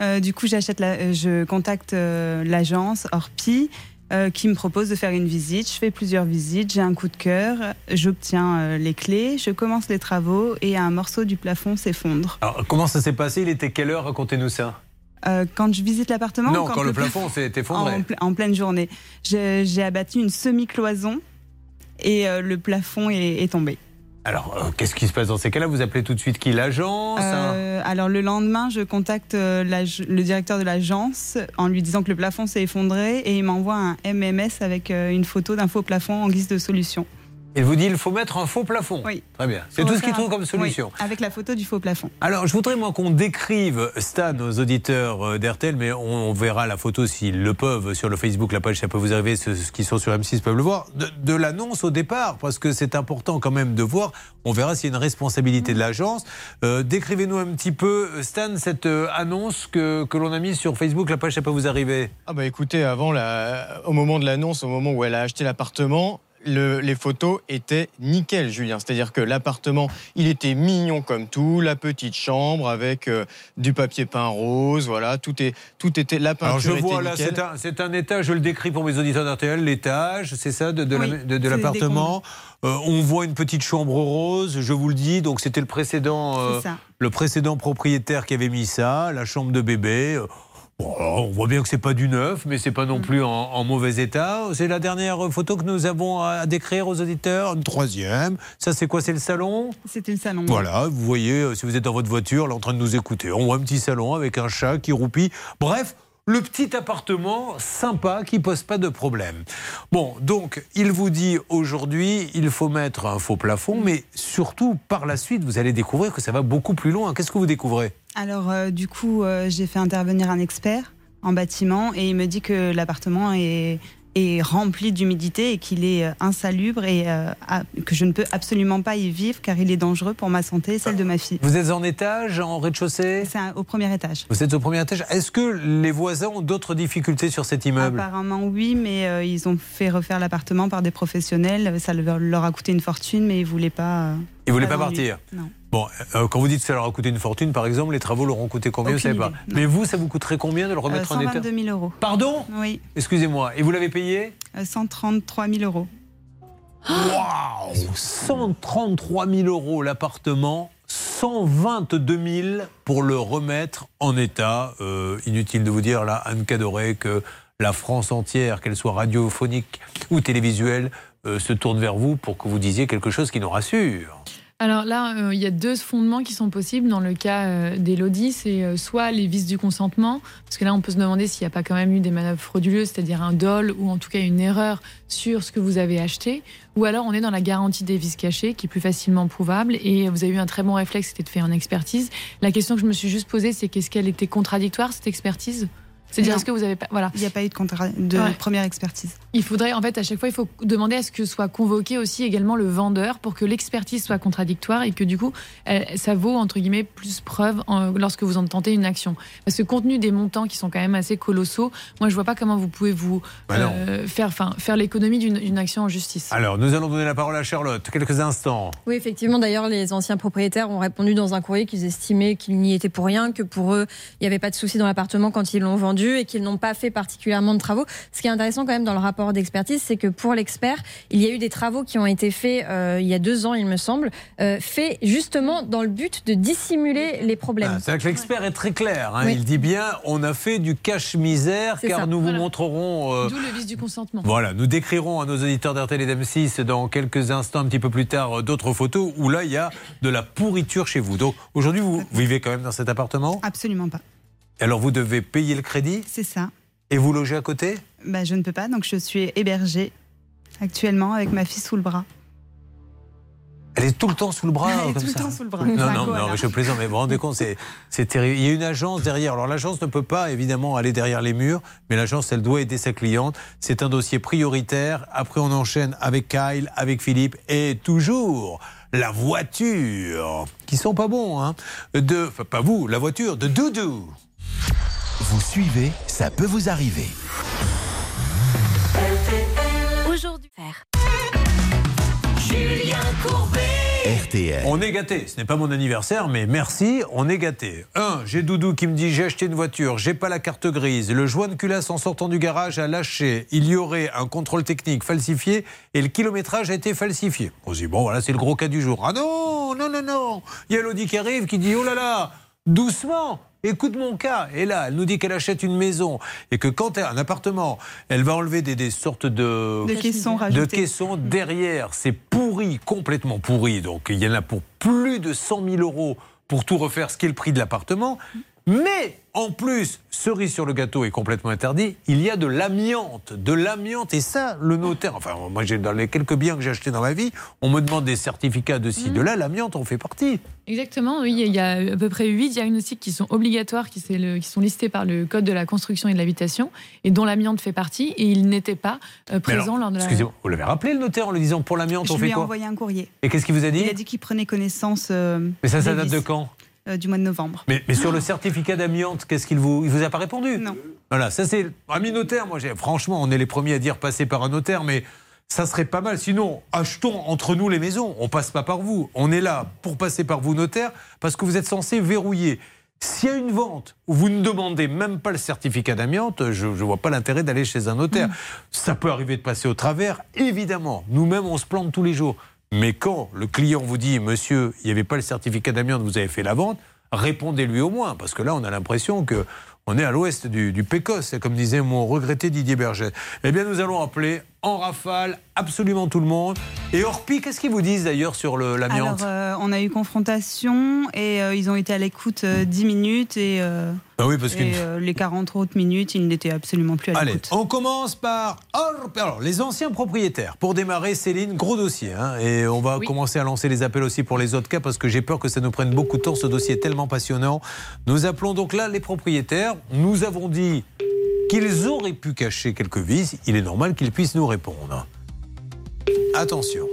euh, du coup, j'achète la- euh, je contacte euh, l'agence Orpi. euh, qui me propose de faire une visite. Je fais plusieurs visites, j'ai un coup de cœur, j'obtiens euh, les clés, je commence les travaux et un morceau du plafond s'effondre. Alors, comment ça s'est passé? Il était quelle heure? Racontez-nous ça. Euh, quand je visite l'appartement Non, quand le plafond s'est (laughs) effondré. en, ple- en pleine journée. J'ai j'ai abattu une semi-cloison et euh, le plafond est, est tombé. Alors, euh, qu'est-ce qui se passe dans ces cas-là? Vous appelez tout de suite qui? L'agence un- Euh, alors le lendemain, je contacte le directeur de l'agence en lui disant que le plafond s'est effondré et il m'envoie un MMS avec une photo d'un faux plafond en guise de solution. Il vous dit il faut mettre un faux plafond. Oui. Très bien. C'est tout ce qu'il trouve un- comme solution. Oui, avec la photo du faux plafond. Alors, je voudrais, moi, qu'on décrive Stan aux auditeurs euh, d'RTL, mais on, verra la photo s'ils le peuvent sur le Facebook, la page, ça peut vous arriver, ceux qui sont sur M6 peuvent le voir, de, de l'annonce au départ, parce que c'est important quand même de voir. On verra s'il y a une responsabilité de l'agence. Euh, Décrivez-nous un petit peu, Stan, cette euh, annonce que, que l'on a mise sur Facebook, la page, ça peut vous arriver? Ah bah écoutez, avant, la- au moment de l'annonce, au moment où elle a acheté l'appartement, le- les photos étaient nickel, Julien. C'est-à-dire que l'appartement, il était mignon comme tout, la petite chambre avec euh, du papier peint rose, voilà, tout, est, tout était, la peinture Alors je était vois là, c'est un, étage, je le décris pour mes auditeurs d'RTL, l'étage, c'est ça, de, de la- Oui, de- de c'est l'appartement. Euh, on voit une petite chambre rose, je vous le dis, donc c'était le précédent, euh, le précédent propriétaire qui avait mis ça, la chambre de bébé. Bon, on voit bien que c'est pas du neuf, mais c'est pas non plus en, en mauvais état. C'est la dernière photo que nous avons à décrire aux auditeurs. Une troisième. Ça, c'est quoi? C'est le salon? C'était le salon. voilà, vous voyez, euh, si vous êtes dans votre voiture, là, en train de nous écouter, on voit un petit salon avec un chat qui roupille. Bref, le petit appartement sympa qui pose pas de problème. Bon, donc, il vous dit aujourd'hui, il faut mettre un faux plafond, mais surtout, par la suite, vous allez découvrir que ça va beaucoup plus loin. Qu'est-ce que vous découvrez? Alors euh, du coup, euh, j'ai fait intervenir un expert en bâtiment et il me dit que l'appartement est, est rempli d'humidité et qu'il est euh, insalubre et euh, que je ne peux absolument pas y vivre car il est dangereux pour ma santé et celle de ma fille. Vous êtes en étage, en rez-de-chaussée? C'est au premier étage. Vous êtes au premier étage. Est-ce que les voisins ont d'autres difficultés sur cet immeuble? Apparemment oui, mais euh, ils ont fait refaire l'appartement par des professionnels. Ça leur a coûté une fortune, mais ils voulaient pas. euh, Ils ne voulaient pas partir? Non. Bon, euh, quand vous dites que ça leur a coûté une fortune, par exemple, les travaux leur ont coûté combien Vous Aucune savez pas. idée. Mais vous, ça vous coûterait combien de le remettre Euh, en état 122 000 euros. Pardon Oui, Excusez-moi. Et vous l'avez payé euh, 133 000 euros. Waouh 133 000 euros l'appartement, 122 000 pour le remettre en état. Euh, inutile de vous dire, là, Anne Cadoré, que la France entière, qu'elle soit radiophonique ou télévisuelle, euh, se tourne vers vous pour que vous disiez quelque chose qui nous rassure. Alors là, euh, il y a deux fondements qui sont possibles dans le cas euh, d'Elodie. C'est euh, soit les vices du consentement, parce que là, on peut se demander s'il n'y a pas quand même eu des manœuvres frauduleuses, c'est-à-dire un dol ou en tout cas une erreur sur ce que vous avez acheté. Ou alors, on est dans la garantie des vices cachés, qui est plus facilement prouvable. Et vous avez eu un très bon réflexe, c'était de faire une expertise. La question que je me suis juste posée, c'est qu'est-ce qu'elle était contradictoire, cette expertise? C'est-à-dire, est-ce que vous avez pas. Voilà. Il n'y a pas eu de, contra- de Ouais. première expertise. Il faudrait, en fait, à chaque fois, il faut demander à ce que soit convoqué aussi également le vendeur pour que l'expertise soit contradictoire et que du coup, elle- ça vaut, entre guillemets, plus preuve en- lorsque vous en tentez une action. Parce que compte tenu des montants qui sont quand même assez colossaux, moi, je vois pas comment vous pouvez vous Bah euh, faire, enfin, faire l'économie d'une d'une action en justice. Alors, nous allons donner la parole à Charlotte, quelques instants. Oui, effectivement. D'ailleurs, les anciens propriétaires ont répondu dans un courrier qu'ils estimaient qu'ils n'y étaient pour rien, que pour eux, il n'y avait pas de souci dans l'appartement quand ils l'ont vendu et qu'ils n'ont pas fait particulièrement de travaux. Ce qui est intéressant quand même dans le rapport d'expertise, c'est que pour l'expert, il y a eu des travaux qui ont été faits euh, il y a deux ans, il me semble, euh, faits justement dans le but de dissimuler les problèmes. Ah, C'est-à-dire que l'expert est très clair. hein. Oui. Il dit bien on a fait du cache-misère C'est car ça. nous vous montrerons. euh, D'où le vice du consentement. Voilà, nous décrirons à nos auditeurs d'RTL et d'M6 dans quelques instants, un petit peu plus tard, euh, d'autres photos où là, il y a de la pourriture chez vous. Donc aujourd'hui, vous vivez quand même dans cet appartement? Absolument pas. Alors vous devez payer le crédit C'est ça. et vous logez à côté? Bah, je ne peux pas, donc je suis hébergée actuellement avec ma fille sous le bras. Elle est tout le temps sous le bras Elle est comme tout le ça. temps sous le bras. Non, non, non, mais je plaisante, mais vous vous rendez compte, c'est, c'est terrible. Il y a une agence derrière. Alors l'agence ne peut pas évidemment aller derrière les murs, mais l'agence, elle doit aider sa cliente. C'est un dossier prioritaire. Après, on enchaîne avec Kyle, avec Philippe et toujours la voiture, qui sont pas bons, hein, de, enfin, pas vous, la voiture de Doudou. Vous suivez, ça peut vous arriver. Aujourd'hui. Julien Courbet. RTL. On est gâté. Ce n'est pas mon anniversaire, mais merci, on est gâté. Un, j'ai Doudou qui me dit j'ai acheté une voiture, j'ai pas la carte grise. Le joint de culasse en sortant du garage a lâché. Il y aurait un contrôle technique falsifié et le kilométrage a été falsifié. On se dit bon voilà c'est le gros cas du jour. Ah non non non non. Il y a l'Audi qui arrive qui dit oh là là doucement. Écoute mon cas. Et là, elle nous dit qu'elle achète une maison et que quand elle a un appartement, elle va enlever des, des sortes de, De caissons de caissons derrière. C'est pourri, complètement pourri. Donc il y en a pour plus de 100 000 euros pour tout refaire, ce qui est le prix de l'appartement. Mais en plus, cerise sur le gâteau est complètement interdit. Il y a de l'amiante, de l'amiante. Et ça, le notaire, enfin, moi, j'ai dans les quelques biens que j'ai achetés dans ma vie, on me demande des certificats de ci, de là. L'amiante en fait partie. Exactement, oui. Il y a à peu près huit diagnostics qui sont obligatoires, qui, c'est le- qui sont listés par le Code de la construction et de l'habitation, et dont l'amiante fait partie, et il n'était pas euh, présent alors, lors de la. Excusez-moi, vous l'avez rappelé le notaire en lui disant pour l'amiante, Je on lui fait ai quoi? envoyé un courrier. Et qu'est-ce qu'il vous a dit? Il a dit qu'il prenait connaissance. euh, Mais ça, ça date de quand? Du mois de novembre. Mais, mais sur le certificat d'amiante, qu'est-ce qu'il vous, il vous a pas répondu Non. Voilà, ça c'est ami notaire. Moi, franchement, on est les premiers à dire passer par un notaire, mais ça serait pas mal. Sinon, achetons entre nous les maisons. On passe pas par vous. On est là pour passer par vous notaire parce que vous êtes censé verrouiller. S'il y a une vente où vous ne demandez même pas le certificat d'amiante, je ne vois pas l'intérêt d'aller chez un notaire. Ça peut arriver de passer au travers, évidemment. Nous-mêmes, on se plante tous les jours. Mais quand le client vous dit, monsieur, il n'y avait pas le certificat d'amiante, vous avez fait la vente, répondez-lui au moins, parce que là, on a l'impression que on est à l'ouest du, du comme disait mon regretté Didier Berger. Eh bien, nous allons appeler en rafale absolument tout le monde. Et Orpi, qu'est-ce qu'ils vous disent d'ailleurs sur l'amiante euh, on a eu confrontation et euh, ils ont été à l'écoute euh, 10 minutes et, euh, Ah oui, parce et, qu'une- euh, les 40 autres minutes, ils n'étaient absolument plus à Allez, l'écoute. on commence par Orpi. Alors, les anciens propriétaires. Pour démarrer, Céline, gros dossier. hein, et on va Oui. commencer à lancer les appels aussi pour les autres cas parce que j'ai peur que ça nous prenne beaucoup de temps. Ce dossier est tellement passionnant. Nous appelons donc là les propriétaires. Nous avons dit qu'ils auraient pu cacher quelques vices. Il est normal qu'ils puissent nous répondre. Attention.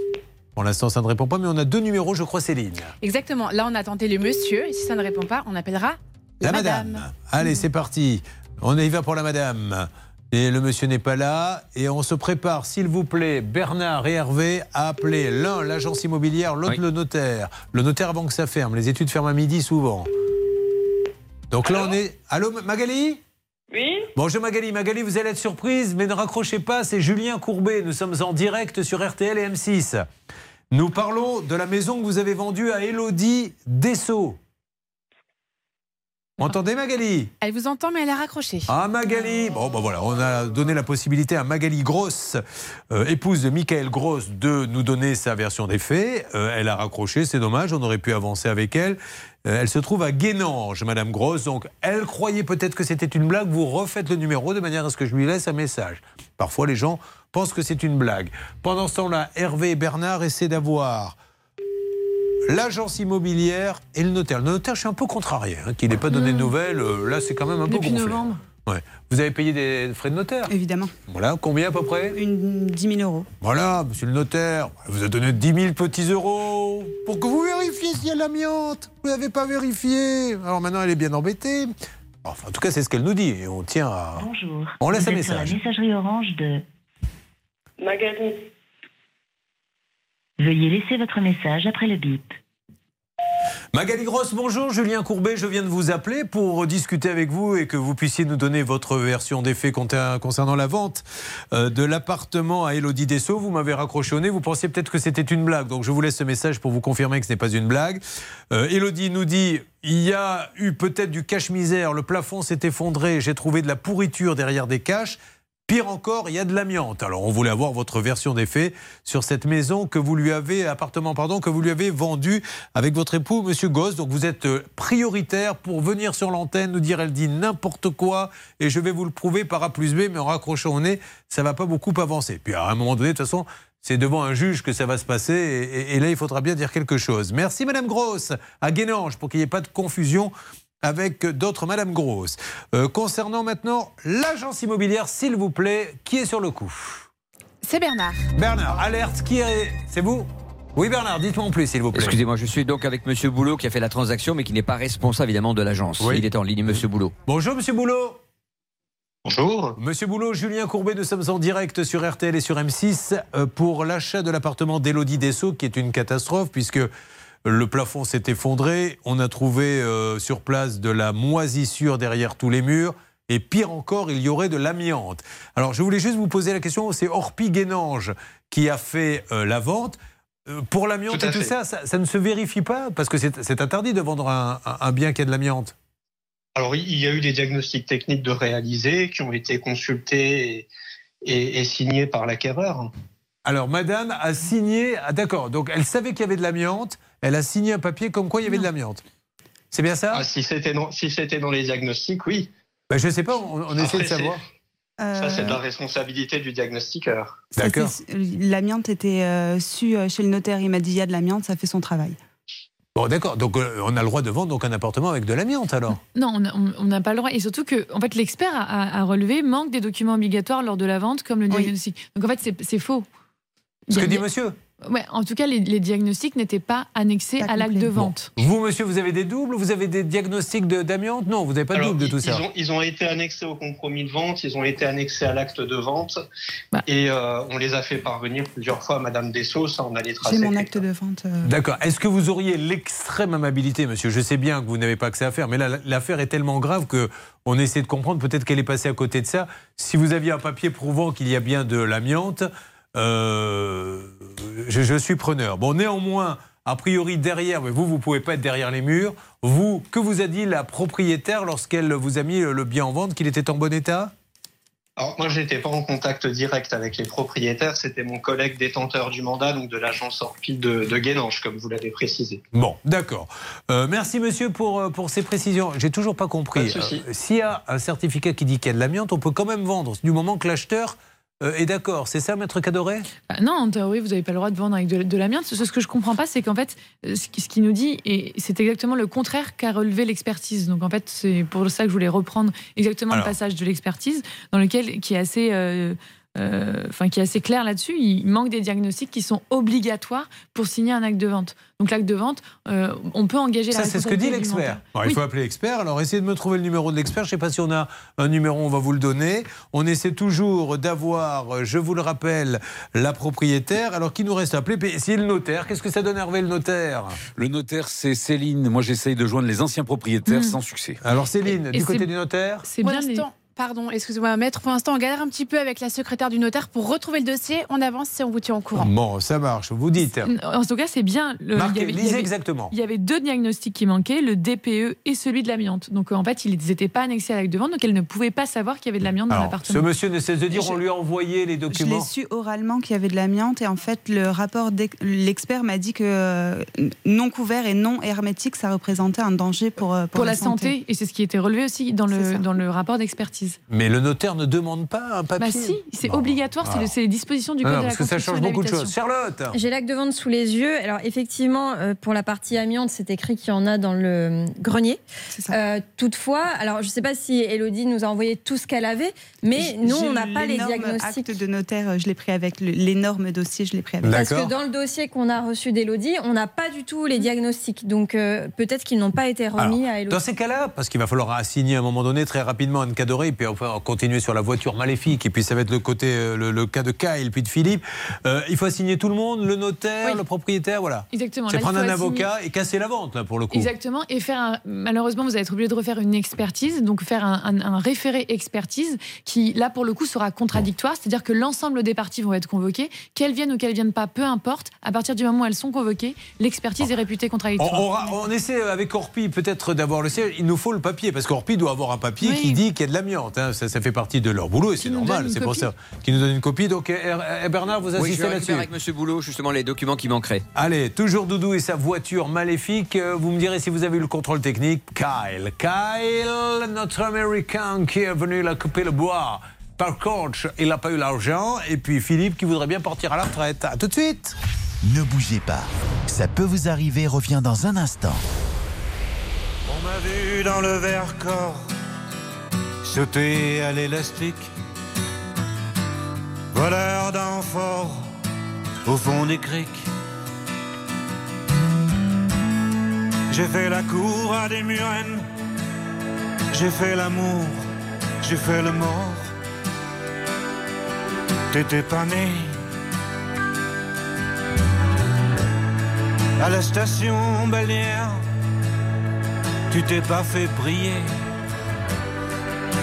Pour l'instant, ça ne répond pas, mais on a deux numéros, je crois, Céline. Exactement. Là, on a tenté le monsieur. Et si ça ne répond pas, on appellera La madame. Allez, c'est parti. On y va pour la madame. Et le monsieur n'est pas là. Et on se prépare, s'il vous plaît, Bernard et Hervé, à appeler l'un l'agence immobilière, l'autre Oui. le notaire. Le notaire avant que ça ferme. Les études ferment à midi souvent. Donc là, on est. Allô, Magali? Oui Bonjour Magali. Magali, vous allez être surprise, mais ne raccrochez pas, c'est Julien Courbet. Nous sommes en direct sur RTL et M6. Nous parlons de la maison que vous avez vendue à Elodie Dessau. Entendez Magali? Elle vous entend, mais elle a raccroché. Ah Magali Bon ben voilà, on a donné la possibilité à Magali Gross, euh, épouse de Michael Gross, de nous donner sa version des faits. Euh, elle a raccroché, c'est dommage, on aurait pu avancer avec elle. Euh, elle se trouve à Guénange, Madame Gross, donc elle croyait peut-être que c'était une blague. Vous refaites le numéro de manière à ce que je lui laisse un message. Parfois les gens pensent que c'est une blague. Pendant ce temps-là, Hervé et Bernard essaient d'avoir l'agence immobilière et le notaire. Le notaire, je suis un peu contrarié, hein, qu'il n'ait pas donné de nouvelles. euh, Là, c'est quand même un peu Depuis gonflé. novembre. Ouais. Vous avez payé des frais de notaire Évidemment. Voilà, combien à peu près Une 10 000 euros. Voilà, monsieur le notaire, vous a donné 10 000 petits euros pour que vous vérifiez s'il y a de l'amiante. Vous n'avez pas vérifié. Alors maintenant, elle est bien embêtée. Enfin, en tout cas, c'est ce qu'elle nous dit et on tient à. Bonjour. On laisse Vous un êtes sur message. la messagerie orange de. Magali. Veuillez laisser votre message après le bip. Magali Grosse, bonjour. Julien Courbet, je viens de vous appeler pour discuter avec vous et que vous puissiez nous donner votre version des faits concernant la vente euh, de l'appartement à Elodie Dessau. Vous m'avez raccrochonné, vous pensiez peut-être que c'était une blague. Donc je vous laisse ce message pour vous confirmer que ce n'est pas une blague. Euh, Elodie nous dit il y a eu peut-être du cache-misère, le plafond s'est effondré, j'ai trouvé de la pourriture derrière des caches. Pire encore, il y a de l'amiante. Alors, on voulait avoir votre version des faits sur cette maison que vous lui avez, appartement, pardon, que vous lui avez vendu avec votre époux, Monsieur Gosse. Donc, vous êtes euh, prioritaire pour venir sur l'antenne, nous dire elle dit n'importe quoi et je vais vous le prouver par A plus B, mais en raccrochant au nez, ça va pas beaucoup avancer. Puis, à un moment donné, de toute façon, c'est devant un juge que ça va se passer et, là, il faudra bien dire quelque chose. Merci, Madame Grosse, à Guénange, pour qu'il n'y ait pas de confusion avec d'autres Madame Grosse. Euh, concernant maintenant l'agence immobilière, s'il vous plaît, qui est sur le coup? C'est Bernard. Bernard, alerte, qui est. C'est vous? Oui, Bernard, dites-moi en plus, s'il vous plaît. Excusez-moi, je suis donc avec Monsieur Boulot qui a fait la transaction, mais qui n'est pas responsable évidemment de l'agence. Oui. Il est en ligne, Monsieur Boulot. Bonjour, Monsieur Boulot. Bonjour. Monsieur Boulot, Julien Courbet, nous sommes en direct sur RTL et sur M6 euh, pour l'achat de l'appartement d'Élodie Dessau, qui est une catastrophe puisque le plafond s'est effondré. On a trouvé euh, sur place de la moisissure derrière tous les murs. Et pire encore, il y aurait de l'amiante. Alors, je voulais juste vous poser la question c'est Orpi Guénange qui a fait euh, la vente. Euh, pour l'amiante et tout ça, ça, ça ne se vérifie pas? Parce que c'est c'est interdit de vendre un, un- un bien qui a de l'amiante. Alors, il y a eu des diagnostics techniques de réaliser qui ont été consultés et, et- et signés par l'acquéreur. Alors, madame a signé. Ah, d'accord. Donc, elle savait qu'il y avait de l'amiante. Elle a signé un papier comme quoi il y avait de l'amiante. C'est bien ça? Ah, si c'était dans, si c'était dans les diagnostics, oui. ben, Je ne sais pas. On, on essaie de savoir. Ça, c'est de Euh, la responsabilité du diagnostiqueur. c'est- L'amiante était euh, su euh, chez le notaire. Il m'a dit il y a de l'amiante, ça fait son travail. Bon, d'accord. Donc, euh, on a le droit de vendre donc, un appartement avec de l'amiante, alors? Non, on n'a pas le droit. Et surtout que, en fait, l'expert a, a- a relevé manque des documents obligatoires lors de la vente, comme le diagnostic. Donc en fait, c'est- faux. Ce que dit monsieur? Ouais, en tout cas, les, les diagnostics n'étaient pas annexés à l'acte de vente. Vous, monsieur, vous avez des doubles? Vous avez des diagnostics de- d'amiante? Non, vous n'avez pas de Alors, double de ils, tout ça. ils ont, ils ont été annexés au compromis de vente, ils ont été annexés à l'acte de vente, Bah. et euh, on les a fait parvenir plusieurs fois à Madame Dessau, ça on a les. J'ai mon acte de vente. euh, D'accord. Est-ce que vous auriez l'extrême amabilité, monsieur? Je sais bien que vous n'avez pas accès à faire, mais là, l'affaire est tellement grave que on essaie de comprendre. Peut-être qu'elle est passée à côté de ça. Si vous aviez un papier prouvant qu'il y a bien de l'amiante, euh, je, je suis preneur. Bon, néanmoins, a priori derrière, mais vous, vous pouvez pas être derrière les murs. Vous, que vous a dit la propriétaire lorsqu'elle vous a mis le bien en vente, qu'il était en bon état? Alors moi, j'étais pas en contact direct avec les propriétaires, c'était mon collègue détenteur du mandat, donc de l'agence Orpi de, de Guénange, comme vous l'avez précisé. Bon, d'accord. Euh, merci monsieur pour, euh, pour ces précisions. J'ai toujours pas compris. Euh, S'il y a un certificat qui dit qu'il y a de l'amiante, on peut quand même vendre du moment que l'acheteur euh, est d'accord. C'est ça, maître Cadoré? Bah non, en théorie, vous n'avez pas le droit de vendre avec de, de l'amiante. Ce, ce que je comprends pas, c'est qu'en fait, euh, ce qui- ce qu'il nous dit, et c'est exactement le contraire qu'a relevé l'expertise. Donc en fait, c'est pour ça que je voulais reprendre exactement Alors. le passage de l'expertise, dans lequel qui est assez. euh, Enfin, qui est assez clair là-dessus, il manque des diagnostics qui sont obligatoires pour signer un acte de vente. Donc l'acte de vente, euh, on peut engager la Ça, c'est ce que dit l'expert. Oui. Il faut appeler l'expert. Alors, essayez de me trouver le numéro de l'expert. Je ne sais pas si on a un numéro, on va vous le donner. On essaie toujours d'avoir, euh, je vous le rappelle, la propriétaire. Alors, qui nous reste à appeler? Puis, Si le notaire, qu'est-ce que ça donne, Hervé, le notaire? Le notaire, c'est Céline. Moi, j'essaye de joindre les anciens propriétaires Mm. sans succès. Alors, Céline, Et du côté du notaire? C'est bien les- pardon, excusez-moi, maître. Pour l'instant, on galère un petit peu avec la secrétaire du notaire pour retrouver le dossier. On avance et on vous tient au courant. Bon, ça marche. Vous dites. En tout cas, c'est bien. le- Marquez, il y avait- il y lisez avait- exactement. Il y avait deux diagnostics qui manquaient, le DPE et celui de l'amiante. Donc en fait, ils n'étaient pas annexés à l'acte de vente, donc elle ne pouvait pas savoir qu'il y avait de l'amiante dans Alors, ce l'appartement. monsieur ne cesse de dire on lui a envoyé les Je documents. l'ai su oralement qu'il y avait de l'amiante et en fait le rapport l'expert m'a dit que euh, non couvert et non hermétique ça représentait un danger pour euh, Pour la santé, et c'est ce qui était relevé aussi dans le, dans le rapport d'expertise. Mais le notaire ne demande pas un papier. Bah si, c'est obligatoire, c'est le- c'est les dispositions du Ah code non, de la parce que ça construction change beaucoup de choses. Charlotte J'ai l'acte de vente sous les yeux. Alors effectivement, euh, pour la partie amiante, c'est écrit qu'il y en a dans le grenier. Euh, toutefois, alors je ne sais pas si Elodie nous a envoyé tout ce qu'elle avait, mais nous, on n'a pas les diagnostics. acte de notaire, euh, je l'ai pris avec l'énorme dossier, je l'ai pris avec. Parce que dans le dossier qu'on a reçu d'Elodie, on n'a pas du tout les diagnostics. Donc euh, peut-être qu'ils n'ont pas été remis Alors, à Elodie. Dans ces cas-là, parce qu'il va falloir assigner à un moment donné très rapidement Anne Cadoré, puis enfin continuer sur la voiture maléfique, et puis ça va être le côté euh, le, le cas de Kyle, puis de Philippe. Euh, il faut assigner tout le monde, le notaire, le propriétaire, voilà. Exactement. C'est prendre un assigner- avocat et casser la vente là pour le coup. Exactement, et faire un- malheureusement vous allez être obligé de refaire une expertise, donc faire un, un- un référé expertise qui là pour le coup sera contradictoire, c'est-à-dire que l'ensemble des parties vont être convoquées, qu'elles viennent ou qu'elles viennent pas, peu importe, à partir du moment où elles sont convoquées, l'expertise est réputée On, contradictoire. on on essaie avec Orpi peut-être d'avoir le siège. Il nous faut le papier parce qu'Orpi doit avoir un papier Oui. qui dit qu'il y a de l'amiante. Hein. Ça, ça fait partie de leur boulot et c'est normal. C'est pour ça qu'ils nous donne une copie. Donc, eh, eh, Bernard, vous Oui, je assistez vais là-dessus. récupérer avec Monsieur Boulot justement les documents qui manqueraient. Allez, toujours Doudou et sa voiture maléfique. Euh, Vous me direz si vous avez eu le contrôle technique. Kyle, Kyle, notre Américain qui est venu la couper le bois. Par contre, il n'a pas eu l'argent. Et puis Philippe qui voudrait bien partir à la retraite. À tout de suite. Ne bougez pas. Ça peut vous arriver, revient dans un instant. On m'a vu dans le Vercors sauter à l'élastique, voleur d'amphores au fond des criques. J'ai fait la cour à des murennes, j'ai fait l'amour, j'ai fait le mort. T'étais pas né. À la station balnéaire, tu t'es pas fait prier.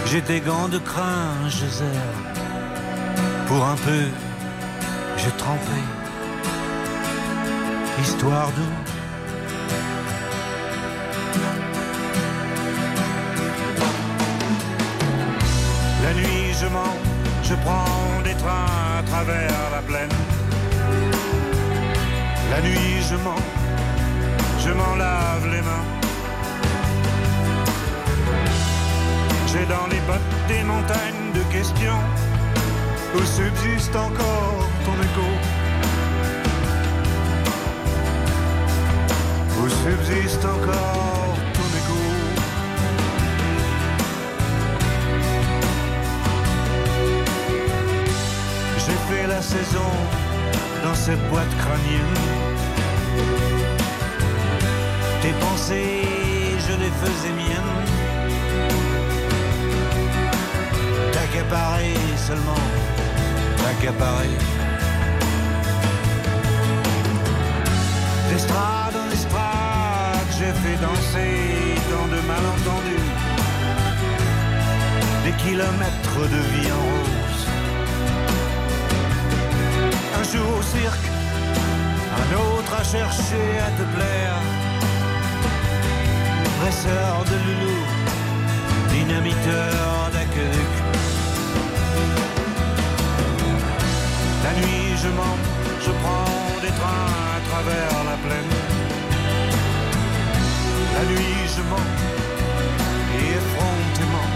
J'ai tes gants de crin, je zère. Pour un peu, j'ai trempé. Histoire d'eau. La nuit, je mens, je prends des trains à travers la plaine. La nuit, je mens, je m'en lave les mains. Des montagnes de questions où subsiste encore ton écho. Où subsiste encore ton écho. J'ai fait la saison dans cette boîte crânienne. Tes pensées, je les faisais miennes. T'accaparer seulement, t'accaparer. D'estrade en estrade, j'ai fait danser dans de malentendus. Des kilomètres de vie en rose. Un jour au cirque, un autre à chercher à te plaire. Presseur de loulou, dynamiteur d'aqueduc. Je je prends des trains à travers la plaine. La nuit, je mens, et effrontément.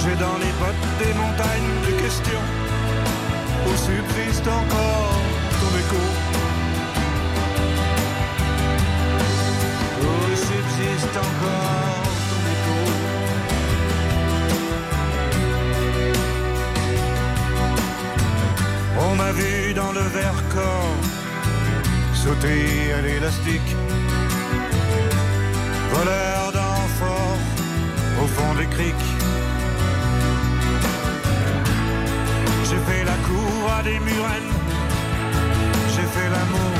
J'ai dans les bottes des montagnes de questions où subsiste encore ton écho. Où subsiste encore dans le verre corps sauter à l'élastique. Voleur d'enfort au fond des criques. J'ai fait la cour à des murennes. J'ai fait l'amour,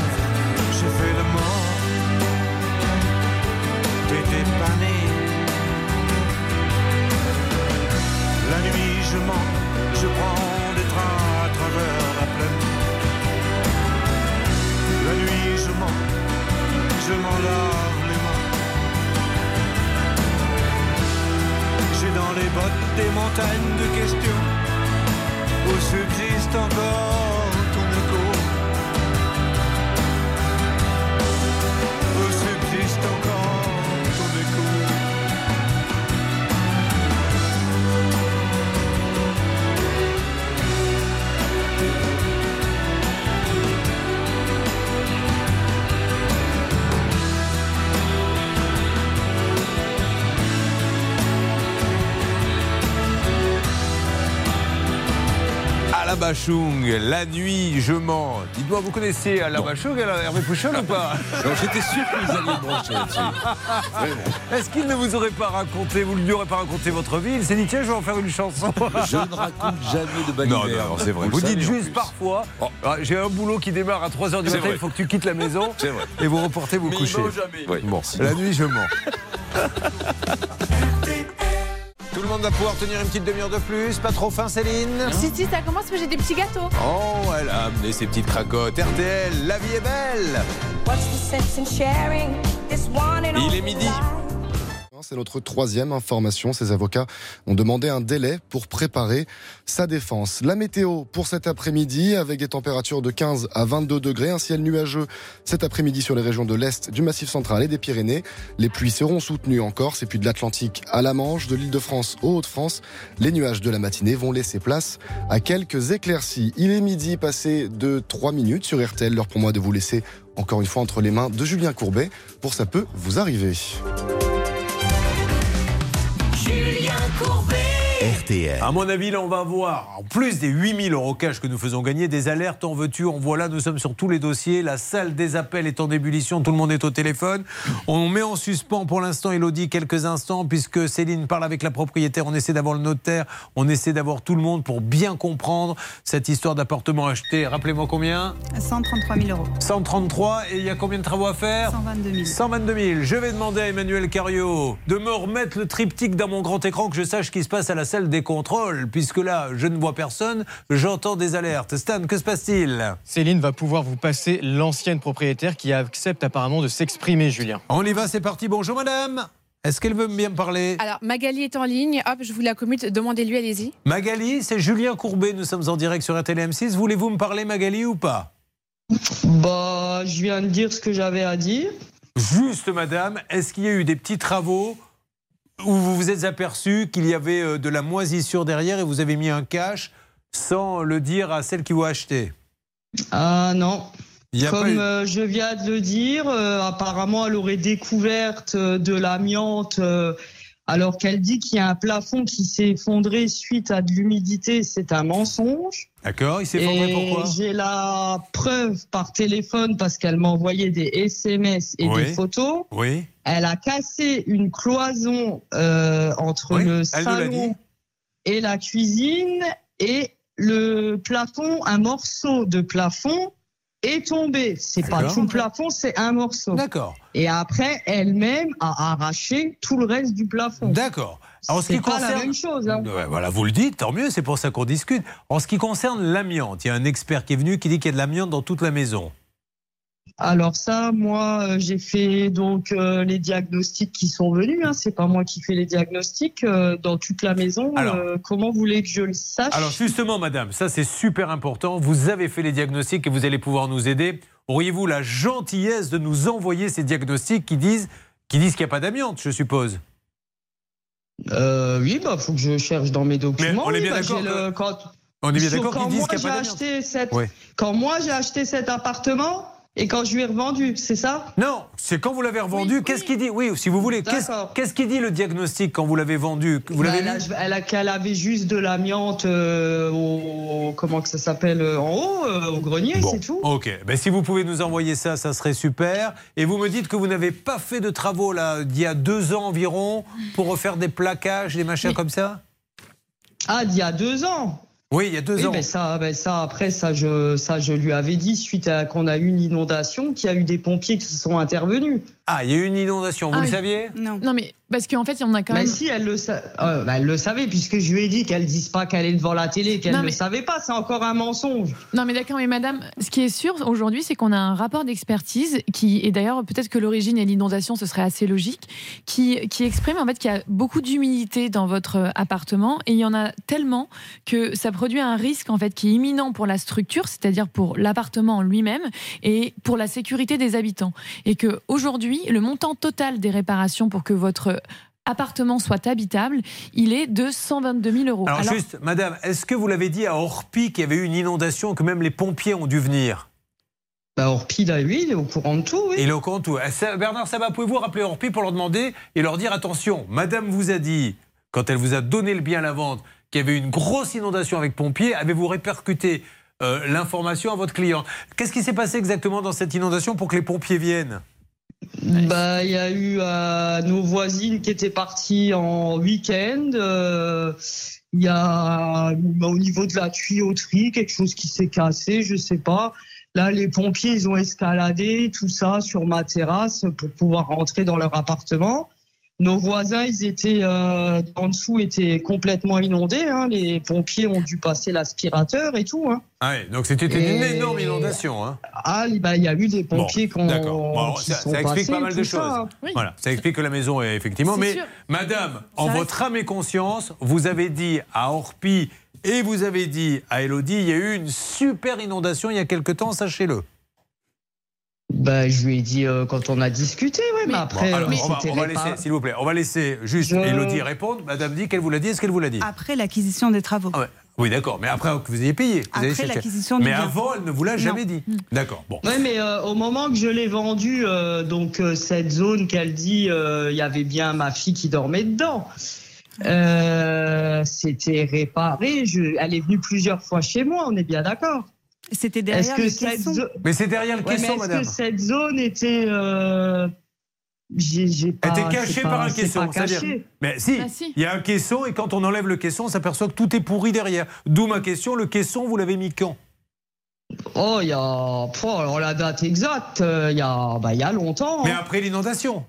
j'ai fait le mort. T'étais pas né. La nuit, je mens, je prends des trains à travers m'en lave les mains. J'ai dans les bottes des montagnes de questions. Où subsiste encore La nuit, je mens. Dites-moi, vous connaissez Alabachung, Hervé Pouchol ou pas? (laughs) Non, J'étais sûr que vous alliez brancher là-dessus. (laughs) Est-ce qu'il ne vous aurait pas raconté, vous ne lui aurez pas raconté votre vie? Il s'est dit, tiens, je vais en faire une chanson. (laughs) Je ne raconte jamais de Non, balivère. non, non, c'est vrai. Vous dites juste parfois, ah, j'ai un boulot qui démarre à 3h du matin, vrai. il faut que tu quittes la maison C'est vrai. et vous reportez vous coucher. Bon, la nuit, je mens. Tout le monde va pouvoir tenir une petite demi-heure de plus. Pas trop faim, Céline Si, si, ça commence, mais j'ai des petits gâteaux. Oh, elle a amené ses petites cracottes. RTL, la vie est belle Il est midi. C'est notre troisième information. Ces avocats ont demandé un délai pour préparer sa défense. La météo pour cet après-midi avec des températures de 15 à 22 degrés, un ciel nuageux cet après-midi sur les régions de l'Est, du Massif central et des Pyrénées. Les pluies seront soutenues en Corse et puis de l'Atlantique à la Manche, de l'Île-de-France aux Hauts-de-France. Les nuages de la matinée vont laisser place à quelques éclaircies. Il est midi passé de 3 minutes sur RTL. L'heure pour moi de vous laisser encore une fois entre les mains de Julien Courbet pour ça peut vous arriver. Julien Courbet. RTL. À mon avis, là, on va voir, en plus des 8000 euros cash que nous faisons gagner, des alertes en veux-tu, en voilà, nous sommes sur tous les dossiers. La salle des appels est en ébullition, tout le monde est au téléphone. On met en suspens pour l'instant, Elodie, quelques instants, puisque Céline parle avec la propriétaire. On essaie d'avoir le notaire, on essaie d'avoir tout le monde pour bien comprendre cette histoire d'appartement acheté. Rappelez-moi combien? 133 000 euros. 133 et il y a combien de travaux à faire? 122 000. 122 000. Je vais demander à Emmanuel Cario de me remettre le triptyque dans mon grand écran que je sache ce qui se passe à la salle des contrôles, puisque là, je ne vois personne, j'entends des alertes. Stan, que se passe-t-il? Céline va pouvoir vous passer l'ancienne propriétaire qui accepte apparemment de s'exprimer, Julien. On y va, c'est parti. Bonjour madame. Est-ce qu'elle veut bien me parler? Alors, Magali est en ligne. Hop, je vous la commute. Demandez-lui, allez-y. Magali, c'est Julien Courbet. Nous sommes en direct sur RTL M6. Voulez-vous me parler, Magali, ou pas? Bah, je viens de dire ce que j'avais à dire. Juste, madame, est-ce qu'il y a eu des petits travaux où vous vous êtes aperçu qu'il y avait euh, de la moisissure derrière et vous avez mis un cash sans le dire à celle qui vous a acheté Ah non. Comme eu- euh, je viens de le dire, euh, apparemment, elle aurait découverte euh, de l'amiante alors qu'elle dit qu'il y a un plafond qui s'est effondré suite à de l'humidité. C'est un mensonge. D'accord, il s'est Et pourquoi J'ai la preuve par téléphone parce qu'elle m'a envoyé des SMS et Oui. des photos. Oui. Elle a cassé une cloison euh, entre le salon et la cuisine et le plafond, un morceau de plafond est tombé. C'est pas tout le plafond, c'est un morceau. D'accord. Et après, elle-même a arraché tout le reste du plafond. D'accord. En ce qui pas concerne... la même chose. hein. Ouais, voilà, vous le dites, tant mieux, c'est pour ça qu'on discute. En ce qui concerne l'amiante, il y a un expert qui est venu qui dit qu'il y a de l'amiante dans toute la maison. Alors ça, moi, euh, j'ai fait donc euh, les diagnostics qui sont venus. Hein. C'est pas moi qui fais les diagnostics euh, dans toute la maison. Alors- Euh, comment vous voulez que je le sache Alors justement, madame, ça c'est super important. Vous avez fait les diagnostics et vous allez pouvoir nous aider. Auriez-vous la gentillesse de nous envoyer ces diagnostics qui disent qui disent qu'il n'y a pas d'amiante, je suppose? Euh, oui, bah faut que je cherche dans mes documents. on est oui, bien bah, d'accord j'ai que- quand- On est bien d'accord quand disent moi, acheté cette- Oui. Quand moi j'ai acheté cet appartement et quand je lui ai revendu, c'est ça? Non, c'est quand vous l'avez revendu. Qu'est-ce qu'il dit? Oui, si vous voulez. Qu'est-ce qu'il dit le diagnostic quand vous l'avez vendu? Vous Bah, l'avez elle, a, elle a- qu'elle avait juste de l'amiante euh, au comment que ça s'appelle euh, en haut euh, au grenier, Bon, c'est tout. Ok, ben, si vous pouvez nous envoyer ça, ça serait super. Et vous me dites que vous n'avez pas fait de travaux là d'il y a deux ans environ pour refaire des plaquages, des machins comme ça? Ah, d'il y a deux ans. Oui, il y a deux Oui, ans. ben ça, ben ça, après, ça je, ça, je lui avais dit suite à qu'on a eu une inondation, qu'il y a eu des pompiers qui sont intervenus. Ah, il y a eu une inondation, vous Ah, le saviez Non. Non, mais Parce qu'en fait, il y en a quand Mais même. si, elle le, sa- euh, bah, elle le savait, puisque je lui ai dit qu'elle dise pas qu'elle est devant la télé, qu'elle ne le mais- savait pas, c'est encore un mensonge. Non, mais d'accord, mais madame, ce qui est sûr aujourd'hui, c'est qu'on a un rapport d'expertise qui, et d'ailleurs, peut-être que l'origine et l'inondation, ce serait assez logique, qui, qui exprime en fait qu'il y a beaucoup d'humidité dans votre appartement et il y en a tellement que ça produit un risque en fait qui est imminent pour la structure, c'est-à-dire pour l'appartement en lui-même et pour la sécurité des habitants. Et que aujourd'hui, le montant total des réparations pour que votre appartement soit habitable, il est de 122 000 euros. Alors, Alors- juste, madame, est-ce que vous l'avez dit à Orpi qu'il y avait eu une inondation, que même les pompiers ont dû venir? Bah, Orpi, là, oui, il est au courant de tout, oui. Il est au courant de tout. Eh, ça- Bernard Sabat, pouvez-vous rappeler Orpi pour leur demander et leur dire attention, madame vous a dit, quand elle vous a donné le bien à la vente, qu'il y avait une grosse inondation avec pompiers, avez-vous répercuté euh, l'information à votre client? Qu'est-ce qui s'est passé exactement dans cette inondation pour que les pompiers viennent? Bah, il y a eu euh, nos voisines qui étaient parties en week-end. euh, Il y a bah, au niveau de la tuyauterie quelque chose qui s'est cassé, je sais pas. Là, les pompiers, ils ont escaladé tout ça sur ma terrasse pour pouvoir rentrer dans leur appartement. Nos voisins, ils étaient euh, en dessous, étaient complètement inondés. hein. Les pompiers ont dû passer l'aspirateur et tout. hein. Ah ouais, donc c'était une Et- énorme inondation. Hein. Ah, bah, il y a eu des pompiers qui ont- D'accord. Bon, alors, qui ça, sont ça explique pas mal de ça, choses. hein. Voilà, ça explique que la maison est effectivement. Mais sûr. madame, en Ça votre âme et conscience, vous avez dit à Orpi et vous avez dit à Elodie, il y a eu une super inondation il y a quelque temps, sachez-le. Bah, je lui ai dit euh, quand on a discuté, oui, mais, après, Bon, alors, euh, on va, on laisser, s'il vous plaît, on va laisser juste Je- Elodie répondre. Madame dit qu'elle vous l'a dit. Est-ce qu'elle vous l'a dit? Après l'acquisition des travaux. Ah ouais. Oui, d'accord. Mais après que vous ayez payé. Vous avez Après l'acquisition Mais bien. avant, elle ne vous l'a Non. jamais dit. D'accord. Bon. Ouais, mais euh, au moment que je l'ai vendu, euh, donc euh, cette zone qu'elle dit, euh, il y avait bien ma fille qui dormait dedans. Euh, C'était réparé. Je, elle est venue plusieurs fois chez moi. On est bien d'accord. C'était Est-ce derrière que le cette caisson. zo- Mais c'est derrière le Ouais, mais caisson, est-ce madame. que cette zone était euh, pas, Elle était cachée par un caisson. c'est-à-dire-. Mais si, Bah, si. il y a un caisson et quand on enlève le caisson, on s'aperçoit que tout est pourri derrière. D'où ma question, le caisson, vous l'avez mis quand? Oh, il y a, oh, alors la date exacte, euh, il y a, bah, il y a longtemps. Mais hein. après l'inondation.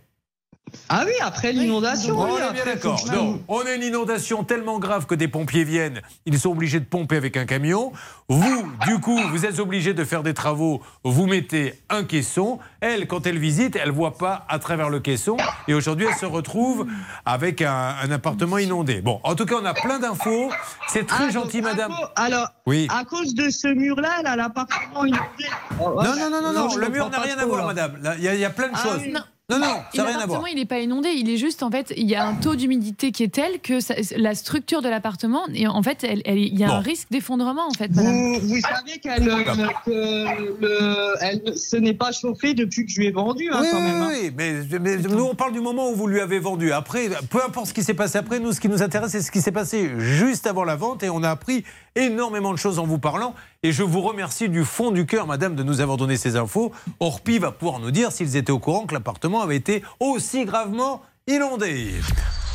Ah oui, après l'inondation. On est bien d'accord. on a une inondation tellement grave que des pompiers viennent. Ils sont obligés de pomper avec un camion. Vous, du coup, vous êtes obligés de faire des travaux. Vous mettez un caisson. Elle, quand elle visite, elle voit pas à travers le caisson. Et aujourd'hui, elle se retrouve avec un, un appartement inondé. Bon, en tout cas, on a plein d'infos. C'est très Ah, gentil, donc, madame. alors, Oui. à cause de ce mur-là, elle a l'appartement inondé. Oh, Non, non, non, non, non, le mur n'a rien à voir, là. madame. Il y, a- il y a plein de Ah choses. Non, non, non, Et ça n'a rien à voir. l'appartement, il n'est pas inondé. Il est juste, en fait, il y a un taux d'humidité qui est tel que ça- la structure de l'appartement, et en fait, elle- elle- il y a un risque d'effondrement, en fait, madame. Vous, vous savez qu'elle, euh, que le- elle se n'est pas chauffée depuis que je lui ai vendu, hein, oui, quand oui, même. hein. oui, mais, mais nous on parle du moment où vous lui avez vendu. Après, peu importe ce qui s'est passé après, nous ce qui nous intéresse c'est ce qui s'est passé juste avant la vente et on a appris énormément de choses en vous parlant. Et je vous remercie du fond du cœur, madame, de nous avoir donné ces infos. Orpi va pouvoir nous dire s'ils étaient au courant que l'appartement avait été aussi gravement inondé.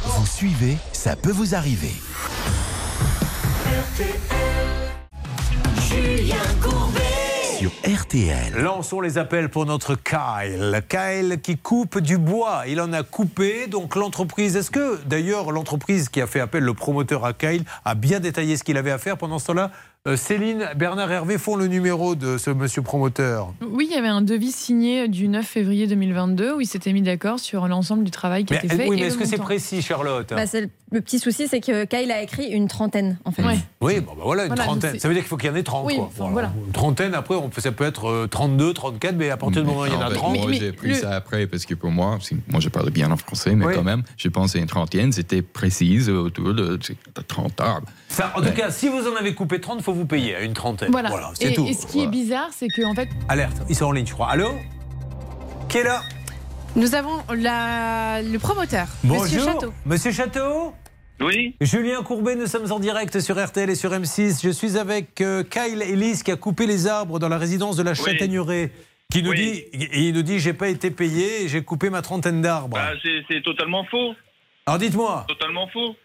Vous suivez, ça peut vous arriver. Julien Courbet. RTL. Lançons les appels pour notre Kyle. Kyle qui coupe du bois. Il en a coupé. Donc l'entreprise, est-ce que d'ailleurs l'entreprise qui a fait appel, le promoteur à Kyle, a bien détaillé ce qu'il avait à faire pendant ce temps-là? Euh, Céline, Bernard Hervé font le numéro de ce monsieur promoteur. Oui, il y avait un devis signé du 9 février 2022 où ils s'étaient mis d'accord sur l'ensemble du travail qui a Mais, été fait. oui, mais est-ce que c'est précis, Charlotte Bah, le, le petit souci, c'est que Kyle a écrit une trentaine, en fait. Oui, bon, bah voilà, une Voilà, trentaine. Ça veut dire qu'il faut qu'il y en ait 30. Oui, quoi. enfin, voilà. Une trentaine, après, on peut- ça peut être euh, 32, 34, mais à partir du moment où il y en a En fait, 30. Moi, j'ai pris ça après parce que pour moi, moi je parle bien en français, mais Oui. quand même, je pense à une trentaine, c'était précise autour de, de 30 arbres. Ça, en tout cas, si vous en avez coupé 30, il faut vous payer à une trentaine. Voilà. c'est et, tout. et ce qui est bizarre, c'est que en fait, Alerte, ils sont en ligne, je crois. Allô Qui est là Nous avons la- le promoteur, Monsieur Bonjour. Château. Monsieur Château Oui. Julien Courbet, nous sommes en direct sur RTL et sur M6. Je suis avec euh, Kyle Ellis qui a coupé les arbres dans la résidence de la Châtaigneraie. Qui nous dit, et il nous dit, j'ai pas été payé, j'ai coupé ma trentaine d'arbres. Bah, c'est c'est totalement faux. Alors dites-moi. Totalement faux.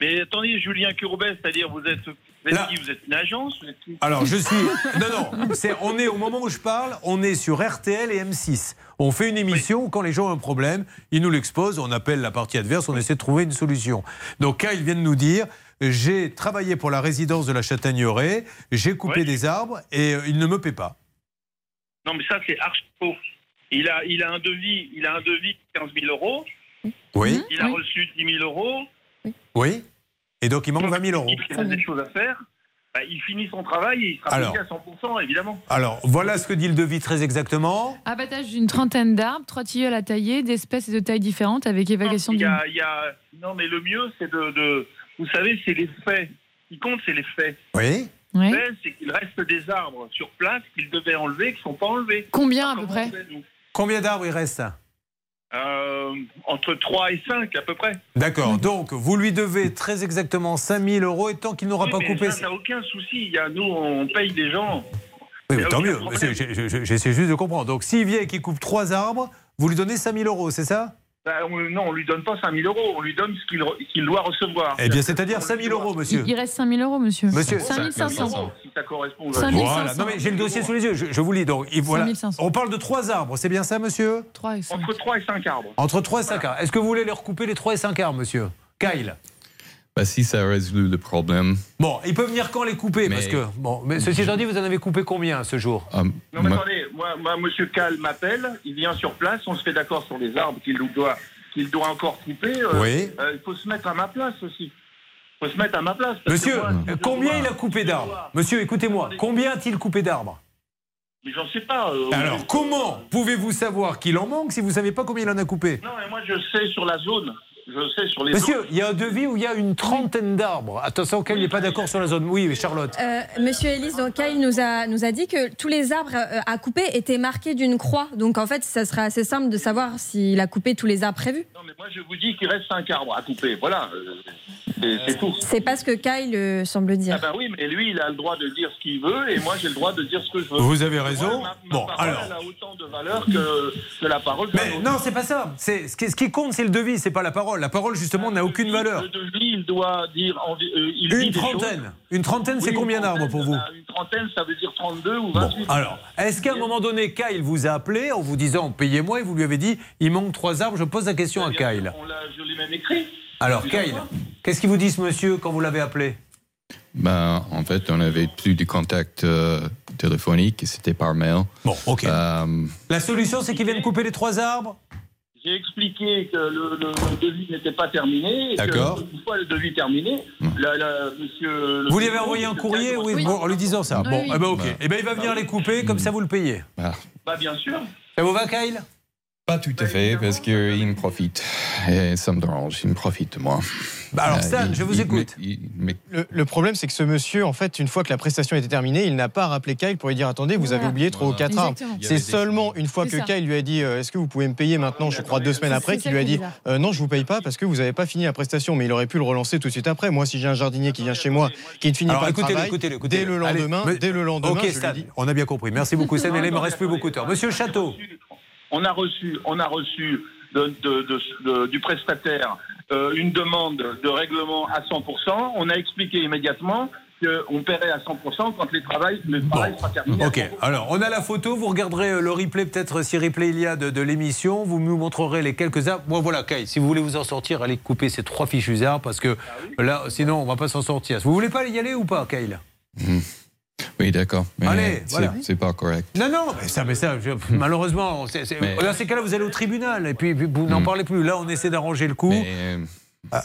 Mais attendez, Julien Courbet, c'est-à-dire vous êtes Vous êtes Là- qui Vous êtes une agence Vous êtes qui Alors, je suis. (laughs) Non, non, c'est, on est au moment où je parle, on est sur RTL et M6. On fait une émission, quand les gens ont un problème, ils nous l'exposent, on appelle la partie adverse, on essaie de trouver une solution. Donc, Kyle vient de nous dire j'ai travaillé pour la résidence de la Châtaigneraie, j'ai coupé Ouais. des arbres et euh, il ne me paie pas. Non, mais ça, c'est archi faux. Il a, il a un devis, il a un devis de 15 000 euros. Oui. Il a reçu 10 000 euros. Oui. Et donc, il manque 20 000 euros. Il a des choses à faire. Bah, il finit son travail et il sera Alors. payé à 100%, évidemment. Alors, voilà ce que dit le devis très exactement. Abattage d'une trentaine d'arbres, trois tilleuls à tailler, d'espèces et de tailles différentes avec évacuation Il y d'une. a, il y a- Non, mais le mieux, c'est de, de- Vous savez, c'est les faits. Ce qui compte, c'est les faits. Oui. Faits, c'est qu'il reste des arbres sur place qu'il devait enlever, qui ne sont pas enlevés. Combien à peu près Combien d'arbres il reste? Euh, Entre 3 et 5, à peu près. D'accord. Donc, vous lui devez très exactement 5 000 euros et tant qu'il n'aura Oui, pas mais coupé. ça, ça n'a aucun souci. Il y a, nous, on paye des gens. Oui, mais tant mieux. J'essaie juste de comprendre. Donc, s'il vient et qu'il coupe trois arbres, vous lui donnez 5 000 euros, c'est ça? Bah, on- non, on lui donne pas 5 000 euros. On lui donne ce qu'il re- qu'il doit recevoir. Eh bien, c'est-à-dire 5 000 euros, monsieur. Il reste 5 000 euros, monsieur. Monsieur. 5 500. Si ça correspond. 5 Voilà. Non, mais j'ai le dossier sous les yeux. Je, je vous lis. Donc, il- voilà. 5 500. On parle de trois arbres, c'est bien ça, monsieur? 3 et 5. Entre 3 et 5 arbres. Entre 3 et 5 arbres. Est-ce que vous voulez les recouper les 3 et 5 arbres, monsieur? Kyle Bah, si ça résout le problème. Bon, il peut venir quand les couper Mais- Parce que, bon, mais ceci étant dit, vous en avez coupé combien ce jour? Euh, Non, mais attendez, moi, moi, Monsieur Cal m'appelle, il vient sur place, on se fait d'accord sur les arbres qu'il doit, qu'il doit encore couper. euh, Oui. euh, il faut se mettre à ma place aussi. Il faut se mettre à ma place. parce que Monsieur, moi, combien il a coupé d'arbres Monsieur, écoutez-moi, combien a-t-il coupé d'arbres? Mais j'en sais pas. euh, Alors, comment pouvez-vous savoir qu'il en manque si vous ne savez pas combien il en a coupé? Non, mais moi, je sais sur la zone. Je sais sur les Monsieur, il y a un devis où il y a une trentaine d'arbres. Attention, il n'est pas d'accord sur la zone. Oui, mais Charlotte. Euh, Monsieur Ellis, donc Kyle nous a, nous a dit que tous les arbres euh, à couper étaient marqués d'une croix. Donc en fait, ça serait assez simple de savoir s'il a coupé tous les arbres prévus. Non, mais moi, je vous dis qu'il reste 5 arbres à couper. Voilà. euh, c'est- tout. C'est pas ce que Kyle semble dire. Ah ben oui, mais lui, il a le droit de dire ce qu'il veut et moi, j'ai le droit de dire ce que je veux. Vous avez raison. Moi, ma- ma Bon, parole, alors. Elle a autant de valeur que, que la parole. Mais non, c'est pas ça. C'est ce qui, ce qui compte, c'est le devis, c'est pas la parole. La parole, justement, n'a aucune valeur. Le devis, il doit dire. euh, Une trentaine. Une trentaine, c'est Oui, combien d'arbres pour vous Une trentaine, ça veut dire 32 ou 28. Alors, est-ce qu'à un moment donné, Kyle vous a appelé en vous disant payez-moi et vous lui avez dit il manque trois arbres Je pose la question à Kyle. On l'a- je l'ai même écrit. Alors, Kyle, qu'est-ce qu'il vous dit ce monsieur quand vous l'avez appelé? Ben, en fait, on avait plus de contact euh, téléphonique, c'était par mail. Bon, ok. Euh, La solution, c'est qu'il vienne couper les trois arbres? J'ai expliqué que le, le- le devis n'était pas terminé. et que D'accord. Une fois le devis terminé, la- la- monsieur. le Vous lui avez envoyé un courrier oui, bon, en lui disant ça. Oui, Bon, oui. eh ben, ok. Bah. Eh ben, il va venir les couper, comme ça vous le payez. bah, Bah, bien sûr. Ça vous va, Kyle? Pas tout à fait, parce qu'il me profite. Et ça me dérange, il me profite de moi. Bah, alors, Euh, Stan, il- je vous il- écoute. mais- Le, le problème, c'est que ce monsieur, en fait, une fois que la prestation était terminée, il n'a pas rappelé Kyle pour lui dire attendez, vous avez oublié trois ou quatre y C'est des- seulement une fois que ça. Kyle lui a dit euh, est-ce que vous pouvez me payer maintenant, je crois deux semaines après, qu'il ça lui a dit euh, non, je vous paye pas parce que vous n'avez pas fini la prestation. Mais il aurait pu le relancer tout de suite après. Moi, si j'ai un jardinier qui vient chez moi, qui ne finit Alors, pas le écoutez-le, travail, dès le Allez, lendemain, mais- dès le lendemain, Ok, je lui Stan, dis on a bien compris. Merci beaucoup, Stan. Il me reste plus beaucoup de temps. Monsieur Château. On a reçu, on a reçu de- de- de- de- du prestataire euh, une demande de règlement à 100%. On a expliqué immédiatement qu'on paierait à 100% quand les travail, le travail sera terminé. Ok, 100%. alors on a la photo, vous regarderez euh, le replay, peut-être si replay il y a de, de l'émission, vous nous montrerez les quelques arbres. Bon voilà, Kay, si vous voulez vous en sortir, allez couper ces trois fichus arbres parce que là, sinon on va pas s'en sortir. Vous voulez pas y aller ou pas, Kyle. Oui, d'accord. Mais Allez, c'est- voilà. c'est pas correct. Non, non, mais ça, mais ça, je- malheureusement, Mais- dans ces cas-là, vous allez au tribunal et puis, vous n'en Hmm. parlez plus. Là, on essaie d'arranger le coup. Mais, euh,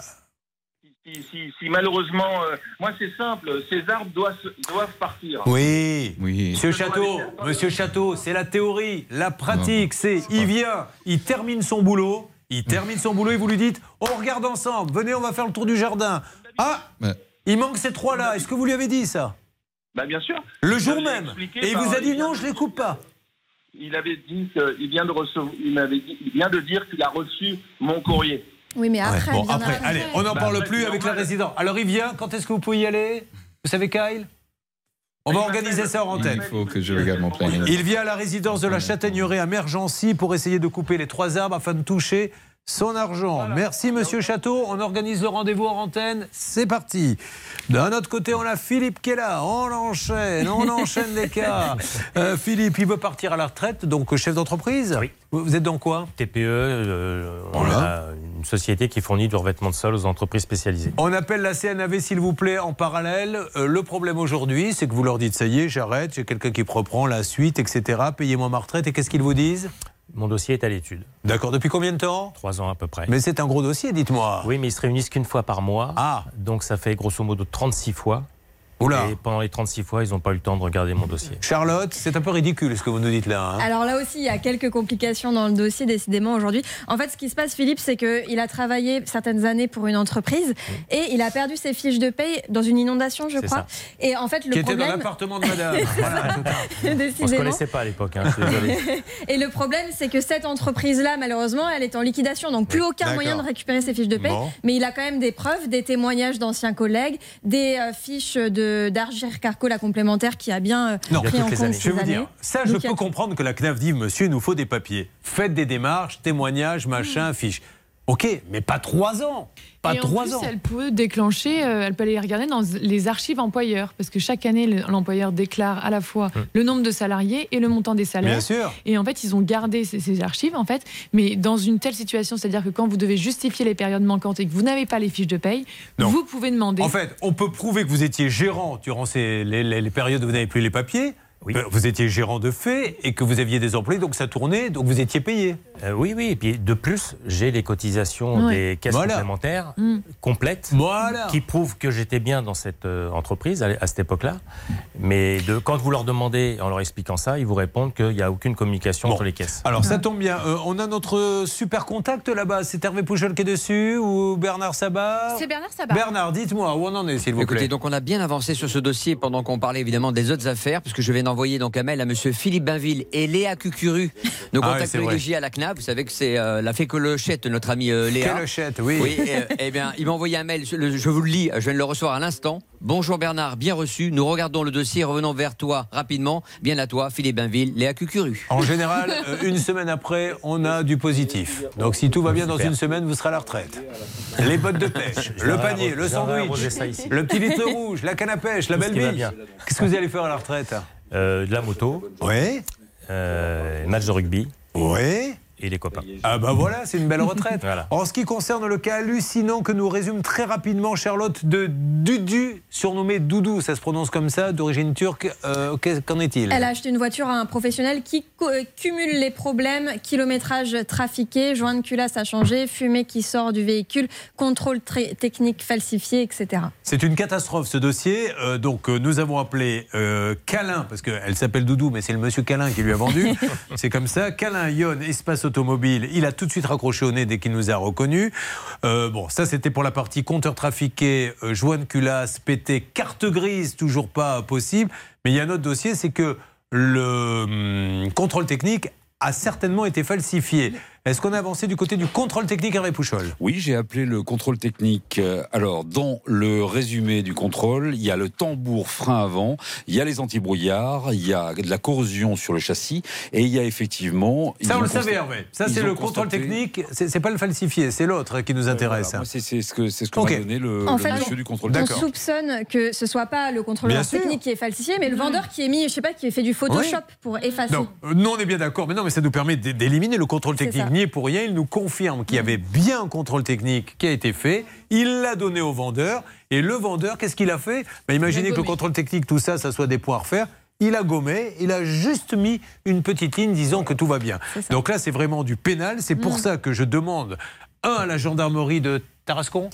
Si, si- si malheureusement, euh, moi c'est simple, ces arbres doivent, doivent partir. Oui. oui. Monsieur Château, Monsieur Château, c'est la théorie. La pratique, c'est il vient, il termine son boulot, il termine son boulot et vous lui dites on regarde ensemble, venez, on va faire le tour du jardin. Ah, Ouais. il manque ces trois-là. Est-ce que vous lui avez dit ça? Bah, bien sûr. Le jour même. Et il vous a dit non, je les coupe pas. Il avait dit qu'il vient de recevoir, il m'avait dit, il vient de dire qu'il a reçu mon courrier. Oui, mais après, Ouais, bon, après, après. allez, on n'en Bah, parle après, plus avec la résidente. Alors il vient, quand est-ce que vous pouvez y aller? Vous savez, Kyle? On va organiser ça en antenne. il faut que je regarde mon planning. Il vient à la résidence de la Châtaigneraie à Mergency pour essayer de couper les trois arbres afin de toucher son argent. Merci Monsieur Château. On organise le rendez-vous en antenne. C'est parti. D'un autre côté, on a Philippe qui est là. On enchaîne, on enchaîne les cas. (laughs) Euh, Philippe, il veut partir à la retraite, donc chef d'entreprise. Oui. Vous êtes dans quoi? TPE, euh, on a une société qui fournit du revêtement de sol aux entreprises spécialisées. On appelle la CNAV, s'il vous plaît, en parallèle. Euh, le problème aujourd'hui, c'est que vous leur dites ça y est, j'arrête, j'ai quelqu'un qui reprend la suite, etc. Payez-moi ma retraite. Et qu'est-ce qu'ils vous disent? Mon dossier est à l'étude. D'accord. Depuis combien de temps? Trois ans à peu près. Mais c'est un gros dossier, dites-moi. Oui, mais ils se réunissent qu'une fois par mois. Ah. Donc ça fait grosso modo 36 fois. Oula. Et pendant les 36 fois, ils n'ont pas eu le temps de regarder mon dossier. Charlotte, c'est un peu ridicule ce que vous nous dites là. hein. Alors là aussi, il y a quelques complications dans le dossier, décidément, aujourd'hui. En fait, ce qui se passe, Philippe, c'est qu'il a travaillé certaines années pour une entreprise et il a perdu ses fiches de paye dans une inondation, je crois. ça. Et en fait, le qui était dans problème. l'appartement de madame. (laughs) Voilà, tout à- On ne se connaissait pas à l'époque, hein. (laughs) Et le problème, c'est que cette entreprise-là, malheureusement, elle est en liquidation. Donc, plus aucun moyen de récupérer ses fiches de paye. Bon. Mais il a quand même des preuves, des témoignages d'anciens collègues, des euh, fiches de- d'Argir Carco, la complémentaire, qui a bien euh, Non, pris en compte Je vais ces vous années. dire, ça, je Donc, a- peux comprendre que la CNAF dit Monsieur, il nous faut des papiers. Faites des démarches, témoignages, machin, fiches. Ok, mais pas trois ans. Pas et en trois plus, ans. elle peut déclencher, euh, elle peut aller regarder dans les archives employeurs, parce que chaque année, le- l'employeur déclare à la fois le nombre de salariés et le montant des salaires. Bien sûr. Et en fait, ils ont gardé ces, ces archives, en fait, mais dans une telle situation, c'est-à-dire que quand vous devez justifier les périodes manquantes et que vous n'avez pas les fiches de paye, Non. vous pouvez demander. En fait, on peut prouver que vous étiez gérant durant ces, les, les- les périodes où vous n'avez plus les papiers. Euh, Vous étiez gérant de fait et que vous aviez des employés, donc ça tournait, donc vous étiez payé. Euh, oui, oui. Et puis de plus, j'ai les cotisations des caisses Voilà. complémentaires Mm. complètes Voilà. qui prouvent que j'étais bien dans cette euh, entreprise à, à cette époque-là. Mais de, quand vous leur demandez, en leur expliquant ça, ils vous répondent qu'il n'y a aucune communication entre les caisses. Alors ça tombe bien. Euh, on a notre super contact là-bas. C'est Hervé Pouchol qui est dessus ou Bernard Sabat C'est Bernard Sabat. Bernard, dites-moi où on en est, s'il vous Écoutez, plaît. donc on a bien avancé sur ce dossier pendant qu'on parlait évidemment des autres affaires, puisque je viens d'envoyer donc un mail à Monsieur Philippe Bainville et Léa Cucuru, (laughs) nos Ah ouais, contacts vrai. privilégiés à la CNAP. Vous savez que c'est euh, la fécolochette, notre amie euh, Léa. Félochette, oui. Oui, et, euh, eh bien, il m'a envoyé un mail, le- je vous le lis, je viens de le recevoir à l'instant. Bonjour Bernard, bien reçu. Nous regardons le dossier revenons vers toi rapidement. Bien à toi, Philippe Bainville, Léa Cucuru. En général, euh, une semaine après, on a du positif. Donc si tout va bien dans une semaine, vous serez à la retraite. Les bottes de pêche, le panier, le sandwich, le petit litre rouge, la canne à pêche, la belle bien. Qu'est-ce que vous allez faire à la retraite de la moto. Oui. Euh, match de rugby. Oui. Et les copains. Ah bah voilà, c'est une belle (laughs) retraite. Voilà. En ce qui concerne le cas hallucinant que nous résume très rapidement Charlotte de Dudu, surnommé Doudou, ça se prononce comme ça, d'origine turque, euh, qu'en est-il? Elle a acheté une voiture à un professionnel qui euh, cumule les problèmes, kilométrage trafiqué, joint de culasse à changer, fumée qui sort du véhicule, contrôle technique falsifié, etc. C'est une catastrophe ce dossier. Euh, donc euh, nous avons appelé euh, Calin, parce qu'elle s'appelle Doudou, mais c'est le monsieur Calin qui lui a vendu. (laughs) c'est comme ça. Calin Yon, espace Il a tout de suite raccroché au nez dès qu'il nous a reconnus. Euh, bon, ça c'était pour la partie compteur trafiqué, euh, joint de culasse, pété, carte grise, toujours pas possible. Mais il y a un autre dossier, c'est que le hum, contrôle technique a certainement été falsifié. Est-ce qu'on a avancé du côté du contrôle technique Hervé Pouchol? Oui, j'ai appelé le contrôle technique. Euh, Alors, dans le résumé du contrôle, il y a le tambour frein avant, il y a les antibrouillards, il y a de la corrosion sur le châssis, et il y a effectivement. Ça, on le savait, Hervé. Ça, c'est le contrôle constaté- technique. C'est pas le falsifié, c'est l'autre qui nous intéresse. Voilà, moi, c'est ce que, c'est ce que Ok. m'a donné le, En le fait, monsieur du contrôle on soupçonne que ce soit pas le contrôleur Bien sûr. technique qui est falsifié, mais le vendeur qui est mis, je sais pas, qui a fait du Photoshop Oui. pour effacer. Non, euh, nous on est bien d'accord, mais non, mais ça nous permet d'é- d'éliminer le contrôle technique. Pour rien, il nous confirme qu'il y avait bien un contrôle technique qui a été fait. Il l'a donné au vendeur, et le vendeur, qu'est-ce qu'il a fait? Ben, Imaginez que le contrôle technique, tout ça, ça soit des points à refaire. Il a gommé, il a juste mis une petite ligne disant que tout va bien. Donc là, c'est vraiment du pénal. C'est pour Mm. ça que je demande, un, à la gendarmerie de Tarascon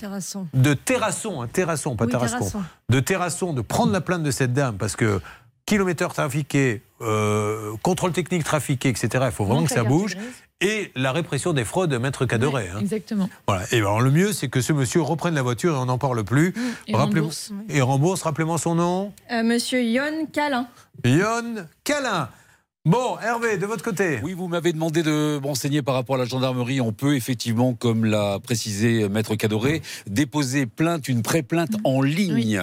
de Terrasson, hein, Terrasson, pas Oui, Tarascon, Terrasson. de Terrasson, de prendre la plainte de cette dame parce que kilomètres trafiqués, euh, contrôle technique trafiqué, etc. Il faut vraiment que ça bouge. Et la répression des fraudes, maître Cadoré. hein. Exactement. Voilà. Et alors le mieux, c'est que ce monsieur reprenne la voiture et on n'en parle plus. et Rappelez- rembourse. Et rembourse. Rappelez-moi son nom. Euh, Monsieur Yon Calin. Yon Calin. Bon, Hervé, de votre côté. Oui, vous m'avez demandé de m'enseigner par rapport à la gendarmerie. On peut effectivement, comme l'a précisé Maître Cadoré, déposer plainte, une pré-plainte en ligne.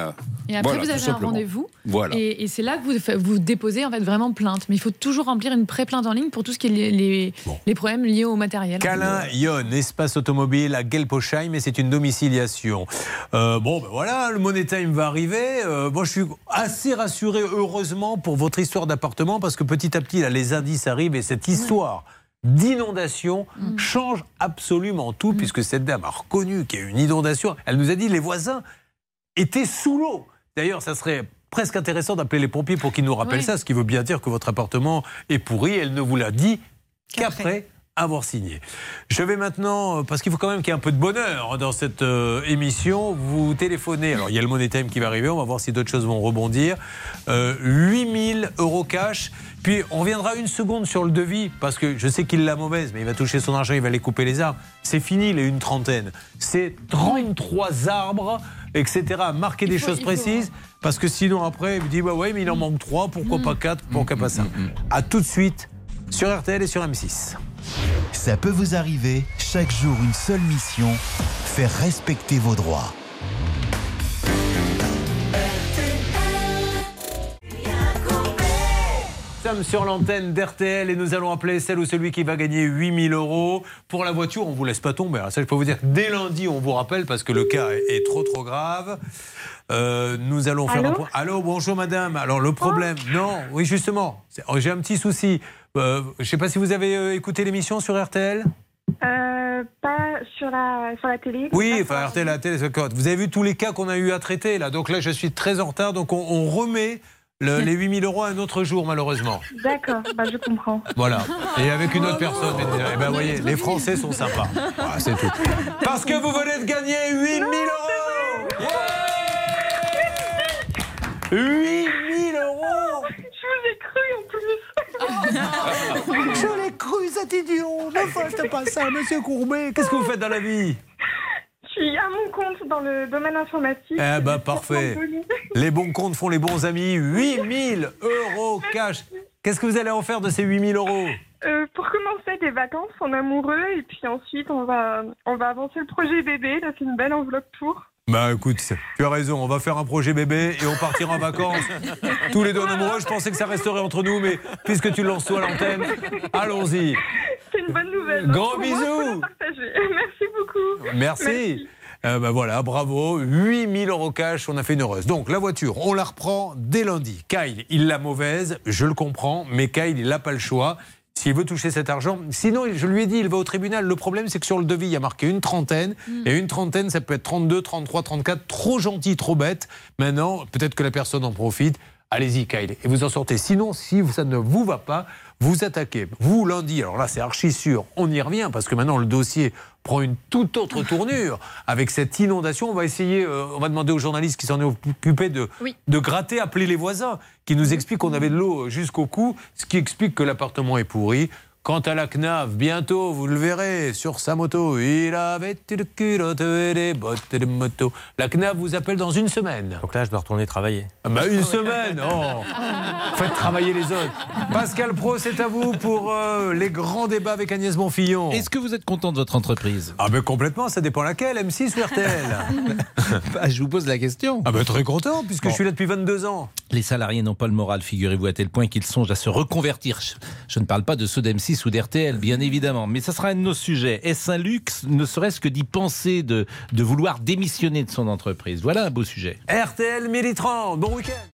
Et après, Voilà, vous tout avez un simplement. rendez-vous. Voilà. Et, et c'est là que vous, vous déposez en fait vraiment plainte. Mais il faut toujours remplir une pré-plainte en ligne pour tout ce qui est les, les, les problèmes liés au matériel. Câlin Yon, espace automobile à Gelposheim, et c'est une domiciliation. Euh, bon, ben voilà, le Money Time va arriver. Euh, moi, je suis assez rassuré, heureusement, pour votre histoire d'appartement, parce que petit à petit, là, les indices arrivent, et cette histoire d'inondation change absolument tout, puisque cette dame a reconnu qu'il y a eu une inondation. Elle nous a dit les voisins étaient sous l'eau. D'ailleurs, ça serait presque intéressant d'appeler les pompiers pour qu'ils nous rappellent Oui. ça, ce qui veut bien dire que votre appartement est pourri. Elle ne vous l'a dit qu'après avoir signé. Je vais maintenant, euh, parce qu'il faut quand même qu'il y ait un peu de bonheur dans cette euh, émission, vous téléphonez. Alors, il y a le Money Time qui va arriver, on va voir si d'autres choses vont rebondir. Euh, 8000 euros cash. Puis, on reviendra une seconde sur le devis, parce que je sais qu'il l'a mauvaise, mais il va toucher son argent, il va aller couper les arbres. C'est fini, les une trentaine. C'est 33 arbres, etc. Marquer des faut- choses faut- précises, parce que sinon, après, il me dit, bah ouais, mais il en manque 3, pourquoi Mm. pas 4, pourquoi pas ça. À tout de suite sur RTL et sur M6. Ça peut vous arriver, chaque jour une seule mission, faire respecter vos droits. Nous sommes sur l'antenne d'RTL et nous allons appeler celle ou celui qui va gagner 8000 euros. Pour la voiture, on ne vous laisse pas tomber. Alors ça, je peux vous dire que dès lundi, on vous rappelle parce que le cas est- trop trop grave. Euh, nous allons faire Allô un point. Allô, bonjour madame. Alors le problème, non, oui justement, oh, j'ai un petit souci. Euh, je ne sais pas si vous avez euh, écouté l'émission sur RTL. Euh, pas sur la, sur la télé. Oui, enfin RTL, la télé. Vous avez vu tous les cas qu'on a eu à traiter là. Donc là, je suis très en retard. Donc on, on remet le- (laughs) les 8000 euros un autre jour, malheureusement. D'accord, bah, je comprends. Voilà. Et avec une autre personne. Et ben, vous voyez, les Français sont sympas. C'est tout. Parce que vous venez de gagner 8000 euros 8000 euros Je vous ai cru en plus. Je l'ai cru, cet idiot Ne faites pas ça, monsieur Courbet Qu'est-ce que vous faites dans la vie? Je suis à mon compte dans le domaine informatique. Eh ben, parfait. Les bons comptes font les bons amis. 8000 euros cash Qu'est-ce que vous allez en faire de ces 8000 euros? Euh, pour commencer, des vacances en amoureux et puis ensuite on va, on va avancer le projet bébé. Là, c'est une belle enveloppe pour. Bah écoute, tu as raison, on va faire un projet bébé et on partira en vacances. Tous les deux en amoureux, je pensais que ça resterait entre nous, mais puisque tu lances toi à l'antenne, allons-y. C'est une bonne nouvelle. Moi, bisous. (laughs) Merci beaucoup. Merci. Euh, bah voilà, bravo. 8000 euros cash, on a fait une heureuse. Donc la voiture, on la reprend dès lundi. Kyle, il l'a mauvaise, je le comprends, mais Kyle, il n'a pas le choix. S'il veut toucher cet argent, sinon je lui ai dit, il va au tribunal. Le problème, c'est que sur le devis, il y a marqué une trentaine. Et une trentaine, ça peut être 32, 33, 34. Trop gentil, trop bête. Maintenant, peut-être que la personne en profite. Allez-y, Kyle, et vous en sortez. Sinon, si ça ne vous va pas, vous attaquez. Vous, lundi, alors là, c'est archi sûr, on y revient, parce que maintenant, le dossier prend une toute autre (laughs) tournure. Avec cette inondation, on va essayer, euh, on va demander aux journalistes qui s'en est occupés de, de gratter, appeler les voisins, qui nous expliquent qu'on avait de l'eau jusqu'au cou, ce qui explique que l'appartement est pourri. Quant à la CNAV, bientôt, vous le verrez, sur sa moto, il avait une culotte et des bottes de moto. La CNAV vous appelle dans une semaine. Donc là, je dois retourner travailler. Ah bah, une semaine oh. Faites travailler les autres. Pascal Pro, c'est à vous pour euh, les grands débats avec Agnès Bonfillon. Est-ce que vous êtes content de votre entreprise? Ah ben complètement, ça dépend laquelle, M6 ou RTL (laughs) Bah, Je vous pose la question. Ah ben très content, puisque Bon. je suis là depuis 22 ans. Les salariés n'ont pas le moral, figurez-vous, à tel point qu'ils songent à se reconvertir. Je, je ne parle pas de ceux d'M6 ou d'RTL, bien évidemment, mais ça sera un de nos sujets. Est-ce un luxe, ne serait-ce que d'y penser, de, vouloir démissionner de son entreprise Voilà un beau sujet. RTL 30, bon week-end